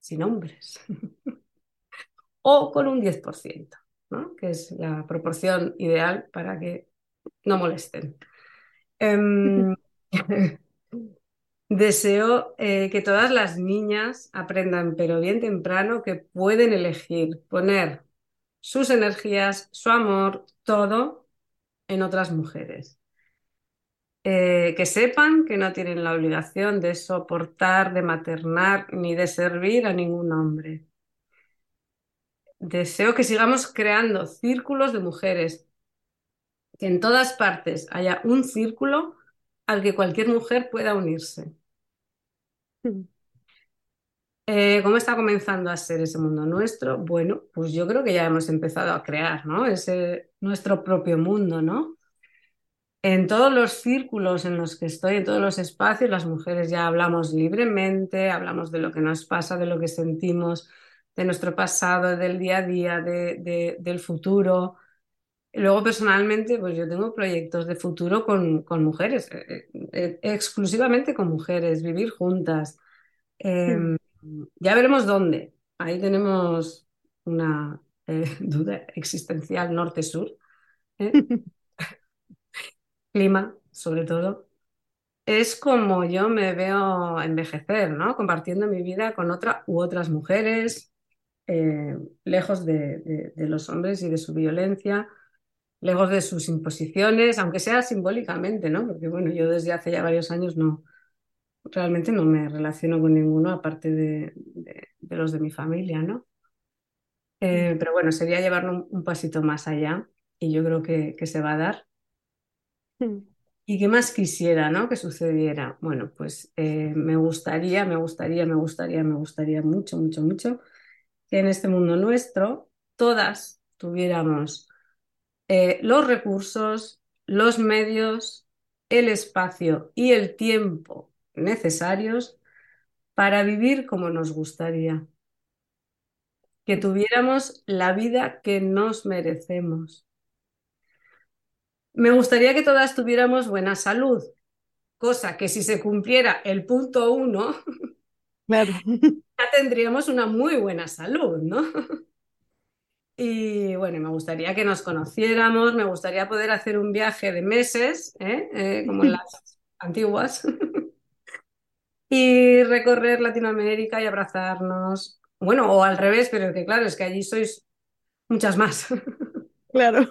sin hombres, [laughs] o con un 10%, ¿no? que es la proporción ideal para que no molesten. Em, [laughs] deseo eh, que todas las niñas aprendan, pero bien temprano, que pueden elegir poner sus energías, su amor, todo en otras mujeres. Eh, que sepan que no tienen la obligación de soportar, de maternar ni de servir a ningún hombre. Deseo que sigamos creando círculos de mujeres, que en todas partes haya un círculo al que cualquier mujer pueda unirse. Hmm. Eh, ¿Cómo está comenzando a ser ese mundo nuestro? Bueno, pues yo creo que ya hemos empezado a crear, ¿no? Ese nuestro propio mundo, ¿no? En todos los círculos en los que estoy, en todos los espacios, las mujeres ya hablamos libremente, hablamos de lo que nos pasa, de lo que sentimos, de nuestro pasado, del día a día, del futuro. Luego, personalmente, pues yo tengo proyectos de futuro con, mujeres, eh, eh, exclusivamente con mujeres, vivir juntas. Em, ya veremos dónde. Ahí tenemos una eh, [laughs] duda existencial norte-sur. ¿eh? [laughs] Clima, sobre todo. Es como yo me veo envejecer, ¿no? Compartiendo mi vida con otra u otras mujeres, eh, lejos de, de, los hombres y de su violencia, lejos de sus imposiciones, aunque sea simbólicamente, ¿no? Porque bueno, yo desde hace ya varios años no, realmente no me relaciono con ninguno aparte de, los de mi familia, ¿no? Eh, pero bueno, sería llevarlo un, pasito más allá y yo creo que, se va a dar. ¿Y qué más quisiera, ¿no? Que sucediera. Bueno, pues eh, me gustaría, me gustaría, me gustaría, me gustaría mucho, mucho, mucho que en este mundo nuestro todas tuviéramos eh, los recursos, los medios, el espacio y el tiempo necesarios para vivir como nos gustaría. Que tuviéramos la vida que nos merecemos. Me gustaría que todas tuviéramos buena salud, cosa que si se cumpliera el punto uno, [laughs] [laughs] ya tendríamos una muy buena salud, ¿no? [laughs] Y bueno, me gustaría que nos conociéramos, me gustaría poder hacer un viaje de meses, ¿eh? Eh, como en las antiguas, y recorrer Latinoamérica y abrazarnos. Bueno, o al revés, pero que claro, es que allí sois muchas más. [laughs] Claro.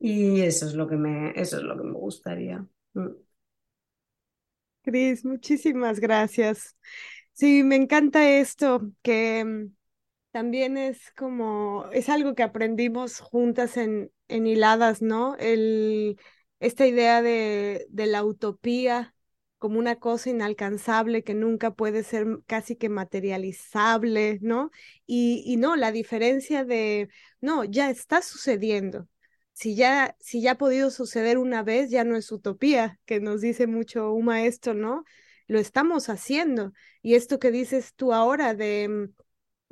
Y eso es lo que me, eso es lo que me gustaría. Mm. Cris, muchísimas gracias. Sí, me encanta esto, que mm, también es como, es algo que aprendimos juntas en, en Hiladas, ¿no? El, esta idea de, de la utopía como una cosa inalcanzable que nunca puede ser casi que materializable, ¿no? Y, no, la diferencia de, no, ya está sucediendo. Si ya, si ya ha podido suceder una vez, ya no es utopía, que nos dice mucho un maestro, ¿no? Lo estamos haciendo. Y esto que dices tú ahora de mm,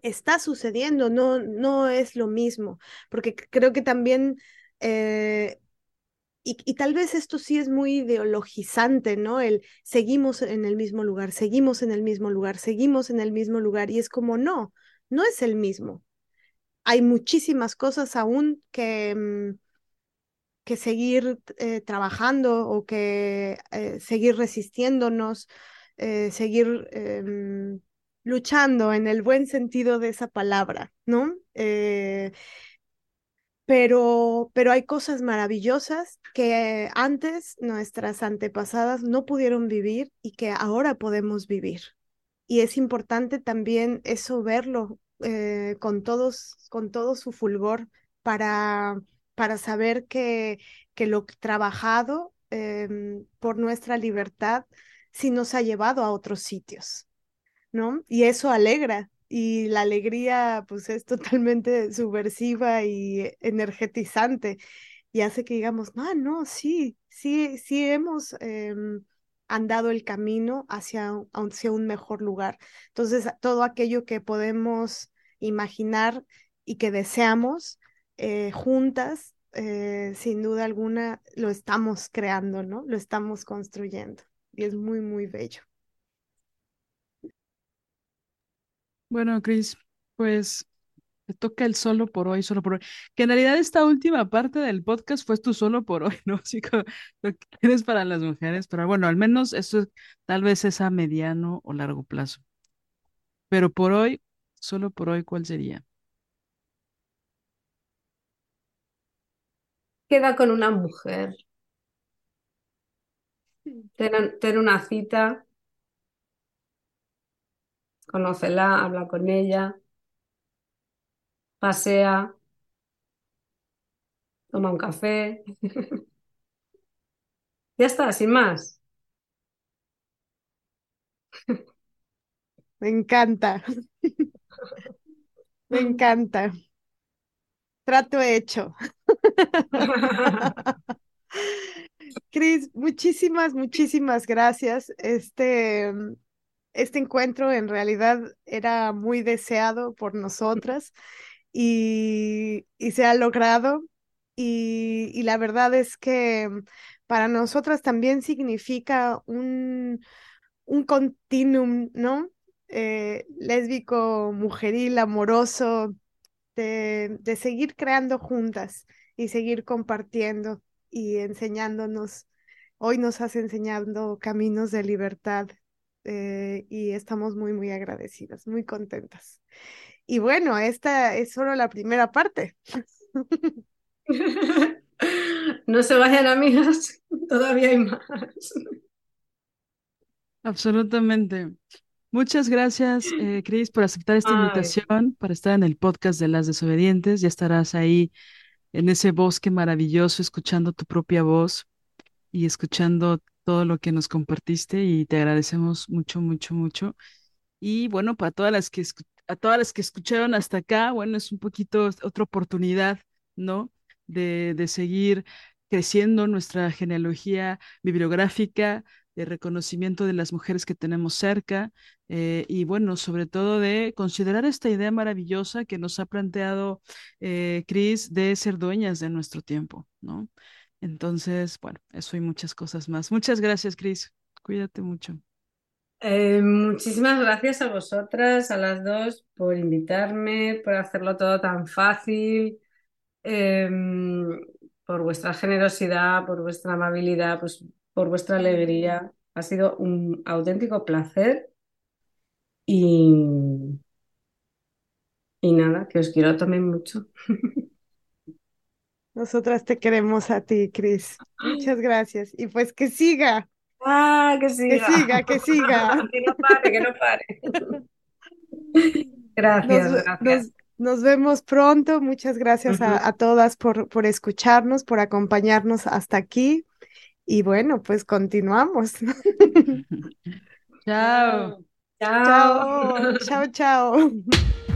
está sucediendo, no, no es lo mismo, porque creo que también eh, y, tal vez esto sí es muy ideologizante, ¿no? El seguimos en el mismo lugar, seguimos en el mismo lugar, seguimos en el mismo lugar, y es como, no, no es el mismo. Hay muchísimas cosas aún que, mm, que seguir eh, trabajando o que eh, seguir resistiéndonos, eh, seguir em, luchando en el buen sentido de esa palabra, ¿no? Pero, pero hay cosas maravillosas que antes nuestras antepasadas no pudieron vivir y que ahora podemos vivir. Y es importante también eso verlo eh, con, todos, con todo su fulgor para, para saber que, que lo trabajado em, por nuestra libertad sí nos ha llevado a otros sitios, ¿no? Y eso alegra, y la alegría pues es totalmente subversiva y energetizante y hace que digamos, ah, no, sí, sí, sí hemos em, andado el camino hacia, hacia un mejor lugar. Entonces, todo aquello que podemos imaginar y que deseamos eh, juntas, eh, sin duda alguna, lo estamos creando, ¿no? Lo estamos construyendo y es muy, muy bello. Bueno, Cris, pues te toca el solo por hoy, solo por hoy. Que en realidad esta última parte del podcast fue tu solo por hoy, [laughs] ¿no? Así como lo que quieres para las mujeres, pero bueno, al menos eso tal vez es a mediano o largo plazo. Pero por hoy, solo por hoy, ¿cuál sería? Queda con una mujer. Tener una cita conócela, habla con ella, pasea, toma un café. [laughs] ya está, sin más. [laughs] Me encanta. [laughs] Me encanta. Trato hecho. Cris, muchísimas, muchísimas gracias. Este, este encuentro en realidad era muy deseado por nosotras y, se ha logrado. Y, la verdad es que para nosotras también significa un, un continuum, ¿no? Eh, lésbico, mujeril, amoroso, de, de seguir creando juntas y seguir compartiendo y enseñándonos. Hoy nos has enseñado caminos de libertad eh, y estamos muy, muy agradecidas, muy contentas. Y bueno, esta es solo la primera parte. [laughs] No se vayan, amigas, [laughs] todavía hay más. Absolutamente. Muchas gracias, eh, Cris, por aceptar esta invitación para estar en el podcast de las desobedientes. Ya estarás ahí en ese bosque maravilloso, escuchando tu propia voz y escuchando todo lo que nos compartiste y te agradecemos mucho, mucho, mucho. Y bueno, para todas las que a todas las que escucharon hasta acá, bueno, es un poquito otra oportunidad, ¿no? De, de seguir creciendo nuestra genealogía bibliográfica, de reconocimiento de las mujeres que tenemos cerca eh, y bueno, sobre todo de considerar esta idea maravillosa que nos ha planteado eh, Cris de ser dueñas de nuestro tiempo, ¿no? Entonces, bueno, eso y muchas cosas más. Muchas gracias, Cris. Cuídate mucho. Eh, muchísimas gracias a vosotras, a las dos, por invitarme, por hacerlo todo tan fácil, em, por vuestra generosidad, por vuestra amabilidad, pues, por vuestra alegría. Ha sido un auténtico placer y, y nada, que os quiero también mucho. [laughs] Nosotras te queremos a ti, Cris. Muchas gracias. Y pues que siga. Ah, que Que siga. siga, que siga. [laughs] Que no pare, que no pare. [laughs] Gracias, Nos, gracias. nos, nos vemos pronto. Muchas gracias a, a todas por, por escucharnos, por acompañarnos hasta aquí. Y bueno, pues continuamos. [laughs] Chao. Chao. Chao, chao, chao.